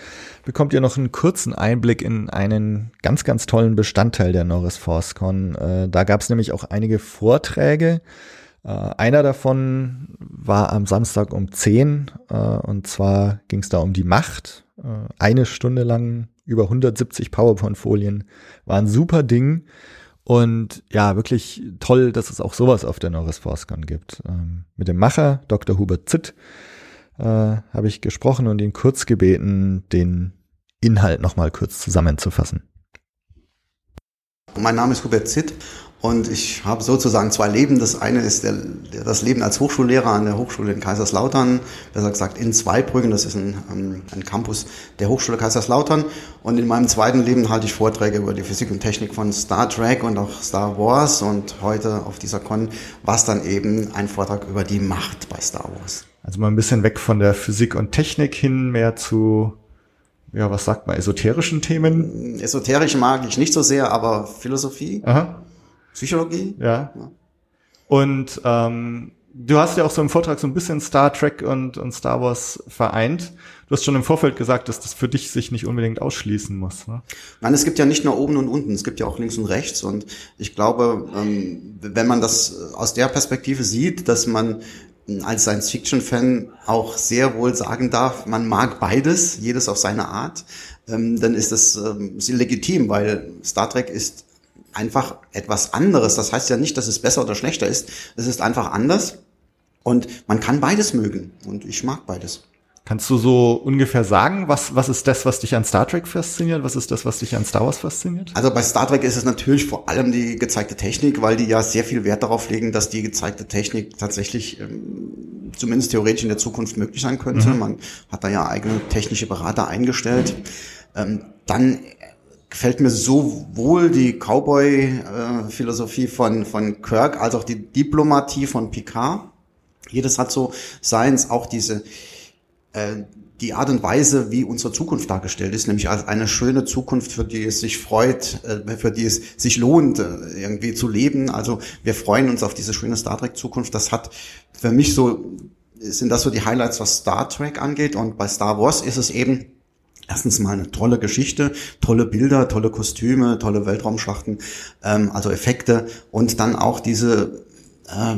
bekommt ihr noch einen kurzen Einblick in einen ganz, ganz tollen Bestandteil der Norris ForceCon. Äh, da gab es nämlich auch einige Vorträge. Äh, einer davon war am Samstag um 10 äh, und zwar ging es da um die Macht. Äh, eine Stunde lang über 170 PowerPoint-Folien. War ein super Ding. Und ja, wirklich toll, dass es auch sowas auf der Norris ForceCon gibt. Ähm, mit dem Macher, Dr. Hubert Zitt, äh, habe ich gesprochen und ihn kurz gebeten, den Inhalt nochmal kurz zusammenzufassen. Mein Name ist Hubert Zitt und ich habe sozusagen zwei Leben. Das eine ist der, das Leben als Hochschullehrer an der Hochschule in Kaiserslautern, besser gesagt in Zweibrücken, das ist ein, ähm, ein Campus der Hochschule Kaiserslautern. Und in meinem zweiten Leben halte ich Vorträge über die Physik und Technik von Star Trek und auch Star Wars. Und heute auf dieser Con war es dann eben ein Vortrag über die Macht bei Star Wars. Also mal ein bisschen weg von der Physik und Technik hin, mehr zu, ja, was sagt man, esoterischen Themen? Esoterisch mag ich nicht so sehr, aber Philosophie, Aha. Psychologie. Ja. ja. Und ähm, du hast ja auch so im Vortrag so ein bisschen Star Trek und, und Star Wars vereint. Du hast schon im Vorfeld gesagt, dass das für dich sich nicht unbedingt ausschließen muss. Ne? Nein, es gibt ja nicht nur oben und unten, es gibt ja auch links und rechts. Und ich glaube, ähm, wenn man das aus der Perspektive sieht, dass man als Science-Fiction-Fan auch sehr wohl sagen darf, man mag beides, jedes auf seine Art, ähm, dann ist das ähm, legitim, weil Star Trek ist einfach etwas anderes. Das heißt ja nicht, dass es besser oder schlechter ist. Es ist einfach anders und man kann beides mögen und ich mag beides. Kannst du so ungefähr sagen, was, was ist das, was dich an Star Trek fasziniert? Was ist das, was dich an Star Wars fasziniert? Also bei Star Trek ist es natürlich vor allem die gezeigte Technik, weil die ja sehr viel Wert darauf legen, dass die gezeigte Technik tatsächlich ähm, zumindest theoretisch in der Zukunft möglich sein könnte. Mhm. Man hat da ja eigene technische Berater eingestellt. Ähm, dann gefällt mir sowohl die Cowboy-Philosophie äh, von, von Kirk als auch die Diplomatie von Picard. Jedes hat so seins, auch diese die Art und Weise, wie unsere Zukunft dargestellt ist, nämlich als eine schöne Zukunft, für die es sich freut, äh, für die es sich lohnt, äh, irgendwie zu leben. Also wir freuen uns auf diese schöne Star Trek Zukunft. Das hat für mich so, sind das so die Highlights, was Star Trek angeht. Und bei Star Wars ist es eben erstens mal eine tolle Geschichte, tolle Bilder, tolle Kostüme, tolle Weltraumschlachten, ähm, also Effekte und dann auch diese,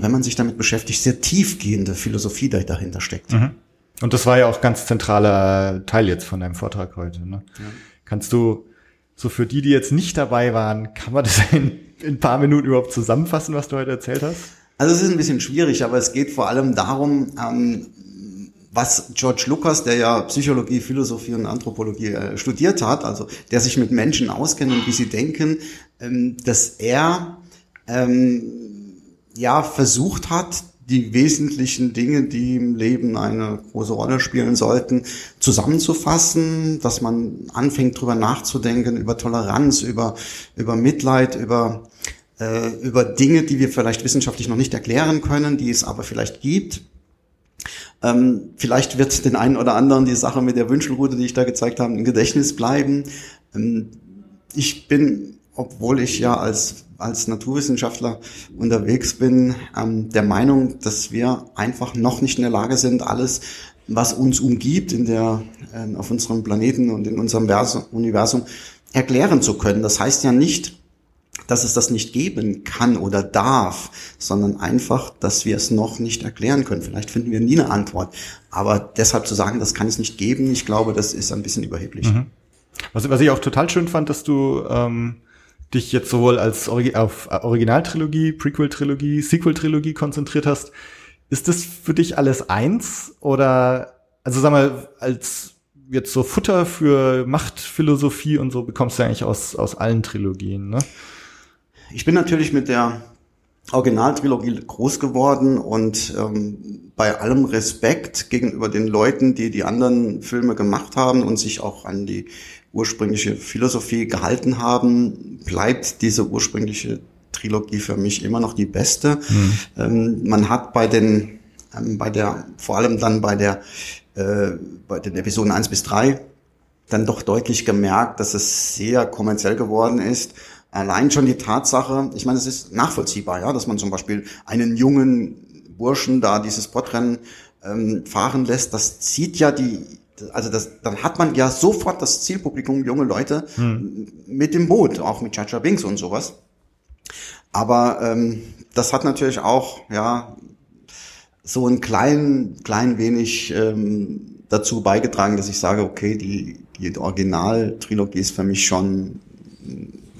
wenn man sich damit beschäftigt, sehr tiefgehende Philosophie, die dahinter steckt. Mhm. Und das war ja auch ganz zentraler Teil jetzt von deinem Vortrag heute. Ne? Ja. Kannst du so für die, die jetzt nicht dabei waren, kann man das *laughs* in, in ein paar Minuten überhaupt zusammenfassen, was du heute erzählt hast? Also es ist ein bisschen schwierig, aber es geht vor allem darum, ähm, was George Lucas, der ja Psychologie, Philosophie und Anthropologie äh, studiert hat, also der sich mit Menschen auskennt und wie sie denken, ähm, dass er ähm, ja versucht hat, die wesentlichen Dinge, die im Leben eine große Rolle spielen sollten, zusammenzufassen, dass man anfängt drüber nachzudenken, über Toleranz, über, über Mitleid, über, äh, über Dinge, die wir vielleicht wissenschaftlich noch nicht erklären können, die es aber vielleicht gibt. Ähm, vielleicht wird den einen oder anderen die Sache mit der Wünschelrute, die ich da gezeigt habe, im Gedächtnis bleiben. Ähm, ich bin obwohl ich ja als, als Naturwissenschaftler unterwegs bin, ähm, der Meinung, dass wir einfach noch nicht in der Lage sind, alles, was uns umgibt in der, äh, auf unserem Planeten und in unserem Versum, Universum erklären zu können. Das heißt ja nicht, dass es das nicht geben kann oder darf, sondern einfach, dass wir es noch nicht erklären können. Vielleicht finden wir nie eine Antwort. Aber deshalb zu sagen, das kann es nicht geben, ich glaube, das ist ein bisschen überheblich. Mhm. Was, was ich auch total schön fand, dass du ähm, dich jetzt sowohl als Origi auf Originaltrilogie, Prequel-Trilogie, Sequel-Trilogie konzentriert hast. Ist das für dich alles eins? Oder, also sag mal, als jetzt so Futter für Machtphilosophie und so bekommst du eigentlich aus, aus allen Trilogien, ne? Ich bin natürlich mit der Originaltrilogie groß geworden und ähm, bei allem Respekt gegenüber den Leuten, die die anderen Filme gemacht haben und sich auch an die ursprüngliche Philosophie gehalten haben, bleibt diese ursprüngliche Trilogie für mich immer noch die beste. Mhm. Ähm, man hat bei den, ähm, bei der, vor allem dann bei der, äh, bei den Episoden 1 bis 3 dann doch deutlich gemerkt, dass es sehr kommerziell geworden ist Allein schon die Tatsache, ich meine, es ist nachvollziehbar, ja, dass man zum Beispiel einen jungen Burschen da dieses Sportrennen ähm, fahren lässt, das zieht ja die, also das, dann hat man ja sofort das Zielpublikum, junge Leute, hm. mit dem Boot, auch mit Chacha Binks und sowas. Aber ähm, das hat natürlich auch, ja, so ein klein, klein wenig ähm, dazu beigetragen, dass ich sage, okay, die, die Originaltrilogie ist für mich schon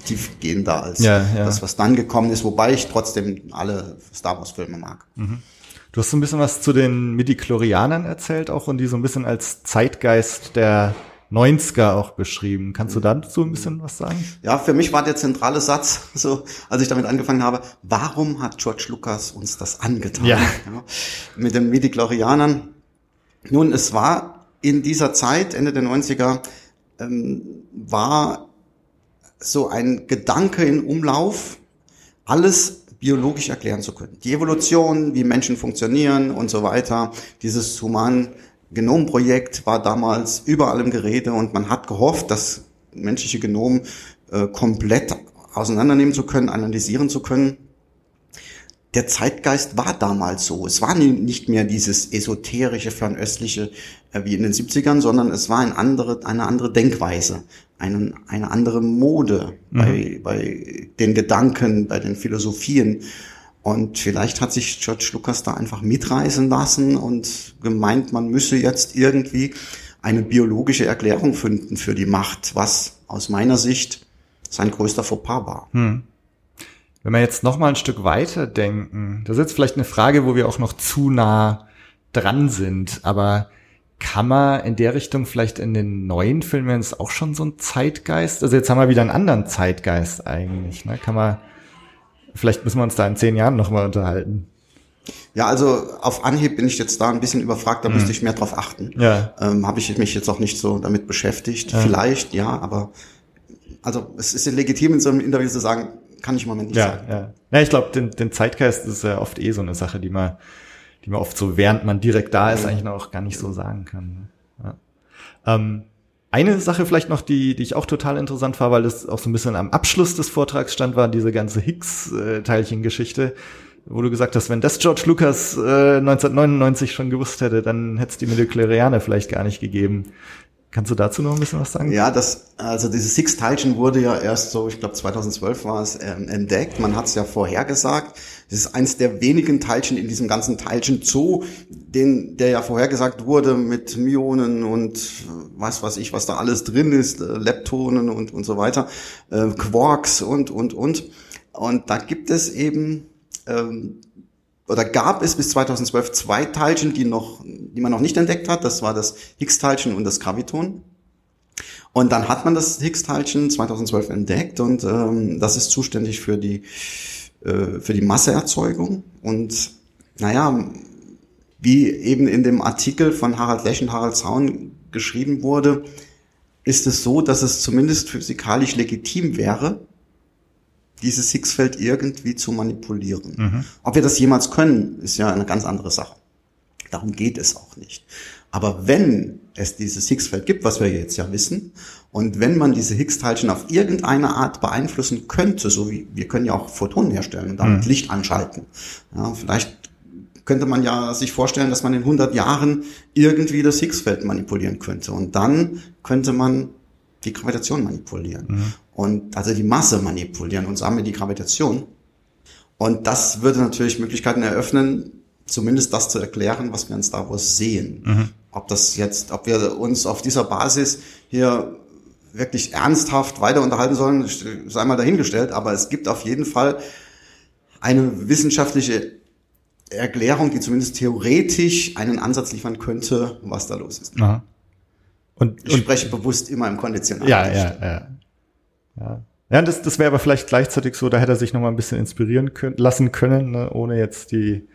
tiefgehender als ja, ja. das, was dann gekommen ist, wobei ich trotzdem alle Star Wars-Filme mag. Mhm. Du hast so ein bisschen was zu den Midi-Chlorianern erzählt auch und die so ein bisschen als Zeitgeist der 90er auch beschrieben. Kannst du dazu ein bisschen was sagen? Ja, für mich war der zentrale Satz, *laughs* so als ich damit angefangen habe, warum hat George Lucas uns das angetan? Ja. ja mit den Midi-Chlorianern. Nun, es war in dieser Zeit, Ende der 90er, ähm, war so ein Gedanke in Umlauf, alles biologisch erklären zu können. Die Evolution, wie Menschen funktionieren und so weiter. Dieses Human-Genom-Projekt war damals überall im Gerede und man hat gehofft, das menschliche Genom äh, komplett auseinandernehmen zu können, analysieren zu können. Der Zeitgeist war damals so. Es war nicht mehr dieses esoterische, fernöstliche äh, wie in den 70ern, sondern es war ein andere, eine andere Denkweise einen, eine andere Mode mhm. bei, bei den Gedanken, bei den Philosophien. Und vielleicht hat sich George Lucas da einfach mitreißen lassen und gemeint, man müsse jetzt irgendwie eine biologische Erklärung finden für die Macht, was aus meiner Sicht sein größter Fauxpas war. Hm. Wenn wir jetzt noch mal ein Stück weiter denken, das ist jetzt vielleicht eine Frage, wo wir auch noch zu nah dran sind, aber kann man in der Richtung vielleicht in den neuen Filmen ist auch schon so ein Zeitgeist? Also jetzt haben wir wieder einen anderen Zeitgeist eigentlich. Ne? Kann man, vielleicht müssen wir uns da in zehn Jahren nochmal unterhalten. Ja, also auf Anhieb bin ich jetzt da ein bisschen überfragt, da mhm. müsste ich mehr drauf achten. Ja. Ähm, Habe ich mich jetzt auch nicht so damit beschäftigt. Ja. Vielleicht, ja, aber also es ist ja legitim in so einem Interview zu sagen, kann ich im Moment nicht ja, sagen. Ja, ja. ich glaube, den, den Zeitgeist ist ja oft eh so eine Sache, die man die man oft so, während man direkt da ist, eigentlich noch gar nicht so sagen kann. Ja. Ähm, eine Sache vielleicht noch, die, die ich auch total interessant war, weil das auch so ein bisschen am Abschluss des Vortrags stand, war diese ganze Higgs-Teilchen-Geschichte, wo du gesagt hast, wenn das George Lucas äh, 1999 schon gewusst hätte, dann hätte es die Midichlorianer vielleicht gar nicht gegeben. Kannst du dazu noch ein bisschen was sagen? Ja, das, also dieses Six-Teilchen wurde ja erst so, ich glaube 2012 war es, ähm, entdeckt. Man hat es ja vorhergesagt. Das ist eins der wenigen Teilchen in diesem ganzen Teilchen-Zoo, den, der ja vorhergesagt wurde mit Myonen und was weiß ich, was da alles drin ist, äh, Leptonen und, und so weiter, äh, Quarks und, und, und. Und da gibt es eben ähm, oder gab es bis 2012 zwei Teilchen, die noch, die man noch nicht entdeckt hat. Das war das Higgs-Teilchen und das Graviton. Und dann hat man das Higgs-Teilchen 2012 entdeckt und ähm, das ist zuständig für die äh, für die Masseerzeugung. Und naja, wie eben in dem Artikel von Harald Lesch und Harald Zaun geschrieben wurde, ist es so, dass es zumindest physikalisch legitim wäre, dieses Higgs-Feld irgendwie zu manipulieren. Mhm. Ob wir das jemals können, ist ja eine ganz andere Sache. Darum geht es auch nicht. Aber wenn es dieses Higgs-Feld gibt, was wir jetzt ja wissen. Und wenn man diese Higgs-Teilchen auf irgendeine Art beeinflussen könnte, so wie wir können ja auch Photonen herstellen und damit Mhm. Licht anschalten. Ja, vielleicht könnte man ja sich vorstellen, dass man in 100 Jahren irgendwie das Higgs-Feld manipulieren könnte. Und dann könnte man die Gravitation manipulieren. Und also die Masse manipulieren und damit die Gravitation. Und das würde natürlich Möglichkeiten eröffnen, zumindest das zu erklären, was wir in Star Wars sehen. Mhm. Ob das jetzt, ob wir uns auf dieser Basis hier wirklich ernsthaft weiter unterhalten sollen, sei mal dahingestellt, aber es gibt auf jeden Fall eine wissenschaftliche Erklärung, die zumindest theoretisch einen Ansatz liefern könnte, was da los ist. Aha. Und, Ich spreche bewusst immer im Konditionalen. Ja, ja, ja. Ja, ja das, das wäre aber vielleicht gleichzeitig so, da hätte er sich noch mal ein bisschen inspirieren können, lassen können, ne, ohne jetzt die,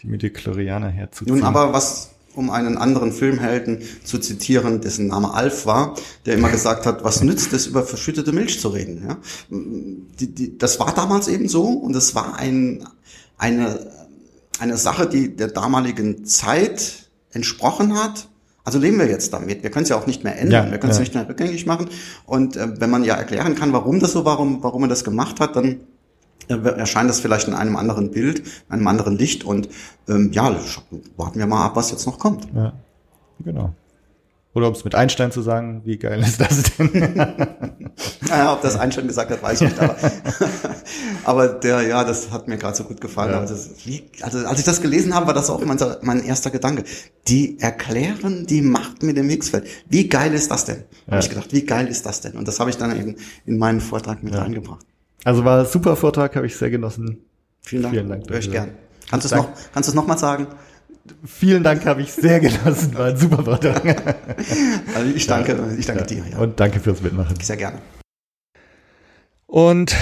die Midichlorianer herzuziehen. Nun aber was, um einen anderen Filmhelden zu zitieren, dessen Name Alf war, der immer gesagt hat, was nützt es, über verschüttete Milch zu reden? Ja? Die, die, das war damals eben so und es war ein, eine, eine Sache, die der damaligen Zeit entsprochen hat. Also leben wir jetzt damit. Wir können es ja auch nicht mehr ändern. Ja, wir können es ja. nicht mehr rückgängig machen. Und äh, wenn man ja erklären kann, warum das so war, warum, warum er das gemacht hat, dann äh, erscheint das vielleicht in einem anderen Bild, in einem anderen Licht. Und ähm, ja, warten wir mal ab, was jetzt noch kommt. Ja, genau. Oder um es mit Einstein zu sagen, wie geil ist das denn? *laughs* Naja, ob das Einstein gesagt hat, weiß ich nicht. Aber, *laughs* aber der, ja, das hat mir gerade so gut gefallen. Ja. Wie, also als ich das gelesen habe, war das auch mein, mein erster Gedanke. Die erklären die Macht mit dem Higgsfeld. Wie geil ist das denn? Ja. Habe ich gedacht, wie geil ist das denn? Und das habe ich dann eben in meinen Vortrag mit Ja. reingebracht. Also war ein super Vortrag, habe ich sehr genossen. Vielen Dank. Vielen Dank Höre ich gern. Kannst du es noch, kannst du es noch mal sagen? Vielen Dank, habe ich sehr genossen. War ein super Vortrag. *laughs* Also ich danke, ich danke dir. Ja. Und danke fürs Mitmachen. Sehr gerne. Und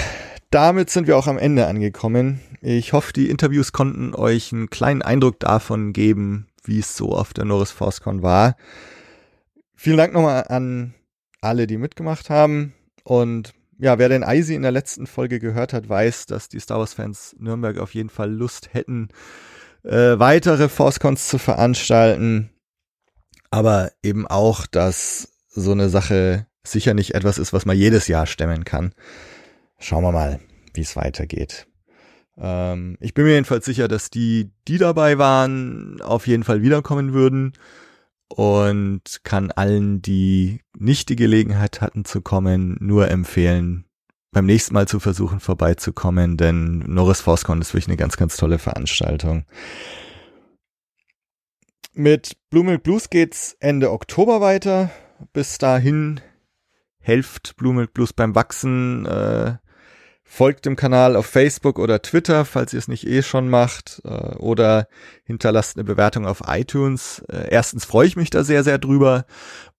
damit sind wir auch am Ende angekommen. Ich hoffe, die Interviews konnten euch einen kleinen Eindruck davon geben, wie es so auf der Norris ForceCon war. Vielen Dank nochmal an alle, die mitgemacht haben. Und ja, wer den Eisi in der letzten Folge gehört hat, weiß, dass die Star Wars-Fans Nürnberg auf jeden Fall Lust hätten, äh, weitere ForceCons zu veranstalten. Aber eben auch, dass so eine Sache sicher nicht etwas ist, was man jedes Jahr stemmen kann. Schauen wir mal, wie es weitergeht. Ähm, ich bin mir jedenfalls sicher, dass die, die dabei waren, auf jeden Fall wiederkommen würden und kann allen, die nicht die Gelegenheit hatten zu kommen, nur empfehlen, beim nächsten Mal zu versuchen vorbeizukommen, denn Norris ForceCon ist wirklich eine ganz, ganz tolle Veranstaltung. Mit Blue Milk Blues geht's Ende Oktober weiter. Bis dahin helft Blue Milk Blues beim Wachsen. Äh, folgt dem Kanal auf Facebook oder Twitter, falls ihr es nicht eh schon macht. Äh, oder hinterlasst eine Bewertung auf iTunes. Äh, erstens freue ich mich da sehr, sehr drüber.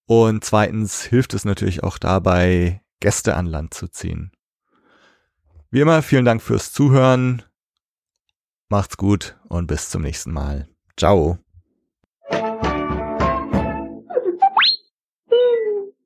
Und zweitens hilft es natürlich auch dabei, Gäste an Land zu ziehen. Wie immer, vielen Dank fürs Zuhören. Macht's gut und bis zum nächsten Mal. Ciao.